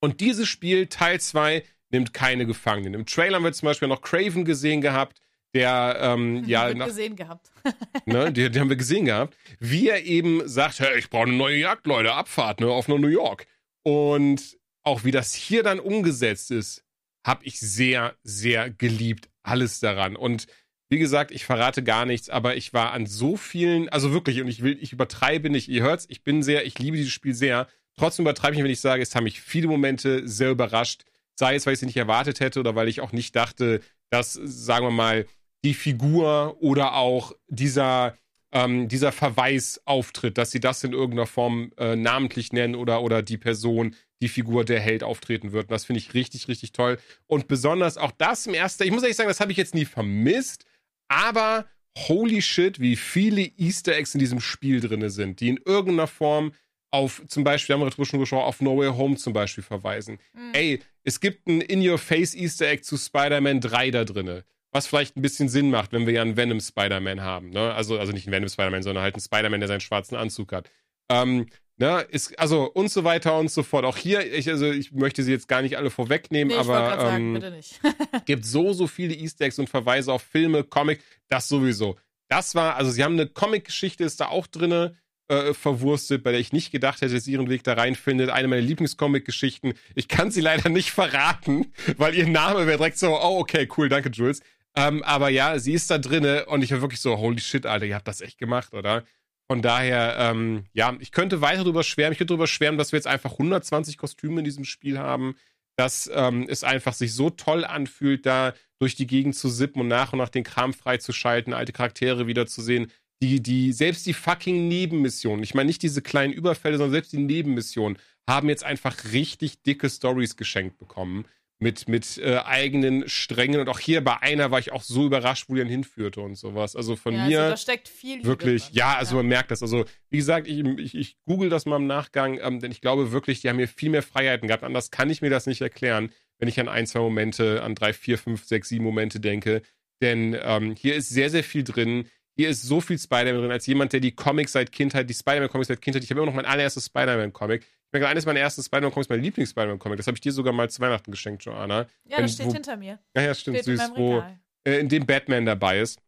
Und dieses Spiel, Teil 2, nimmt keine Gefangenen. Im Trailer haben wir zum Beispiel noch Craven gesehen gehabt, der ähm, ja Wird nach, gesehen gehabt. ne, die, die haben wir gesehen gehabt, wie er eben sagt, hey, ich brauche eine neue Jagd, Leute, Abfahrt, ne, auf nach New York. Und auch wie das hier dann umgesetzt ist, habe ich sehr, sehr geliebt. Alles daran. Und wie gesagt, ich verrate gar nichts, aber ich war an so vielen, also wirklich, und ich will, ich übertreibe nicht, ihr hört's, ich bin sehr, ich liebe dieses Spiel sehr. Trotzdem übertreibe ich nicht, wenn ich sage, es haben mich viele Momente sehr überrascht. Sei es, weil ich sie nicht erwartet hätte oder weil ich auch nicht dachte, dass, sagen wir mal, die Figur oder auch dieser, ähm, dieser Verweis auftritt, dass sie das in irgendeiner Form äh, namentlich nennen oder, oder die Person, die Figur der Held auftreten wird. Und das finde ich richtig, richtig toll. Und besonders auch das im ersten, ich muss ehrlich sagen, das habe ich jetzt nie vermisst, aber holy shit, wie viele Easter Eggs in diesem Spiel drin sind, die in irgendeiner Form auf zum Beispiel, haben wir drüber schon gesprochen, auf No Way Home zum Beispiel verweisen. Mhm. Ey, es gibt ein In-Your-Face Easter Egg zu Spider-Man 3 da drinne. Was vielleicht ein bisschen Sinn macht, wenn wir ja einen Venom Spider-Man haben. Ne? Also, also nicht einen Venom Spider-Man, sondern halt einen Spider-Man, der seinen schwarzen Anzug hat. Ähm, ne? ist, also und so weiter und so fort. Auch hier, ich, also ich möchte sie jetzt gar nicht alle vorwegnehmen, Nee, aber sagen, ähm, nicht. gibt so, so viele Easter Eggs und Verweise auf Filme, Comic, das sowieso. Das war, also sie haben eine Comic-Geschichte, ist da auch drinne äh, verwurstet, bei der ich nicht gedacht hätte, dass sie ihren Weg da reinfindet. Eine meiner Lieblingscomic-Geschichten. Ich kann sie leider nicht verraten, weil ihr Name wäre direkt so, oh, okay, cool, danke, Jules. Ähm, aber ja, sie ist da drinne und ich war wirklich so, holy shit, Alter, ihr habt das echt gemacht, oder? Von daher, ähm, ja, ich könnte weiter drüber schwärmen. Ich könnte drüber schwärmen, dass wir jetzt einfach 120 Kostüme in diesem Spiel haben, dass ähm, es einfach sich so toll anfühlt, da durch die Gegend zu sippen und nach und nach den Kram freizuschalten, alte Charaktere wiederzusehen. Die, die, selbst die fucking Nebenmissionen, ich meine nicht diese kleinen Überfälle, sondern selbst die Nebenmissionen haben jetzt einfach richtig dicke Stories geschenkt bekommen mit, mit äh, eigenen Strängen. Und auch hier bei einer war ich auch so überrascht, wo die dann hinführte und sowas. Also von ja, mir also da steckt viel Liebe wirklich, drin. ja, also man merkt das. Also wie gesagt, ich, ich, ich google das mal im Nachgang, ähm, denn ich glaube wirklich, die haben hier viel mehr Freiheiten gehabt. Anders kann ich mir das nicht erklären, wenn ich an ein, zwei Momente, an drei, vier, fünf, sechs, sieben Momente denke. Denn ähm, hier ist sehr, sehr viel drin. Hier ist so viel Spider-Man drin, als jemand, der die Comics seit Kindheit, die Spider-Man-Comics seit Kindheit, ich habe immer noch mein allererstes Spider-Man-Comic. Ich merke, eines meiner ersten Spider-Man-Comics, mein Lieblings-Spider-Man-Comic. Das habe ich dir sogar mal zu Weihnachten geschenkt, Joanna. Ja, Wenn- das steht wo- hinter mir. Ja, ja, stimmt, Steht in süß, meinem wo, äh, in dem Batman dabei ist.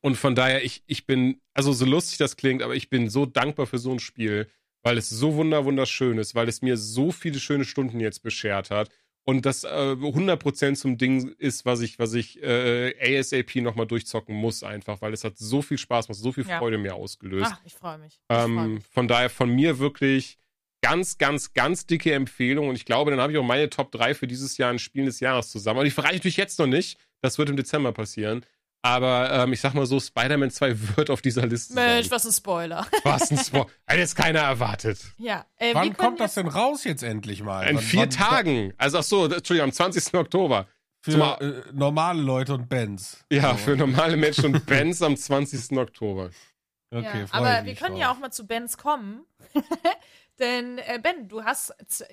Und von daher, ich, ich bin, also so lustig das klingt, aber ich bin so dankbar für so ein Spiel, weil es so wunder wunderschön ist, weil es mir so viele schöne Stunden jetzt beschert hat und das äh, 100% zum Ding ist, was ich, was ich äh, ASAP nochmal durchzocken muss einfach, weil es hat so viel Spaß gemacht, so viel Ja. Freude mir ausgelöst. Ach, ich freue mich. Ich freu Ähm, mich. von daher von mir wirklich ganz, ganz, ganz dicke Empfehlung. Und ich glaube, dann habe ich auch meine Top 3 für dieses Jahr in Spielen des Jahres zusammen. Aber die verrate ich natürlich jetzt noch nicht. Das wird im Dezember passieren. Aber ähm, ich sag mal so, Spider-Man 2 wird auf dieser Liste Mensch, sein. was ein Spoiler. Was ein Spoiler. Hätte jetzt keiner erwartet. ja, äh, Wann kommt das denn raus jetzt endlich mal? In Wann- vier wann- Tagen. Also ach so, Entschuldigung, am 20. Oktober. Für Zumal- äh, normale Leute und Bands. Ja, So. für normale Menschen und Bands am 20. Oktober. Okay, ja, aber wir können drauf. ja auch mal zu Bens kommen. Denn, äh, Ben, du hast,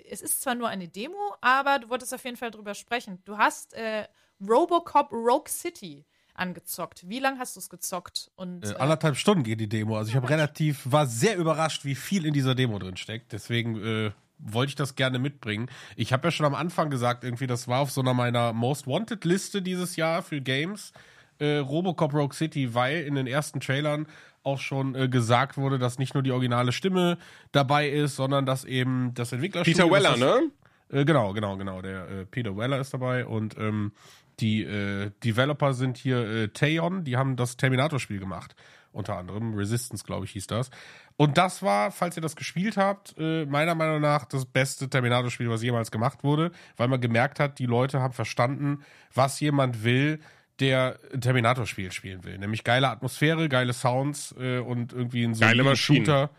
es ist zwar nur eine Demo, aber du wolltest auf jeden Fall drüber sprechen. Du hast äh, Robocop Rogue City angezockt. Wie lange hast du es gezockt? Und, Äh, äh, anderthalb Stunden geht die Demo. Also ich habe relativ, war sehr überrascht, wie viel in dieser Demo drin steckt. Deswegen äh, wollte ich das gerne mitbringen. Ich habe ja schon am Anfang gesagt, irgendwie, das war auf so einer meiner Most Wanted Liste dieses Jahr für Games. Äh, Robocop Rogue City, weil in den ersten Trailern auch schon äh, gesagt wurde, dass nicht nur die originale Stimme dabei ist, sondern dass eben das Entwicklerstudio... Peter Weller, das das- ne? äh, genau, genau, genau. Der äh, Peter Weller ist dabei und ähm, die äh, Developer sind hier äh, Taeon, die haben das Terminator-Spiel gemacht. Unter anderem. Resistance, glaube ich, hieß das. Und das war, falls ihr das gespielt habt, äh, meiner Meinung nach das beste Terminator-Spiel, was jemals gemacht wurde, weil man gemerkt hat, die Leute haben verstanden, was jemand will, der ein Terminator-Spiel spielen will. Nämlich geile Atmosphäre, geile Sounds äh, und irgendwie ein Maschinen. Shooter.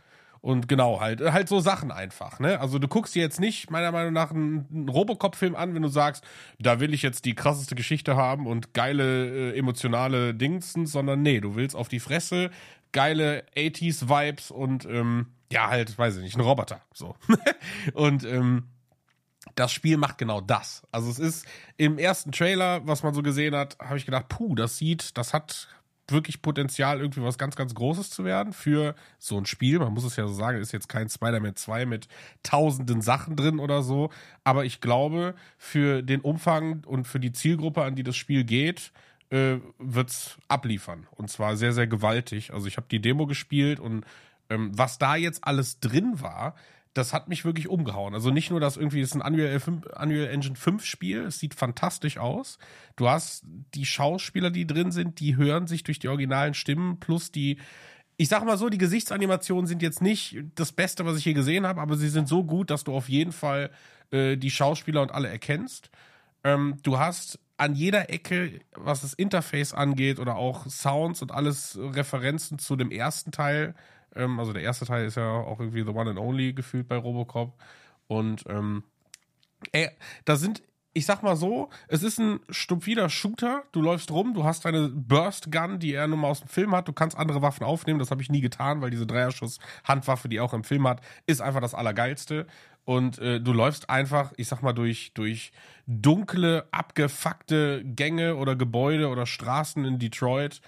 Und genau, halt, halt so Sachen einfach, ne? Also du guckst dir jetzt nicht, meiner Meinung nach, einen, einen Robocop-Film an, wenn du sagst, da will ich jetzt die krasseste Geschichte haben und geile äh, emotionale Dingsen, sondern nee, du willst auf die Fresse, geile 80s-Vibes und ähm, ja, halt, weiß ich nicht, ein Roboter. So. und ähm, das Spiel macht genau das. Also es ist im ersten Trailer, was man so gesehen hat, habe ich gedacht, puh, das sieht, das hat wirklich Potenzial, irgendwie was ganz, ganz Großes zu werden für so ein Spiel. Man muss es ja so sagen, ist jetzt kein Spider-Man 2 mit tausenden Sachen drin oder so. Aber ich glaube, für den Umfang und für die Zielgruppe, an die das Spiel geht, äh, wird's abliefern. Und zwar sehr, sehr gewaltig. Also ich habe die Demo gespielt und ähm, was da jetzt alles drin war, das hat mich wirklich umgehauen. Also nicht nur, dass irgendwie es ein Unreal, 5, Unreal Engine 5 Spiel, es sieht fantastisch aus. Du hast die Schauspieler, die drin sind, die hören sich durch die originalen Stimmen plus die ich sag mal so, die Gesichtsanimationen sind jetzt nicht das Beste, was ich hier gesehen habe, aber sie sind so gut, dass du auf jeden Fall äh, die Schauspieler und alle erkennst. Ähm, du hast an jeder Ecke, was das Interface angeht oder auch Sounds und alles Referenzen zu dem ersten Teil ähm, also der erste Teil ist ja auch irgendwie The One and Only gefühlt bei Robocop. Und ähm, ey, da sind, ich sag mal so, es ist ein stupider Shooter. Du läufst rum, du hast eine Burst Gun, die er nun mal aus dem Film hat. Du kannst andere Waffen aufnehmen. Das habe ich nie getan, weil diese Dreierschuss-Handwaffe, die er auch im Film hat, ist einfach das Allergeilste. Und äh, du läufst einfach, ich sag mal, durch, durch dunkle, abgefuckte Gänge oder Gebäude oder Straßen in Detroit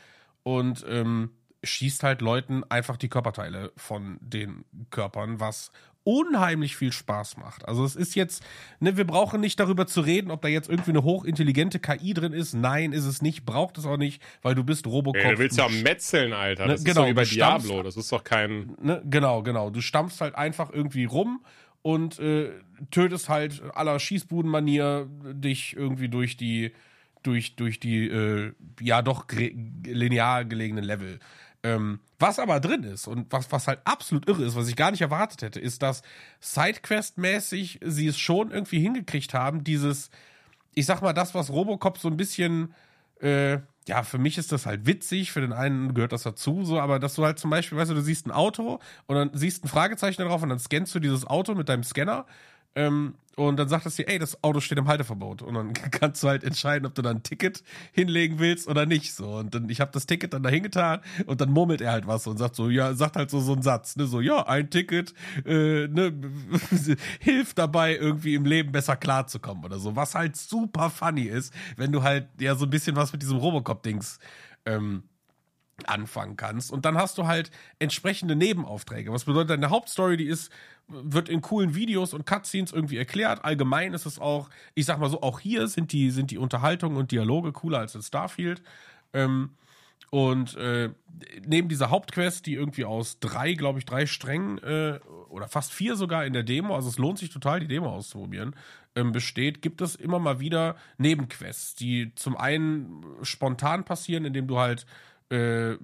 und ähm, schießt halt Leuten einfach die Körperteile von den Körpern, was unheimlich viel Spaß macht. Also es ist jetzt, ne, wir brauchen nicht darüber zu reden, ob da jetzt irgendwie eine hochintelligente KI drin ist. Nein, ist es nicht, braucht es auch nicht, weil du bist Robocop. Ey, du willst ja metzeln, Alter. Ne, Das genau, ist doch über stammst- Diablo. Das ist doch kein. Ne, genau, genau. Du stampfst halt einfach irgendwie rum und äh, tötest halt aller Schießbudenmanier dich irgendwie durch die durch durch die äh, ja doch linear gelegenen Level. Ähm, was aber drin ist und was, was halt absolut irre ist, was ich gar nicht erwartet hätte, ist, dass Sidequest-mäßig sie es schon irgendwie hingekriegt haben, dieses, ich sag mal, das, was Robocop so ein bisschen, äh, ja, für mich ist das halt witzig, für den einen gehört das dazu, so, aber dass du halt zum Beispiel, weißt du, du siehst ein Auto und dann siehst ein Fragezeichen darauf und dann scannst du dieses Auto mit deinem Scanner ähm, und dann sagt es dir, ey, das Auto steht im Halteverbot. Und dann kannst du halt entscheiden, ob du da ein Ticket hinlegen willst oder nicht. So. Und dann, ich habe das Ticket dann dahin getan und dann murmelt er halt was und sagt so, ja, sagt halt so, so einen Satz, ne, so, ja, ein Ticket, äh, ne, hilft dabei, irgendwie im Leben besser klarzukommen oder so. Was halt super funny ist, wenn du halt ja so ein bisschen was mit diesem Robocop-Dings ähm, anfangen kannst. Und dann hast du halt entsprechende Nebenaufträge. Was bedeutet, deine Hauptstory, die ist, wird in coolen Videos und Cutscenes irgendwie erklärt. Allgemein ist es auch, ich sag mal so, auch hier sind die, sind die Unterhaltungen und Dialoge cooler als in Starfield. Ähm, und äh, neben dieser Hauptquest, die irgendwie aus drei, glaube ich, drei Strängen äh, oder fast vier sogar in der Demo, also es lohnt sich total, die Demo auszuprobieren, ähm, besteht, gibt es immer mal wieder Nebenquests, die zum einen spontan passieren, indem du halt äh,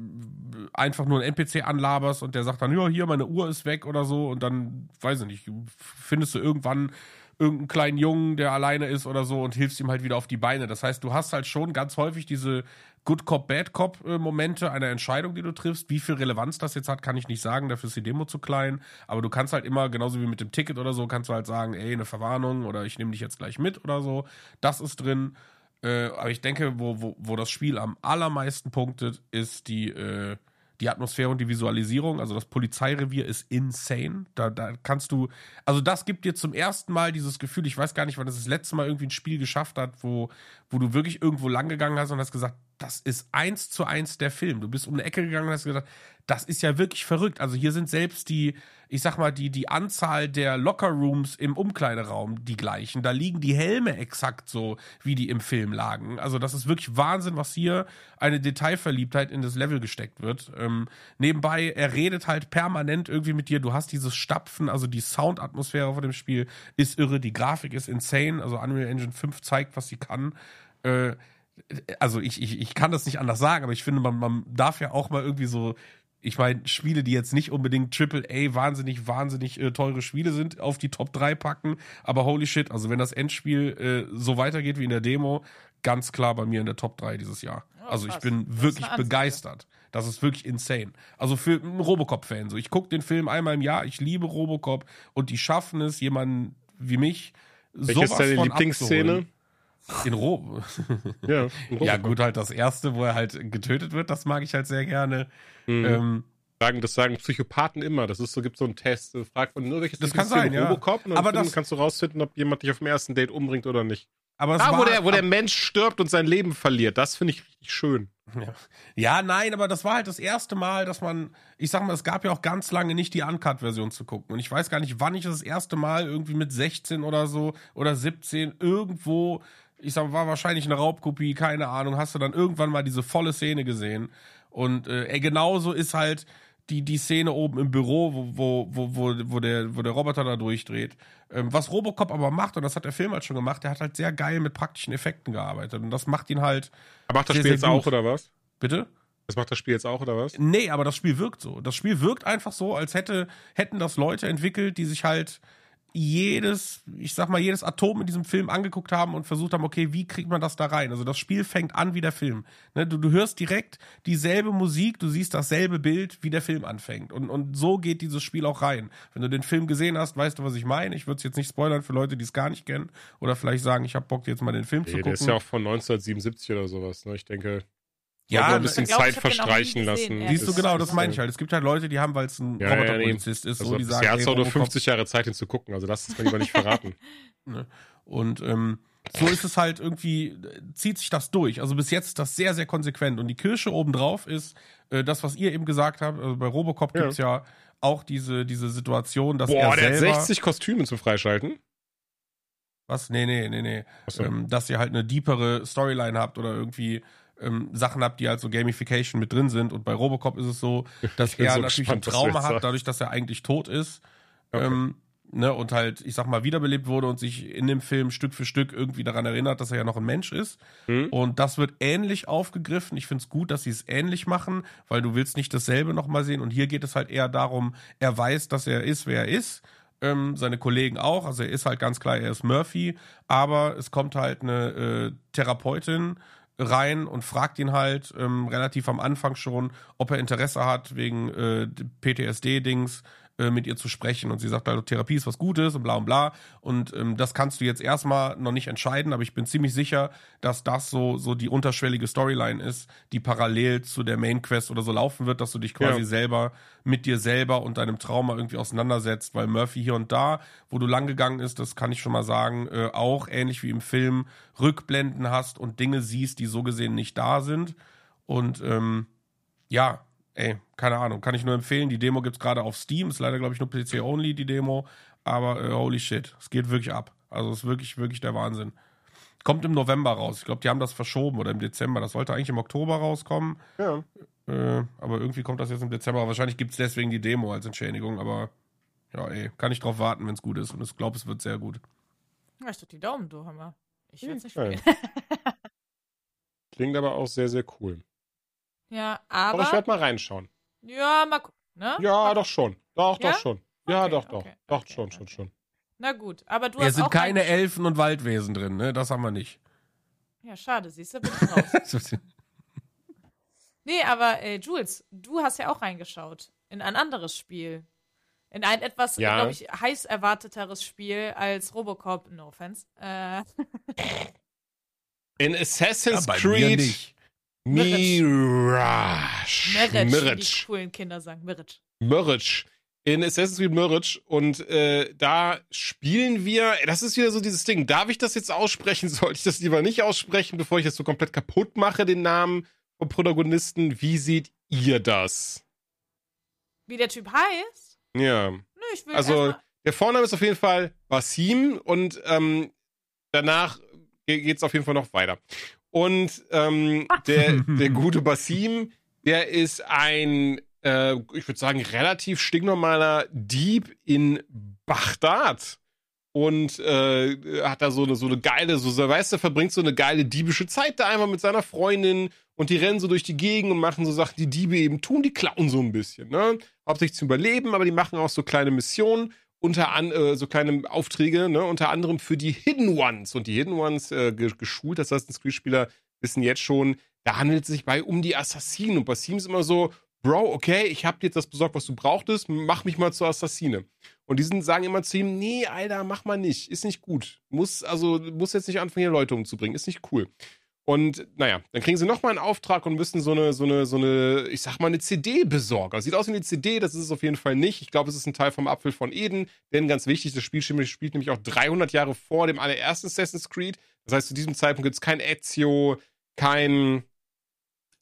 einfach nur einen NPC anlaberst und der sagt dann, ja, hier, meine Uhr ist weg oder so und dann, weiß ich nicht, findest du irgendwann irgendeinen kleinen Jungen, der alleine ist oder so und hilfst ihm halt wieder auf die Beine. Das heißt, du hast halt schon ganz häufig diese Good Cop, Bad Cop äh, Momente einer Entscheidung, die du triffst. Wie viel Relevanz das jetzt hat, kann ich nicht sagen, dafür ist die Demo zu klein. Aber du kannst halt immer, genauso wie mit dem Ticket oder so, kannst du halt sagen, ey, eine Verwarnung oder ich nehme dich jetzt gleich mit oder so. Das ist drin. Äh, aber ich denke, wo, wo, wo das Spiel am allermeisten punktet, ist die, äh, die Atmosphäre und die Visualisierung. Also das Polizeirevier ist insane. Da, da kannst du, also das gibt dir zum ersten Mal dieses Gefühl, ich weiß gar nicht, wann das das letzte Mal irgendwie ein Spiel geschafft hat, wo, wo du wirklich irgendwo lang gegangen hast und hast gesagt, das ist eins zu eins der Film. Du bist um eine Ecke gegangen und hast gesagt, das ist ja wirklich verrückt. Also hier sind selbst die, ich sag mal, die, die Anzahl der Lockerrooms im Umkleideraum die gleichen. Da liegen die Helme exakt so, wie die im Film lagen. Also das ist wirklich Wahnsinn, was hier eine Detailverliebtheit in das Level gesteckt wird. Ähm, nebenbei, er redet halt permanent irgendwie mit dir. Du hast dieses Stapfen, also die Soundatmosphäre von dem Spiel ist irre. Die Grafik ist insane. Also Unreal Engine 5 zeigt, was sie kann. Äh, also ich, ich, ich kann das nicht anders sagen, aber ich finde, man, man darf ja auch mal irgendwie so, ich meine, Spiele, die jetzt nicht unbedingt AAA wahnsinnig, wahnsinnig äh, teure Spiele sind, auf die Top 3 packen. Aber holy shit, also wenn das Endspiel äh, so weitergeht wie in der Demo, ganz klar bei mir in der Top 3 dieses Jahr. Ja, also ich bin Das wirklich Ansage. begeistert. Das ist wirklich insane. Also für einen Robocop-Fan. So, ich gucke den Film einmal im Jahr, ich liebe Robocop und die schaffen es, jemanden wie mich Welche ist deine von Lieblingsszene? abzuholen. In Robo. Ja, ja, gut, halt das erste, wo er halt getötet wird, das mag ich halt sehr gerne. Mhm. Ähm, sagen, das sagen Psychopathen immer. Das ist so, gibt so einen Test. Fragt man nur, welches Das kann sein, ja. Robocop und dann Aber das- kannst du rausfinden, ob jemand dich auf dem ersten Date umbringt oder nicht. aber Da, war, wo der, wo der Mensch stirbt und sein Leben verliert, das finde ich richtig schön. Ja. ja, nein, aber das war halt das erste Mal, dass man, ich sag mal, es gab ja auch ganz lange nicht die Uncut-Version zu gucken. Und ich weiß gar nicht, wann ich das erste Mal irgendwie mit 16 oder so oder 17 irgendwo, ich sag war wahrscheinlich eine Raubkopie, keine Ahnung, hast du dann irgendwann mal diese volle Szene gesehen. Und äh, genauso ist halt die, die Szene oben im Büro, wo, wo, wo, wo, wo, der, wo der Roboter da durchdreht. Ähm, was Robocop aber macht, und das hat der Film halt schon gemacht, der hat halt sehr geil mit praktischen Effekten gearbeitet. Und das macht ihn halt, Aber macht das Sehr, Spiel sehr jetzt gut. auch, oder was? bitte? Das macht das Spiel jetzt auch, oder was? Nee, aber das Spiel wirkt so. Das Spiel wirkt einfach so, als hätte, hätten das Leute entwickelt, die sich halt jedes, ich sag mal, jedes Atom in diesem Film angeguckt haben und versucht haben, okay, wie kriegt man das da rein? Also das Spiel fängt an wie der Film. Ne, du, du hörst direkt dieselbe Musik, du siehst dasselbe Bild, wie der Film anfängt. Und, und so geht dieses Spiel auch rein. Wenn du den Film gesehen hast, weißt du, was ich meine. Ich würde es jetzt nicht spoilern für Leute, die es gar nicht kennen. Oder vielleicht sagen, ich habe Bock, jetzt mal den Film zu Nee, gucken. der ist ja auch von 1977 oder sowas. Ne? Ich denke, Ja, ja, ein ne- bisschen glaub, Zeit verstreichen gesehen, lassen. ja. Siehst du, Ist- genau, das meine ich halt. Es gibt halt Leute, die haben, weil es ein Ja, ja. Roboterpolizist ist, Also so, die sagen, jetzt ey, auch nur Robocop- 50 Jahre Zeit, ihn zu gucken. Also das ist mir lieber nicht verraten. Und ähm, so ist es halt irgendwie, zieht sich das durch. Also bis jetzt ist das sehr, sehr konsequent. Und die Kirsche obendrauf ist äh, das, was ihr eben gesagt habt. Also bei Robocop Ja. gibt's ja auch diese, diese Situation, dass Boah, er der hat selber... 60 Kostüme zum Freischalten. Was? Nee, nee, nee, nee. Achso. Ähm, dass ihr halt eine deepere Storyline habt oder irgendwie ähm, Sachen habt, die halt so Gamification mit drin sind. Und bei Robocop ist es so, dass er so natürlich ein gespannt, du Trauma hat, dadurch, dass er eigentlich tot ist. Okay. Ähm, ne, und halt, ich sag mal, wiederbelebt wurde und sich in dem Film Stück für Stück irgendwie daran erinnert, dass er ja noch ein Mensch ist. Mhm. Und das wird ähnlich aufgegriffen. Ich finde es gut, dass sie es ähnlich machen, weil du willst nicht dasselbe nochmal sehen. Und hier geht es halt eher darum, er weiß, dass er ist, wer er ist. Ähm, seine Kollegen auch. Also er ist halt ganz klar, er ist Murphy. Aber es kommt halt eine äh, Therapeutin rein und fragt ihn halt ähm, relativ am Anfang schon, ob er Interesse hat, wegen äh, PTSD-Dings äh, mit ihr zu sprechen. Und sie sagt halt, Therapie ist was Gutes und bla und bla. Und ähm, das kannst du jetzt erstmal noch nicht entscheiden, aber ich bin ziemlich sicher, dass das so, so die unterschwellige Storyline ist, die parallel zu der Main Quest oder so laufen wird, dass du dich quasi Ja. selber mit dir selber und deinem Trauma irgendwie auseinandersetzt, weil Murphy hier und da, wo du lang gegangen ist, das kann ich schon mal sagen, äh, auch ähnlich wie im Film Rückblenden hast und Dinge siehst, die so gesehen nicht da sind. Und ähm, ja, ey, keine Ahnung, kann ich nur empfehlen. Die Demo gibt's gerade auf Steam, ist leider, glaube ich, nur PC-only, die Demo. Aber äh, holy shit, es geht wirklich ab. Also es ist wirklich, wirklich der Wahnsinn. Kommt im November raus. Ich glaube, die haben das verschoben oder im Dezember. Das sollte eigentlich im Oktober rauskommen. Ja. Äh, aber irgendwie kommt das jetzt im Dezember. Wahrscheinlich gibt's deswegen die Demo als Entschädigung. Aber ja, ey, kann ich drauf warten, wenn's gut ist. Und ich glaube, es wird sehr gut. Ja, ich drück die Daumen, du Hammer. Ich will es nicht Geil. spielen. Klingt aber auch sehr, sehr cool. Ja, Aber, ich aber. werde mal reinschauen. Ja, mal gucken, ne? Ja, mal doch schon. Doch, Ja? doch schon. Ja, Okay, doch, doch. okay, Doch, okay, schon, schon, okay. schon. Na gut, aber du Es hast sind auch keine Elfen und Waldwesen drin, ne? Das haben wir nicht. Ja, schade, siehst du, bin ich raus. nee, aber äh, Jules, du hast ja auch reingeschaut in ein anderes Spiel. In ein etwas, Ja. glaube ich, heiß erwarteteres Spiel als Robocop, no offense. Äh, In Assassin's Ja, bei mir Creed Mirage. Mirage, wie die Mirage. coolen Kinder sagen, Mirage. Mirage. In Assassin's Creed Mirage. Und äh, da spielen wir. Das ist wieder so dieses Ding. Darf ich das jetzt aussprechen? Sollte ich das lieber nicht aussprechen, bevor ich das so komplett kaputt mache, den Namen vom Protagonisten? Wie seht ihr das? Wie der Typ heißt? Ja. Nö, ich will Also, der Vorname ist auf jeden Fall Basim und ähm, danach ge- geht's auf jeden Fall noch weiter. Und ähm, der, der gute Basim, der ist ein, äh, ich würde sagen, relativ stinknormaler Dieb in Bagdad. Und äh, hat da so eine, so eine geile, so, so, weißt du, verbringt so eine geile diebische Zeit da einfach mit seiner Freundin und die rennen so durch die Gegend und machen so Sachen, die Diebe eben tun, die klauen so ein bisschen, ne? Hauptsächlich zum Überleben, aber die machen auch so kleine Missionen, unter an, äh, so kleine Aufträge, ne? Unter anderem für die Hidden Ones. Und die Hidden Ones, äh, ge- geschult Assassin's Creed-Spieler, wissen jetzt schon, da handelt es sich bei um die Assassinen. Und Basim ist immer so, Bro, okay, ich hab dir jetzt das besorgt, was du brauchtest, mach mich mal zur Assassine. Und die sind, sagen immer zu ihm, nee, Alter, mach mal nicht, ist nicht gut. Muss, also, muss jetzt nicht anfangen, hier Leute umzubringen, ist nicht cool. Und naja, dann kriegen sie nochmal einen Auftrag und müssen so eine, so eine, so eine, ich sag mal, eine CD besorgen. Sieht aus wie eine CD, das ist es auf jeden Fall nicht. Ich glaube, es ist ein Teil vom Apfel von Eden, denn ganz wichtig, das Spiel spielt nämlich auch 300 Jahre vor dem allerersten Assassin's Creed. Das heißt, zu diesem Zeitpunkt gibt es kein Ezio, kein,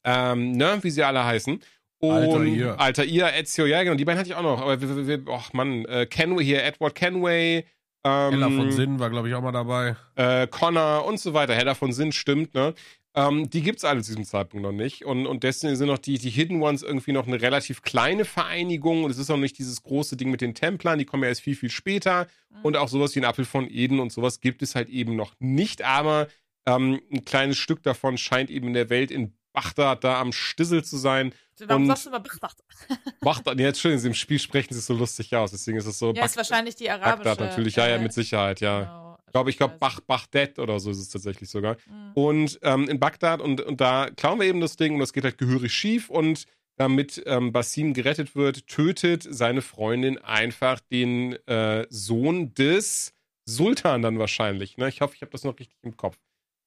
ähm, ne, wie sie alle heißen. Und Altair. Altair, Ezio, ja, genau, die beiden hatte ich auch noch. Aber wir, wir, wir ach Mann, äh, Kenway hier, Edward Kenway, ähm, Ella von Sinn war, glaube ich, auch mal dabei. äh, Connor und so weiter. Heller von Sinn stimmt, ne? Ähm, die gibt's alle zu diesem Zeitpunkt noch nicht. Und, und deswegen sind noch die, die Hidden Ones irgendwie noch eine relativ kleine Vereinigung. Und es ist auch nicht dieses große Ding mit den Templern, die kommen ja erst viel, viel später. Und auch sowas wie ein Apfel von Eden und sowas gibt es halt eben noch nicht. Aber ähm, ein kleines Stück davon scheint eben in der Welt in Bagdad da am Stissel zu sein. Warum Und- sagst du immer Bagdad? Bagdad, nee, jetzt schön, im Spiel sprechen sie es so lustig aus. Deswegen ist es so Ja, ist wahrscheinlich die arabische. Bagdad natürlich. Ja, ja, mit Sicherheit, ja. genau, Ich glaube, ich glaube. Bach, Baghdad oder so ist es tatsächlich sogar. Mhm. Und ähm, in Bagdad und, und da klauen wir eben das Ding und das geht halt gehörig schief und damit ähm, Basim gerettet wird, tötet seine Freundin einfach den äh, Sohn des Sultan dann wahrscheinlich. Ne? Ich hoffe, ich habe das noch richtig im Kopf.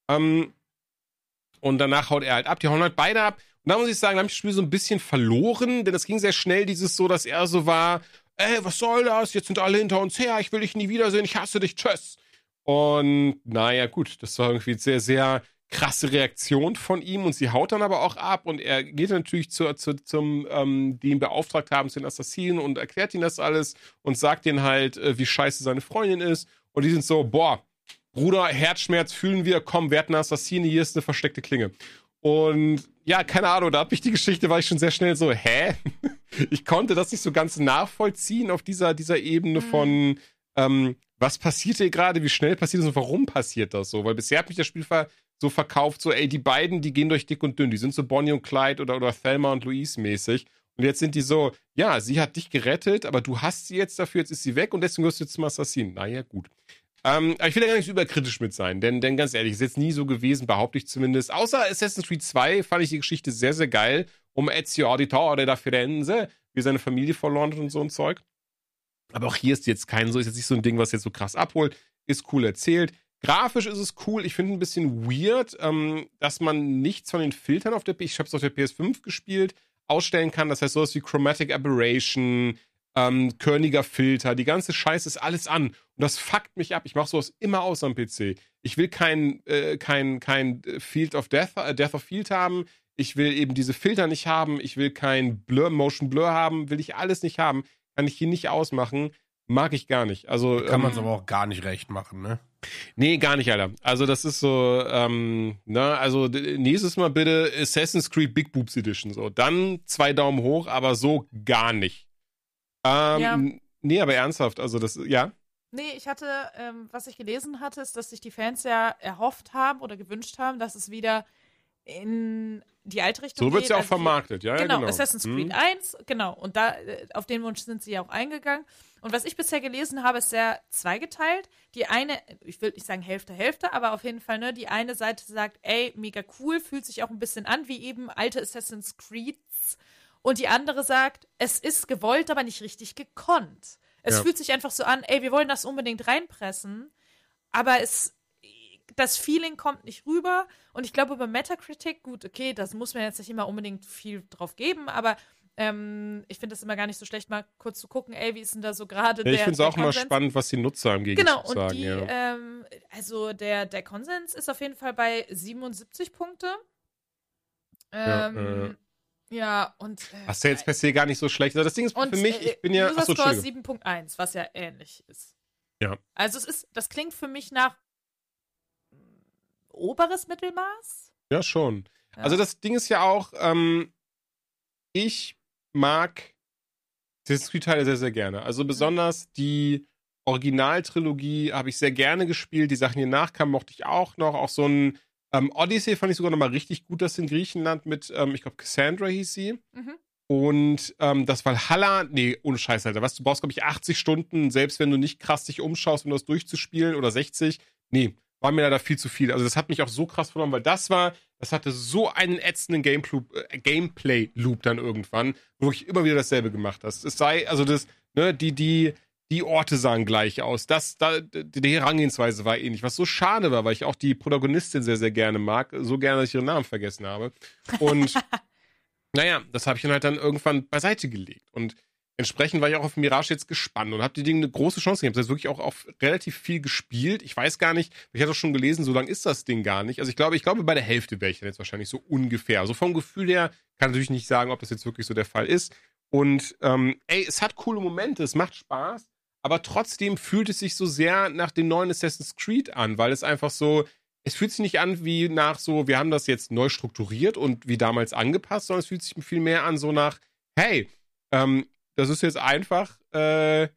Ähm, und danach haut er halt ab. Die hauen halt beide ab. Und da muss ich sagen, da habe ich das Spiel so ein bisschen verloren, denn es ging sehr schnell, dieses so, dass er so war, ey, was soll das? Jetzt sind alle hinter uns her, ich will dich nie wiedersehen, ich hasse dich, tschüss. Und naja, gut, das war irgendwie sehr, sehr krasse Reaktion von ihm und sie haut dann aber auch ab und er geht natürlich zu, zu, zum, ähm, die ihn beauftragt haben, zu den Assassinen und erklärt ihnen das alles und sagt ihnen halt, äh, wie scheiße seine Freundin ist. Und die sind so, boah, Bruder, Herzschmerz fühlen wir, komm, wir hatten eine Assassine, hier ist eine versteckte Klinge. Und ja, keine Ahnung, da hat mich die Geschichte, war ich schon sehr schnell so, hä? Ich konnte das nicht so ganz nachvollziehen auf dieser, dieser Ebene von, ähm, was passiert hier gerade, wie schnell passiert das und warum passiert das so? Weil bisher hat mich das Spiel ver so verkauft, so, ey, die beiden, die gehen durch dick und dünn, die sind so Bonnie und Clyde oder, oder Thelma und Louise mäßig. Und jetzt sind die so, ja, sie hat dich gerettet, aber du hast sie jetzt dafür, jetzt ist sie weg und deswegen wirst du jetzt zum Assassinen. Naja, gut. Ähm, aber ich will da gar nicht so überkritisch mit sein, denn, denn ganz ehrlich, ist jetzt nie so gewesen, behaupte ich zumindest. Außer Assassin's Creed 2 fand ich die Geschichte sehr, sehr geil. Um Ezio Auditore da Firenze, wie seine Familie verloren hat und so ein Zeug. Aber auch hier ist jetzt kein so, ist jetzt nicht so ein Ding, was jetzt so krass abholt. Ist cool erzählt. Grafisch ist es cool. Ich finde ein bisschen weird, ähm, dass man nichts von den Filtern auf der ich habe es auf der PS5 gespielt, ausstellen kann. Das heißt, sowas wie Chromatic Aberration, ähm, körniger Filter, die ganze Scheiße ist alles an. Und das fuckt mich ab. Ich mache sowas immer aus am PC. Ich will kein, äh, kein, kein Field of Death, äh, Death of Field haben. Ich will eben diese Filter nicht haben. Ich will kein Blur, Motion Blur haben. Will ich alles nicht haben. Kann ich hier nicht ausmachen. Mag ich gar nicht. Also, Kann man es ähm, aber auch gar nicht recht machen, ne? Nee, gar nicht, Alter. Also das ist so, ähm, ne, also nächstes Mal bitte Assassin's Creed Big Boobs Edition. So, dann zwei Daumen hoch, aber so gar nicht. Ähm, Ja. Nee, aber ernsthaft, also das, ja. Nee, ich hatte, ähm, was ich gelesen hatte, ist, dass sich die Fans ja erhofft haben oder gewünscht haben, dass es wieder in die alte Richtung So geht. wird's ja auch also vermarktet, ja, ja, Genau, genau. Assassin's Hm. Creed 1, genau. Und da, äh, auf den Wunsch sind sie ja auch eingegangen. Und was ich bisher gelesen habe, ist sehr zweigeteilt. Die eine, ich will nicht sagen Hälfte, Hälfte, aber auf jeden Fall, ne, die eine Seite sagt, ey, mega cool, fühlt sich auch ein bisschen an wie eben alte Assassin's Creeds. Und die andere sagt, es ist gewollt, aber nicht richtig gekonnt. Es Ja. fühlt sich einfach so an, ey, wir wollen das unbedingt reinpressen, aber es, das Feeling kommt nicht rüber. Und ich glaube, bei Metacritic, gut, okay, das muss man jetzt nicht immer unbedingt viel drauf geben, aber ähm, ich finde es immer gar nicht so schlecht, mal kurz zu gucken, ey, wie ist denn da so gerade ja der ich finde es auch immer spannend, was die Nutzer im Genau, Gegenzug und sagen. die, ja. ähm, also der, der Konsens ist auf jeden Fall bei 77 Punkte. Ja, Ähm, ja, und. Äh, was ja jetzt per se gar nicht so schlecht. Also das Ding ist und für mich, äh, ich bin ja, User achso, Score Entschuldigung. 7.1, was ja ähnlich ist. Ja. Also es ist, das klingt für mich nach mm, oberes Mittelmaß. Ja, schon. Ja. Also das Ding ist ja auch, ähm, ich mag Assassin's Creed-Teile sehr, sehr gerne. Also besonders die Originaltrilogie habe ich sehr gerne gespielt. Die Sachen, die nachkamen, mochte ich auch noch. Auch so ein ähm, Odyssey fand ich sogar noch mal richtig gut, das in Griechenland mit, ähm, ich glaube, Cassandra hieß sie. Mhm. Und ähm, das Valhalla, nee, ohne Scheiß, Alter. Was, du brauchst, glaube ich, 80 Stunden, selbst wenn du nicht krass dich umschaust, um das durchzuspielen oder 60. Nee, war mir leider viel zu viel. Also das hat mich auch so krass verloren, weil das war, das hatte so einen ätzenden Gameplay-Loop äh, Gameplay dann irgendwann, wo ich immer wieder dasselbe gemacht hast. Es sei, also das, ne, die, die, die Orte sahen gleich aus. Das, da, die Herangehensweise war ähnlich, was so schade war, weil ich auch die Protagonistin sehr, sehr gerne mag. So gerne, dass ich ihren Namen vergessen habe. Und naja, das habe ich dann halt dann irgendwann beiseite gelegt. Und entsprechend war ich auch auf Mirage jetzt gespannt und habe die Dinge eine große Chance gegeben. Ich habe wirklich auch auf relativ viel gespielt. Ich weiß gar nicht, ich hatte auch schon gelesen, so lang ist das Ding gar nicht. Also ich glaube, ich glaube, bei der Hälfte wäre ich dann jetzt wahrscheinlich so ungefähr. Also vom Gefühl her kann ich natürlich nicht sagen, ob das jetzt wirklich so der Fall ist. Und ähm, ey, es hat coole Momente, es macht Spaß, aber trotzdem fühlt es sich so sehr nach dem neuen Assassin's Creed an, weil es einfach so, es fühlt sich nicht an wie nach so, wir haben das jetzt neu strukturiert und wie damals angepasst, sondern es fühlt sich viel mehr an so nach, hey, ähm, das ist jetzt einfach, äh,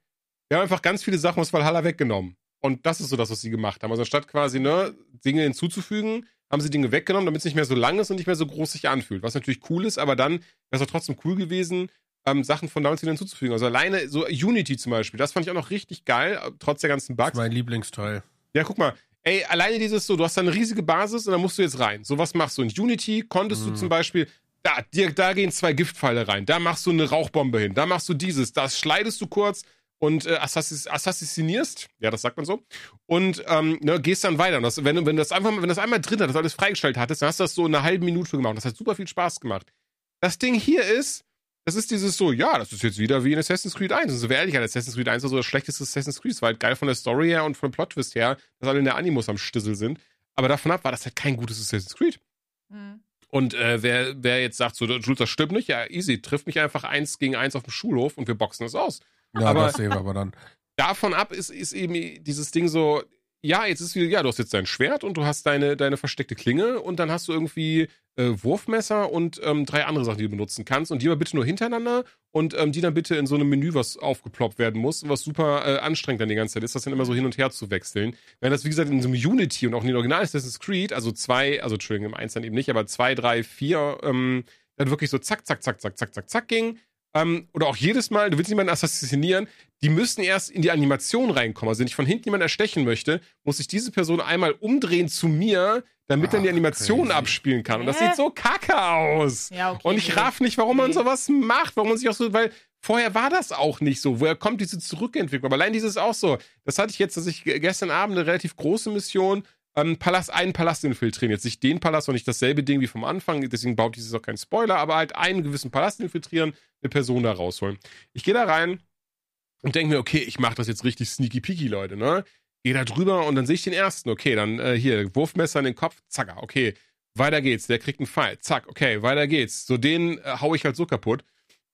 wir haben einfach ganz viele Sachen aus Valhalla weggenommen. Und das ist so das, was sie gemacht haben. Also statt quasi, ne, Dinge hinzuzufügen, haben sie Dinge weggenommen, damit es nicht mehr so lang ist und nicht mehr so groß sich anfühlt. Was natürlich cool ist, aber dann wäre es auch trotzdem cool gewesen, ähm, Sachen von wieder hinzuzufügen. Also alleine so Unity zum Beispiel, das fand ich auch noch richtig geil, trotz der ganzen Bugs. Das ist mein Lieblingsteil. Ja, guck mal, ey, alleine dieses so, du hast da eine riesige Basis und dann musst du jetzt rein. So was machst du. In Unity konntest mm. du zum Beispiel da, dir, da gehen zwei Giftpfeile rein, da machst du eine Rauchbombe hin, da machst du dieses, das schleidest du kurz und äh, assassis, assassinierst, ja, das sagt man so, und ähm, ne, gehst dann weiter. Und das, wenn, wenn das einfach, wenn das einmal drin hat, das alles freigestellt hattest, dann hast du das so in einer halben Minute gemacht. Das hat super viel Spaß gemacht. Das Ding hier ist, das ist dieses so, ja, das ist jetzt wieder wie in Assassin's Creed 1. Und so wäre ehrlich, Assassin's Creed 1 war so das schlechteste Assassin's Creed. Es war halt geil von der Story her und vom Plot-Twist her, dass alle in der Animus am Stissel sind. Aber davon ab war das halt kein gutes Assassin's Creed. Mhm. Und äh, wer, wer jetzt sagt, so, Jules, das stimmt nicht, ja, easy, trifft mich einfach eins gegen eins auf dem Schulhof und wir boxen das aus. Ja, aber, das sehen wir aber dann. Davon ab ist, ist eben dieses Ding so, ja, jetzt ist wieder, ja, du hast jetzt dein Schwert und du hast deine, deine versteckte Klinge und dann hast du irgendwie äh, Wurfmesser und ähm, drei andere Sachen, die du benutzen kannst. Und die aber bitte nur hintereinander und ähm, die dann bitte in so einem Menü, was aufgeploppt werden muss, was super äh, anstrengend dann die ganze Zeit ist, das dann immer so hin und her zu wechseln. Wenn das, wie gesagt, in so einem Unity und auch in den Original Assassin's Creed, also zwei, also Entschuldigung, im Eins dann eben nicht, aber zwei, drei, vier, ähm, dann wirklich so zack, zack, zack, zack, zack, zack, zack ging, ähm, oder auch jedes Mal, du willst jemanden assassinieren, die müssen erst in die Animation reinkommen. Also wenn ich von hinten jemanden erstechen möchte, muss ich diese Person einmal umdrehen zu mir, damit Ach, dann die Animation crazy. abspielen kann. Und das sieht so kacke aus. Ja, okay, und ich raff nicht, warum man sowas macht, warum man sich auch so, weil vorher war das auch nicht so. Woher kommt diese Zurückentwicklung? Aber allein dieses auch so. Das hatte ich jetzt, dass ich gestern Abend eine relativ große Mission ähm, Palast, einen Palast infiltrieren. Jetzt nicht den Palast und nicht dasselbe Ding wie vom Anfang, deswegen baut dieses auch kein Spoiler, aber halt einen gewissen Palast infiltrieren, eine Person da rausholen. Ich gehe da rein und denke mir, okay, ich mache das jetzt richtig sneaky peaky, Leute, ne? Gehe da drüber und dann sehe ich den ersten. Okay, dann äh, hier, Wurfmesser in den Kopf, zack, okay. Weiter geht's, der kriegt einen Pfeil, zack, okay, weiter geht's. So den äh, hau ich halt so kaputt.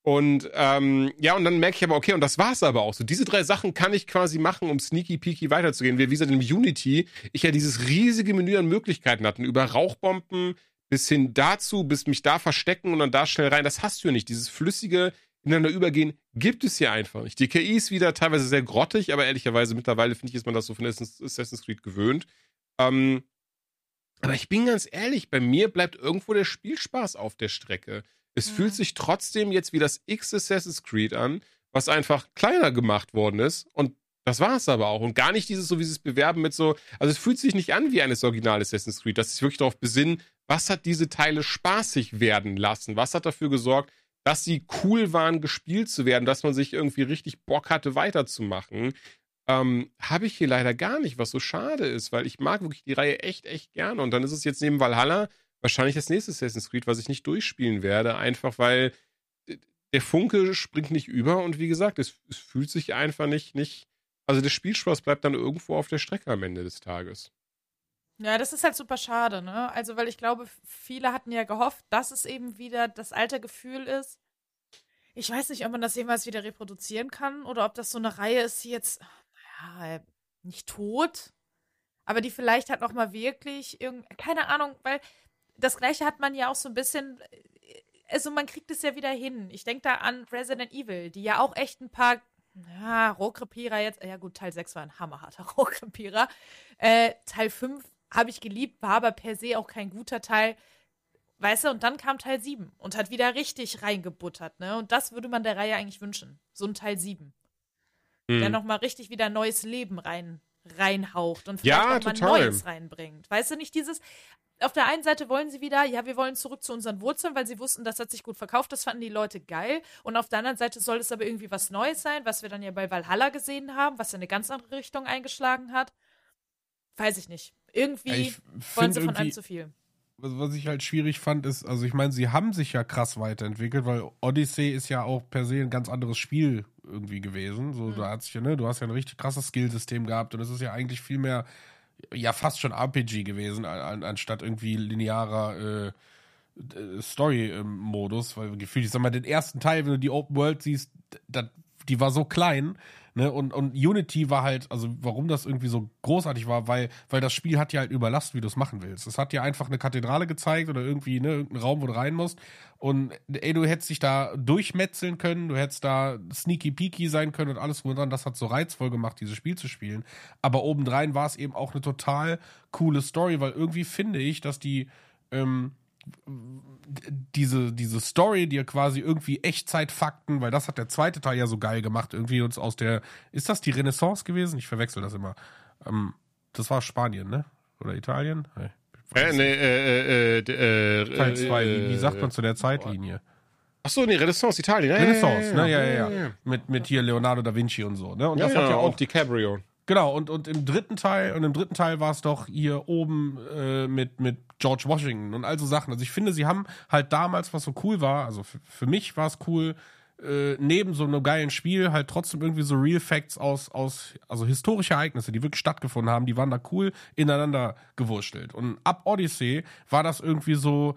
Und ähm, ja, und dann merke ich aber, okay, und das war's aber auch so. Diese drei Sachen kann ich quasi machen, um sneaky peaky weiterzugehen. Wie gesagt, in Unity ich ja dieses riesige Menü an Möglichkeiten hatten, über Rauchbomben bis hin dazu, bis mich da verstecken und dann da schnell rein. Das hast du ja nicht. Dieses flüssige ineinander übergehen gibt es hier einfach nicht. Die KI ist wieder teilweise sehr grottig, aber ehrlicherweise mittlerweile finde ich, ist man das so von Assassin's Creed gewöhnt. Ähm, aber ich bin ganz ehrlich, bei mir bleibt irgendwo der Spielspaß auf der Strecke. Es mhm. fühlt sich trotzdem jetzt wie das X Assassin's Creed an, was einfach kleiner gemacht worden ist. Und das war es aber auch. Und gar nicht dieses so wie dieses Bewerben mit so, also es fühlt sich nicht an wie eines Original Assassin's Creed, dass sich wirklich darauf besinnen, was hat diese Teile spaßig werden lassen? Was hat dafür gesorgt, dass sie cool waren, gespielt zu werden, dass man sich irgendwie richtig Bock hatte, weiterzumachen? Ähm, Habe ich hier leider gar nicht, was so schade ist, weil ich mag wirklich die Reihe echt, echt gerne. Und dann ist es jetzt neben Valhalla wahrscheinlich das nächste Assassin's Creed, was ich nicht durchspielen werde, einfach weil der Funke springt nicht über und wie gesagt, es, es fühlt sich einfach nicht, nicht, also der Spielspaß bleibt dann irgendwo auf der Strecke am Ende des Tages. Ja, das ist halt super schade, ne? Also, weil ich glaube, viele hatten ja gehofft, dass es eben wieder das alte Gefühl ist. Ich weiß nicht, ob man das jemals wieder reproduzieren kann oder ob das so eine Reihe ist, die jetzt, naja, nicht tot, aber die vielleicht halt noch mal wirklich irgend, keine Ahnung, weil das gleiche hat man ja auch so ein bisschen, also man kriegt es ja wieder hin. Ich denke da an Resident Evil, die ja auch echt ein paar ja, Rohrkrepierer jetzt, ja gut, Teil 6 war ein hammerharter Rohrkrepierer. Äh, Teil 5 habe ich geliebt, war aber per se auch kein guter Teil. Weißt du, und dann kam Teil 7 und hat wieder richtig reingebuttert, ne? Und das würde man der Reihe eigentlich wünschen. So ein Teil 7. Mhm. Der nochmal richtig wieder neues Leben rein, reinhaucht und vielleicht Ja, auch mal total. Neues reinbringt. Weißt du nicht, dieses, auf der einen Seite wollen sie wieder, ja, wir wollen zurück zu unseren Wurzeln, weil sie wussten, das hat sich gut verkauft, das fanden die Leute geil. Und auf der anderen Seite soll es aber irgendwie was Neues sein, was wir dann ja bei Valhalla gesehen haben, was ja eine ganz andere Richtung eingeschlagen hat. Weiß ich nicht. Irgendwie ich wollen sie von allem zu viel. was, was ich halt schwierig fand, ist, also ich meine, sie haben sich ja krass weiterentwickelt, weil Odyssey ist ja auch per se ein ganz anderes Spiel irgendwie gewesen. So, da hat sich ja, ne, du hast ja ein richtig krasses Skillsystem gehabt und es ist ja eigentlich viel mehr, ja, fast schon RPG gewesen, an, an, anstatt irgendwie linearer äh, Story-Modus, weil gefühlt, ich sag mal, den ersten Teil, wenn du die Open World siehst, dat, die war so klein, ne, und, und Unity war halt, also warum das irgendwie so großartig war, weil, weil das Spiel hat dir halt überlasst, wie du es machen willst. Es hat dir einfach eine Kathedrale gezeigt oder irgendwie, ne, irgendeinen Raum, wo du rein musst und ey, du hättest dich da durchmetzeln können, du hättest da sneaky peaky sein können und alles drum und dran, das hat so reizvoll gemacht, dieses Spiel zu spielen. Aber obendrein war es eben auch eine total coole Story, weil irgendwie finde ich, dass die, ähm, diese, diese Story, die ja quasi irgendwie Echtzeitfakten, weil das hat der zweite Teil ja so geil gemacht, irgendwie uns aus der, ist das die Renaissance gewesen? Ich verwechsel das immer. Ähm, das war Spanien, ne? Oder Italien? Weiß Äh, nee, äh, äh, äh, äh, Teil 2, äh, wie sagt man zu der Zeitlinie? Achso, nee, Renaissance Italien. Ja, Renaissance, ja, ne? Ja, ja, ja. Mit, mit hier Leonardo da Vinci und so, ne? Und Ja, das ja, hat ja auch und DiCaprio. Genau, und, und im dritten Teil, und im dritten Teil war es doch hier oben äh, mit, mit George Washington und all so Sachen. Also ich finde, sie haben halt damals, was so cool war, also für, mich war es cool, äh, neben so einem geilen Spiel halt trotzdem irgendwie so Real Facts aus, aus, also historische Ereignisse, die wirklich stattgefunden haben, die waren da cool ineinander gewurstelt. Und ab Odyssey war das irgendwie so,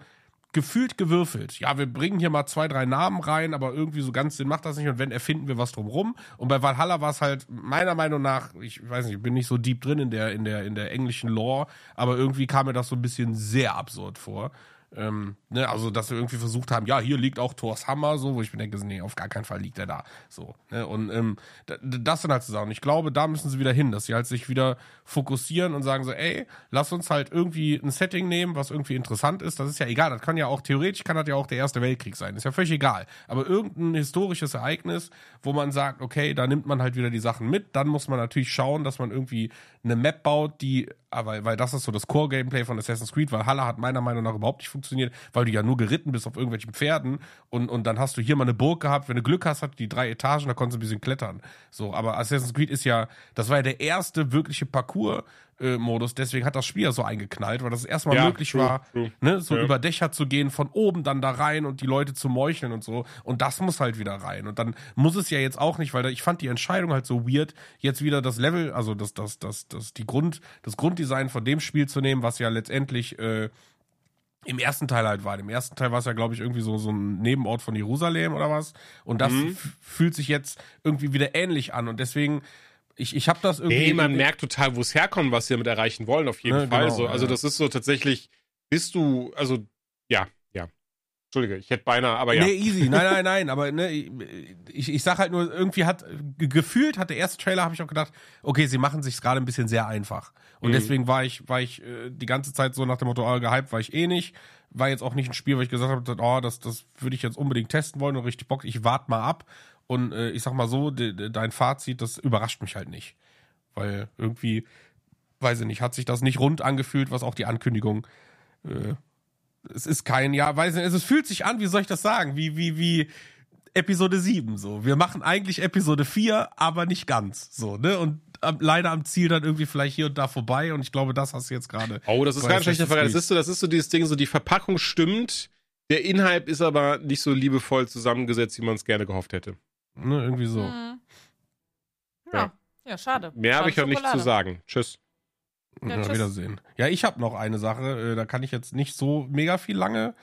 gefühlt gewürfelt. Ja, wir bringen hier mal zwei, drei Namen rein, aber irgendwie so ganz Sinn macht das nicht und wenn, erfinden wir was drumrum. Und bei Valhalla war es halt meiner Meinung nach, ich weiß nicht, ich bin nicht so deep drin in der, in der, in der englischen Lore, aber irgendwie kam mir das so ein bisschen sehr absurd vor. Ähm, ne, also, dass wir irgendwie versucht haben, ja, hier liegt auch Thors Hammer, so, wo ich mir denke, nee, auf gar keinen Fall liegt er da. So, ne, und ähm, das sind halt so Sachen. Ich glaube, da müssen sie wieder hin, dass sie halt sich wieder fokussieren und sagen so, ey, lass uns halt irgendwie ein Setting nehmen, was irgendwie interessant ist. Das ist ja egal, das kann ja auch, theoretisch kann das ja auch der Erste Weltkrieg sein, ist ja völlig egal. Aber irgendein historisches Ereignis, wo man sagt, okay, da nimmt man halt wieder die Sachen mit, dann muss man natürlich schauen, dass man irgendwie eine Map baut, die, aber weil das ist so das Core-Gameplay von Assassin's Creed, weil Halle hat meiner Meinung nach überhaupt nicht funktioniert, weil du ja nur geritten bist auf irgendwelchen Pferden und, und dann hast du hier mal eine Burg gehabt, wenn du Glück hast, hat die drei Etagen, da konntest du ein bisschen klettern. So, aber Assassin's Creed ist ja, das war ja der erste wirkliche Parcours, äh, Modus, deswegen hat das Spiel ja so eingeknallt, weil das erstmal Ja, möglich true, war, true. ne, so Ja. über Dächer zu gehen, von oben dann da rein und die Leute zu meucheln und so. Und das muss halt wieder rein. Und dann muss es ja jetzt auch nicht, weil da, ich fand die Entscheidung halt so weird, jetzt wieder das Level, also das, das, das, das, die Grund, das Grunddesign von dem Spiel zu nehmen, was ja letztendlich äh, im ersten Teil halt war. Im ersten Teil war es ja, glaube ich, irgendwie so, so ein Nebenort von Jerusalem oder was. Und das Mhm. fühlt sich jetzt irgendwie wieder ähnlich an. Und deswegen, ich, ich habe das irgendwie. Nee, man merkt total, wo es herkommt, was sie damit erreichen wollen, auf jeden Ne, Fall. genau, so, also ja. das ist so tatsächlich, bist du, also ja, ja. Entschuldige, ich hätte beinahe, aber ja. Nee, easy. Nein, nein, nein. Aber ne, ich, ich sag halt nur, irgendwie hat, ge- gefühlt hat der erste Trailer, habe ich auch gedacht, okay, sie machen sich gerade ein bisschen sehr einfach. Und Mhm. deswegen war ich, war ich äh, die ganze Zeit so nach dem Motto, oh, gehypt war ich eh nicht. War jetzt auch nicht ein Spiel, wo ich gesagt habe, oh, das, das würde ich jetzt unbedingt testen wollen und richtig Bock. Ich warte mal ab. Und äh, ich sag mal so, de, de, dein Fazit, das überrascht mich halt nicht. Weil irgendwie, weiß ich nicht, hat sich das nicht rund angefühlt, was auch die Ankündigung äh, es ist kein, ja, weiß nicht, es fühlt sich an, wie soll ich das sagen, wie, wie, wie Episode 7, so. Wir machen eigentlich Episode 4, aber nicht ganz, so, ne, und leider am Ziel dann irgendwie vielleicht hier und da vorbei und ich glaube, das hast du jetzt gerade. Oh, das ist kein schlechter Vergleich. Das ist so, das ist so dieses Ding, so die Verpackung stimmt, der Inhalt ist aber nicht so liebevoll zusammengesetzt, wie man es gerne gehofft hätte. Ne, irgendwie so. Mhm. Ja. Ja. ja, schade. Mehr habe ich auch nicht zu sagen. Tschüss. Ja, Ja, tschüss. Wiedersehen. Ja, ich habe noch eine Sache, äh, da kann ich jetzt nicht so mega viel lange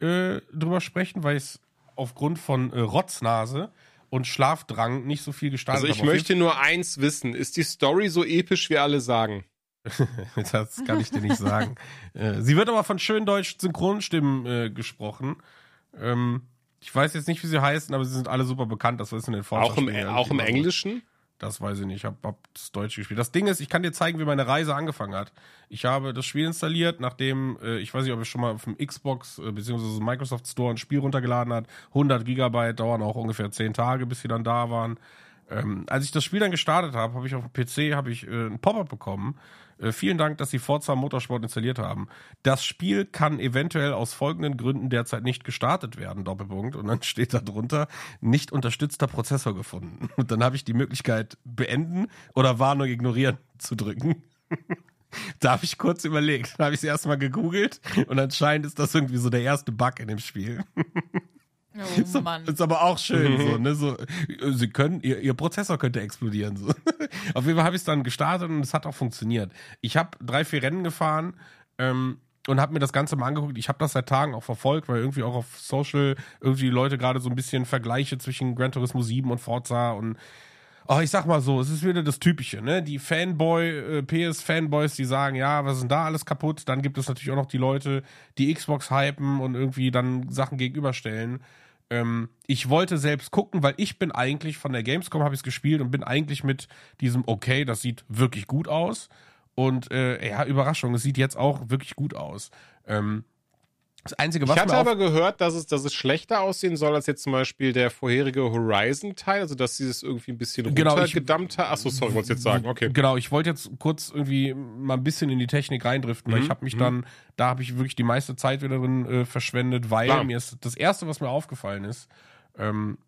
äh, drüber sprechen, weil ich es aufgrund von äh, Rotznase und Schlafdrang nicht so viel gestaltet Also ich möchte nur eins wissen. Ist die Story so episch, wie alle sagen? Das kann ich dir nicht sagen. Äh, Sie wird aber von schönen deutschen Synchronstimmen äh, gesprochen. Ähm, ich weiß jetzt nicht, wie sie heißen, aber sie sind alle super bekannt. Das ist in den Auch im, auch im. Englischen? Das weiß ich nicht. Ich habe hab das Deutsche gespielt. Das Ding ist, ich kann dir zeigen, wie meine Reise angefangen hat. Ich habe das Spiel installiert, nachdem, äh, ich weiß nicht, ob ich schon mal auf dem Xbox äh, bzw. Microsoft Store ein Spiel runtergeladen hat. 100 Gigabyte dauern auch ungefähr 10 Tage, bis sie dann da waren. Ähm, als ich das Spiel dann gestartet habe, habe ich auf dem PC habe ich äh, ein Pop-up bekommen. Äh, vielen Dank, dass Sie Forza Motorsport installiert haben. Das Spiel kann eventuell aus folgenden Gründen derzeit nicht gestartet werden. Doppelpunkt. Und dann steht da drunter nicht unterstützter Prozessor gefunden. Und dann habe ich die Möglichkeit beenden oder Warnung ignorieren zu drücken. Da habe ich kurz überlegt. Da habe ich es erstmal gegoogelt und anscheinend ist das irgendwie so der erste Bug in dem Spiel. Oh Ist, Mann. ist aber auch schön, so, ne? So, sie können, ihr, ihr Prozessor könnte explodieren. So. Auf jeden Fall habe ich es dann gestartet und es hat auch funktioniert. Ich habe drei, vier Rennen gefahren ähm, und habe mir das Ganze mal angeguckt. Ich habe das seit Tagen auch verfolgt, weil irgendwie auch auf Social irgendwie die Leute gerade so ein bisschen Vergleiche zwischen Gran Turismo 7 und Forza und ich sag mal so, es ist wieder das Typische, ne? Die Fanboy, äh, PS-Fanboys, die sagen, ja, was ist denn da alles kaputt? Dann gibt es natürlich auch noch die Leute, die Xbox hypen und irgendwie dann Sachen gegenüberstellen. Ähm, ich wollte selbst gucken, weil ich bin eigentlich von der Gamescom habe ich es gespielt und bin eigentlich mit diesem okay, das sieht wirklich gut aus und äh, ja Überraschung, es sieht jetzt auch wirklich gut aus. Ähm, das einzige, was Ich hatte aber gehört, dass es, dass es schlechter aussehen soll als jetzt zum Beispiel der vorherige Horizon-Teil, also dass sie das irgendwie ein bisschen Genau, ich- runtergedammt hat. Achso, sorry, wolltest jetzt sagen, okay. Genau, ich wollte jetzt kurz irgendwie mal ein bisschen in die Technik reindriften, weil Mhm, ich habe mich dann, da habe ich wirklich die meiste Zeit wieder drin äh, verschwendet, weil Klar. mir ist das erste, was mir aufgefallen ist, ähm,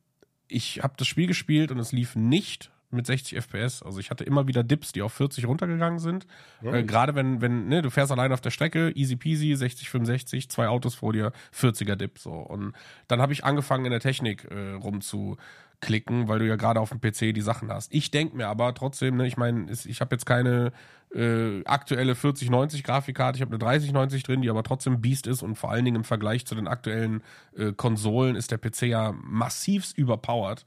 ich habe das Spiel gespielt und es lief nicht mit 60 FPS. Also ich hatte immer wieder Dips, die auf 40 runtergegangen sind. Äh, Gerade wenn, wenn, ne, du fährst allein auf der Strecke, easy peasy, 60, 65, zwei Autos vor dir, 40er Dip so. Und dann habe ich angefangen in der Technik äh, rumzuklicken, weil du ja gerade auf dem PC die Sachen hast. Ich denke mir aber trotzdem, ne, ich meine, ich habe jetzt keine äh, aktuelle 4090 Grafikkarte, ich habe eine 3090 drin, die aber trotzdem Beast ist und vor allen Dingen im Vergleich zu den aktuellen äh, Konsolen ist der PC ja massivst überpowered.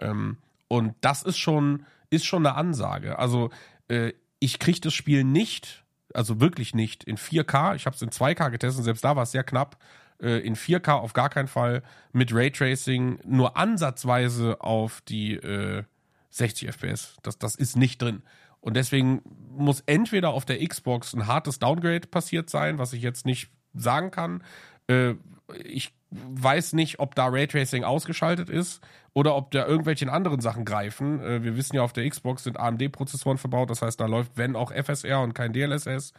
Ähm, und das ist schon, ist schon eine Ansage. Also äh, ich kriege das Spiel nicht, also wirklich nicht in 4K. Ich habe es in 2K getestet, selbst da war es sehr knapp. Äh, in 4K auf gar keinen Fall. Mit Raytracing nur ansatzweise auf die äh, 60 FPS. Das, das ist nicht drin. Und deswegen muss entweder auf der Xbox ein hartes Downgrade passiert sein, was ich jetzt nicht sagen kann. Äh, ich weiß nicht, ob da Raytracing ausgeschaltet ist oder ob da irgendwelche anderen Sachen greifen. Äh, wir wissen ja, auf der Xbox sind AMD-Prozessoren verbaut, das heißt, da läuft, wenn auch FSR und kein DLSS.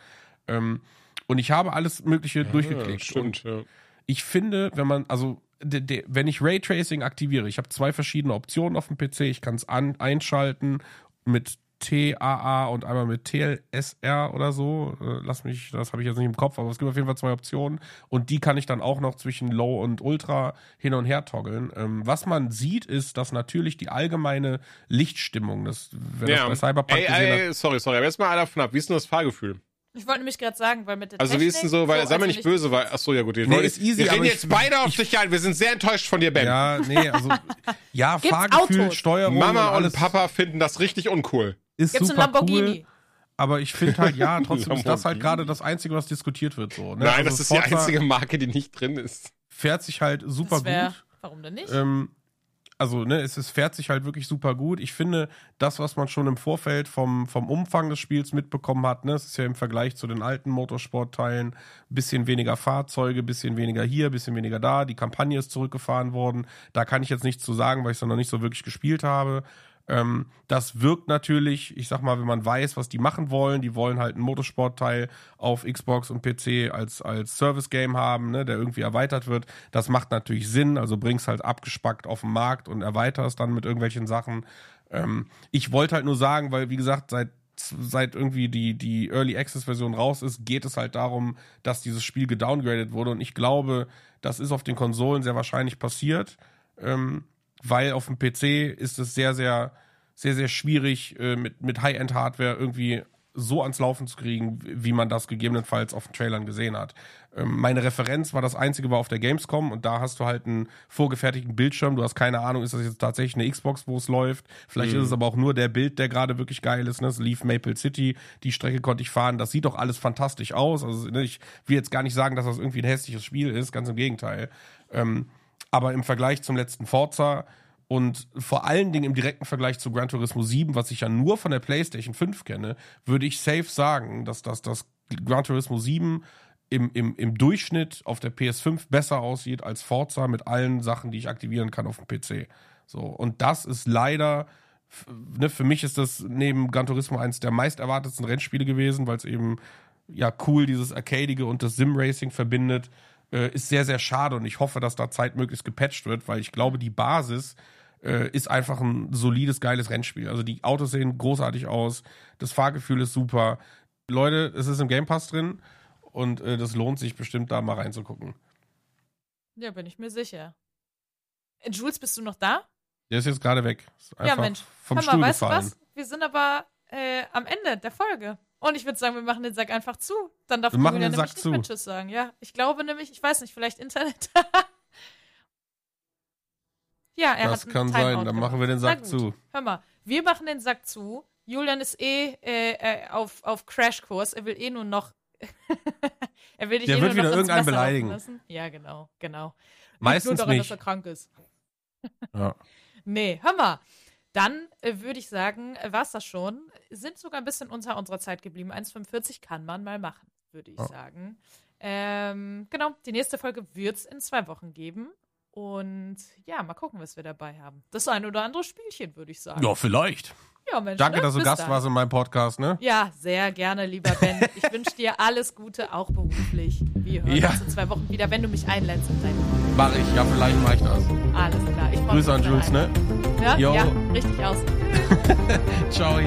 Ähm, und ich habe alles Mögliche durchgeklickt. Ja, Und stimmt, ja. ich finde, wenn man, also, wenn ich Raytracing aktiviere, ich habe zwei verschiedene Optionen auf dem PC, ich kann es einschalten mit TAA und einmal mit TLSR oder so. Äh, Lass mich, das habe ich jetzt nicht im Kopf, aber es gibt auf jeden Fall zwei Optionen und die kann ich dann auch noch zwischen Low und Ultra hin und her toggeln. Ähm, was man sieht, ist, dass natürlich die allgemeine Lichtstimmung, das, wer das bei Cyberpunk ey, gesehen hat, ey, sorry, sorry, aber jetzt mal einer von ab. Wie ist denn das Fahrgefühl? Ich wollte nämlich gerade sagen, weil mit der Also wie ist denn so, weil, sei mir also nicht böse, weil, ach so, ja gut, wir, Nee, wollen- ist easy, wir reden jetzt ich- beide auf dich ein, wir sind sehr enttäuscht von dir, Ben. ja, nee, also ja, Fahrgefühl, Autos? Steuerung, Mama und alles Papa finden das richtig uncool. Ist Gibt's einen super Lamborghini? cool. Aber ich finde halt, ja, trotzdem ist das halt gerade das Einzige, was diskutiert wird. So, ne? Nein, Also das ist die Forza einzige Marke, die nicht drin ist. Fährt sich halt super Das wär, gut. Warum denn nicht? Ähm, also, ne, es, es fährt sich halt wirklich super gut. Ich finde, das, was man schon im Vorfeld vom, vom Umfang des Spiels mitbekommen hat, ne, es ist ja im Vergleich zu den alten Motorsportteilen bisschen weniger Fahrzeuge, bisschen weniger hier, bisschen weniger da. Die Kampagne ist zurückgefahren worden. Da kann ich jetzt nichts zu sagen, weil ich es noch nicht so wirklich gespielt habe. Ähm, das wirkt natürlich, ich sag mal, wenn man weiß, was die machen wollen, die wollen halt einen Motorsportteil auf Xbox und PC als, als Service-Game haben, ne, der irgendwie erweitert wird. Das macht natürlich Sinn, also bring's halt abgespackt auf den Markt und erweiterst dann mit irgendwelchen Sachen. Ähm, ich wollte halt nur sagen, weil, wie gesagt, seit seit irgendwie die, die Early Access Version raus ist, geht es halt darum, dass dieses Spiel gedowngradet wurde. Und ich glaube, das ist auf den Konsolen sehr wahrscheinlich passiert. Ähm, weil auf dem PC ist es sehr, sehr, sehr, sehr schwierig, äh, mit, mit High-End-Hardware irgendwie so ans Laufen zu kriegen, wie man das gegebenenfalls auf den Trailern gesehen hat. Ähm, meine Referenz war das einzige war auf der Gamescom und da hast du halt einen vorgefertigten Bildschirm. Du hast keine Ahnung, ist das jetzt tatsächlich eine Xbox, wo es läuft? Vielleicht ist es aber auch nur der Bild, der gerade wirklich geil ist. Ne? Es lief Maple City, die Strecke konnte ich fahren. Das sieht doch alles fantastisch aus. Also ne, ich will jetzt gar nicht sagen, dass das irgendwie ein hässliches Spiel ist, ganz im Gegenteil. Ähm, aber im Vergleich zum letzten Forza und vor allen Dingen im direkten Vergleich zu Gran Turismo 7, was ich ja nur von der PlayStation 5 kenne, würde ich safe sagen, dass das, das Gran Turismo 7 im, im, im Durchschnitt auf der PS5 besser aussieht als Forza mit allen Sachen, die ich aktivieren kann auf dem PC. So, und das ist leider ne, für mich ist das neben Gran Turismo eins der meist erwartetsten Rennspiele gewesen, weil es eben ja cool dieses Arcadige und das Sim-Racing verbindet. Äh, ist sehr, sehr schade und ich hoffe, dass da zeitmöglichst gepatcht wird, weil ich glaube, die Basis äh, ist einfach ein solides, geiles Rennspiel. Also die Autos sehen großartig aus, das Fahrgefühl ist super. Leute, es ist im Game Pass drin und äh, das lohnt sich bestimmt da mal reinzugucken. Ja, bin ich mir sicher. Äh, Jules, bist du noch da? Der ist jetzt gerade weg. Ja, Mensch. vom mal, Stuhl weißt du gefallen. was? Wir sind aber äh, am Ende der Folge. Und ich würde sagen, wir machen den Sack einfach zu. Dann darf Wir machen Julian den nämlich Sack nicht zu. mehr Tschüss sagen. Ja, ich glaube nämlich, ich weiß nicht, vielleicht Internet. ja, er Das hat einen kann Timeout sein, dann gemacht. machen wir den Sack zu. Hör mal, wir machen den Sack zu. Julian ist eh äh, äh, auf, auf Crashkurs. Er will eh nur noch. er will dich Der eh wird nur wieder irgendeinen beleidigen. Lassen. Ja, genau, genau. Meistens nur daran, nicht. dass er krank ist. Ja. Nee, hör mal. Dann äh, würde ich sagen, äh, war's das schon. Sind sogar ein bisschen unter unserer Zeit geblieben. 1,45 kann man mal machen, würde ich Ja. sagen. Ähm, genau, die nächste Folge wird's in zwei Wochen geben. Und ja, mal gucken, was wir dabei haben. Das ein oder andere Spielchen, würde ich sagen. ja, vielleicht. Ja, Mensch. Danke, ne? dass du Gast dann. warst in meinem Podcast, ne? Ja, sehr gerne, lieber Ben. Ich wünsche dir alles Gute, auch beruflich. Wir hören Ja. uns in zwei Wochen wieder, wenn du mich einlädst in dein Mach ich, ja, vielleicht mach ich das. Alles klar. Ich Grüße an Jules, deine ne? Einladung. Ja, ja, richtig aus. Ciao.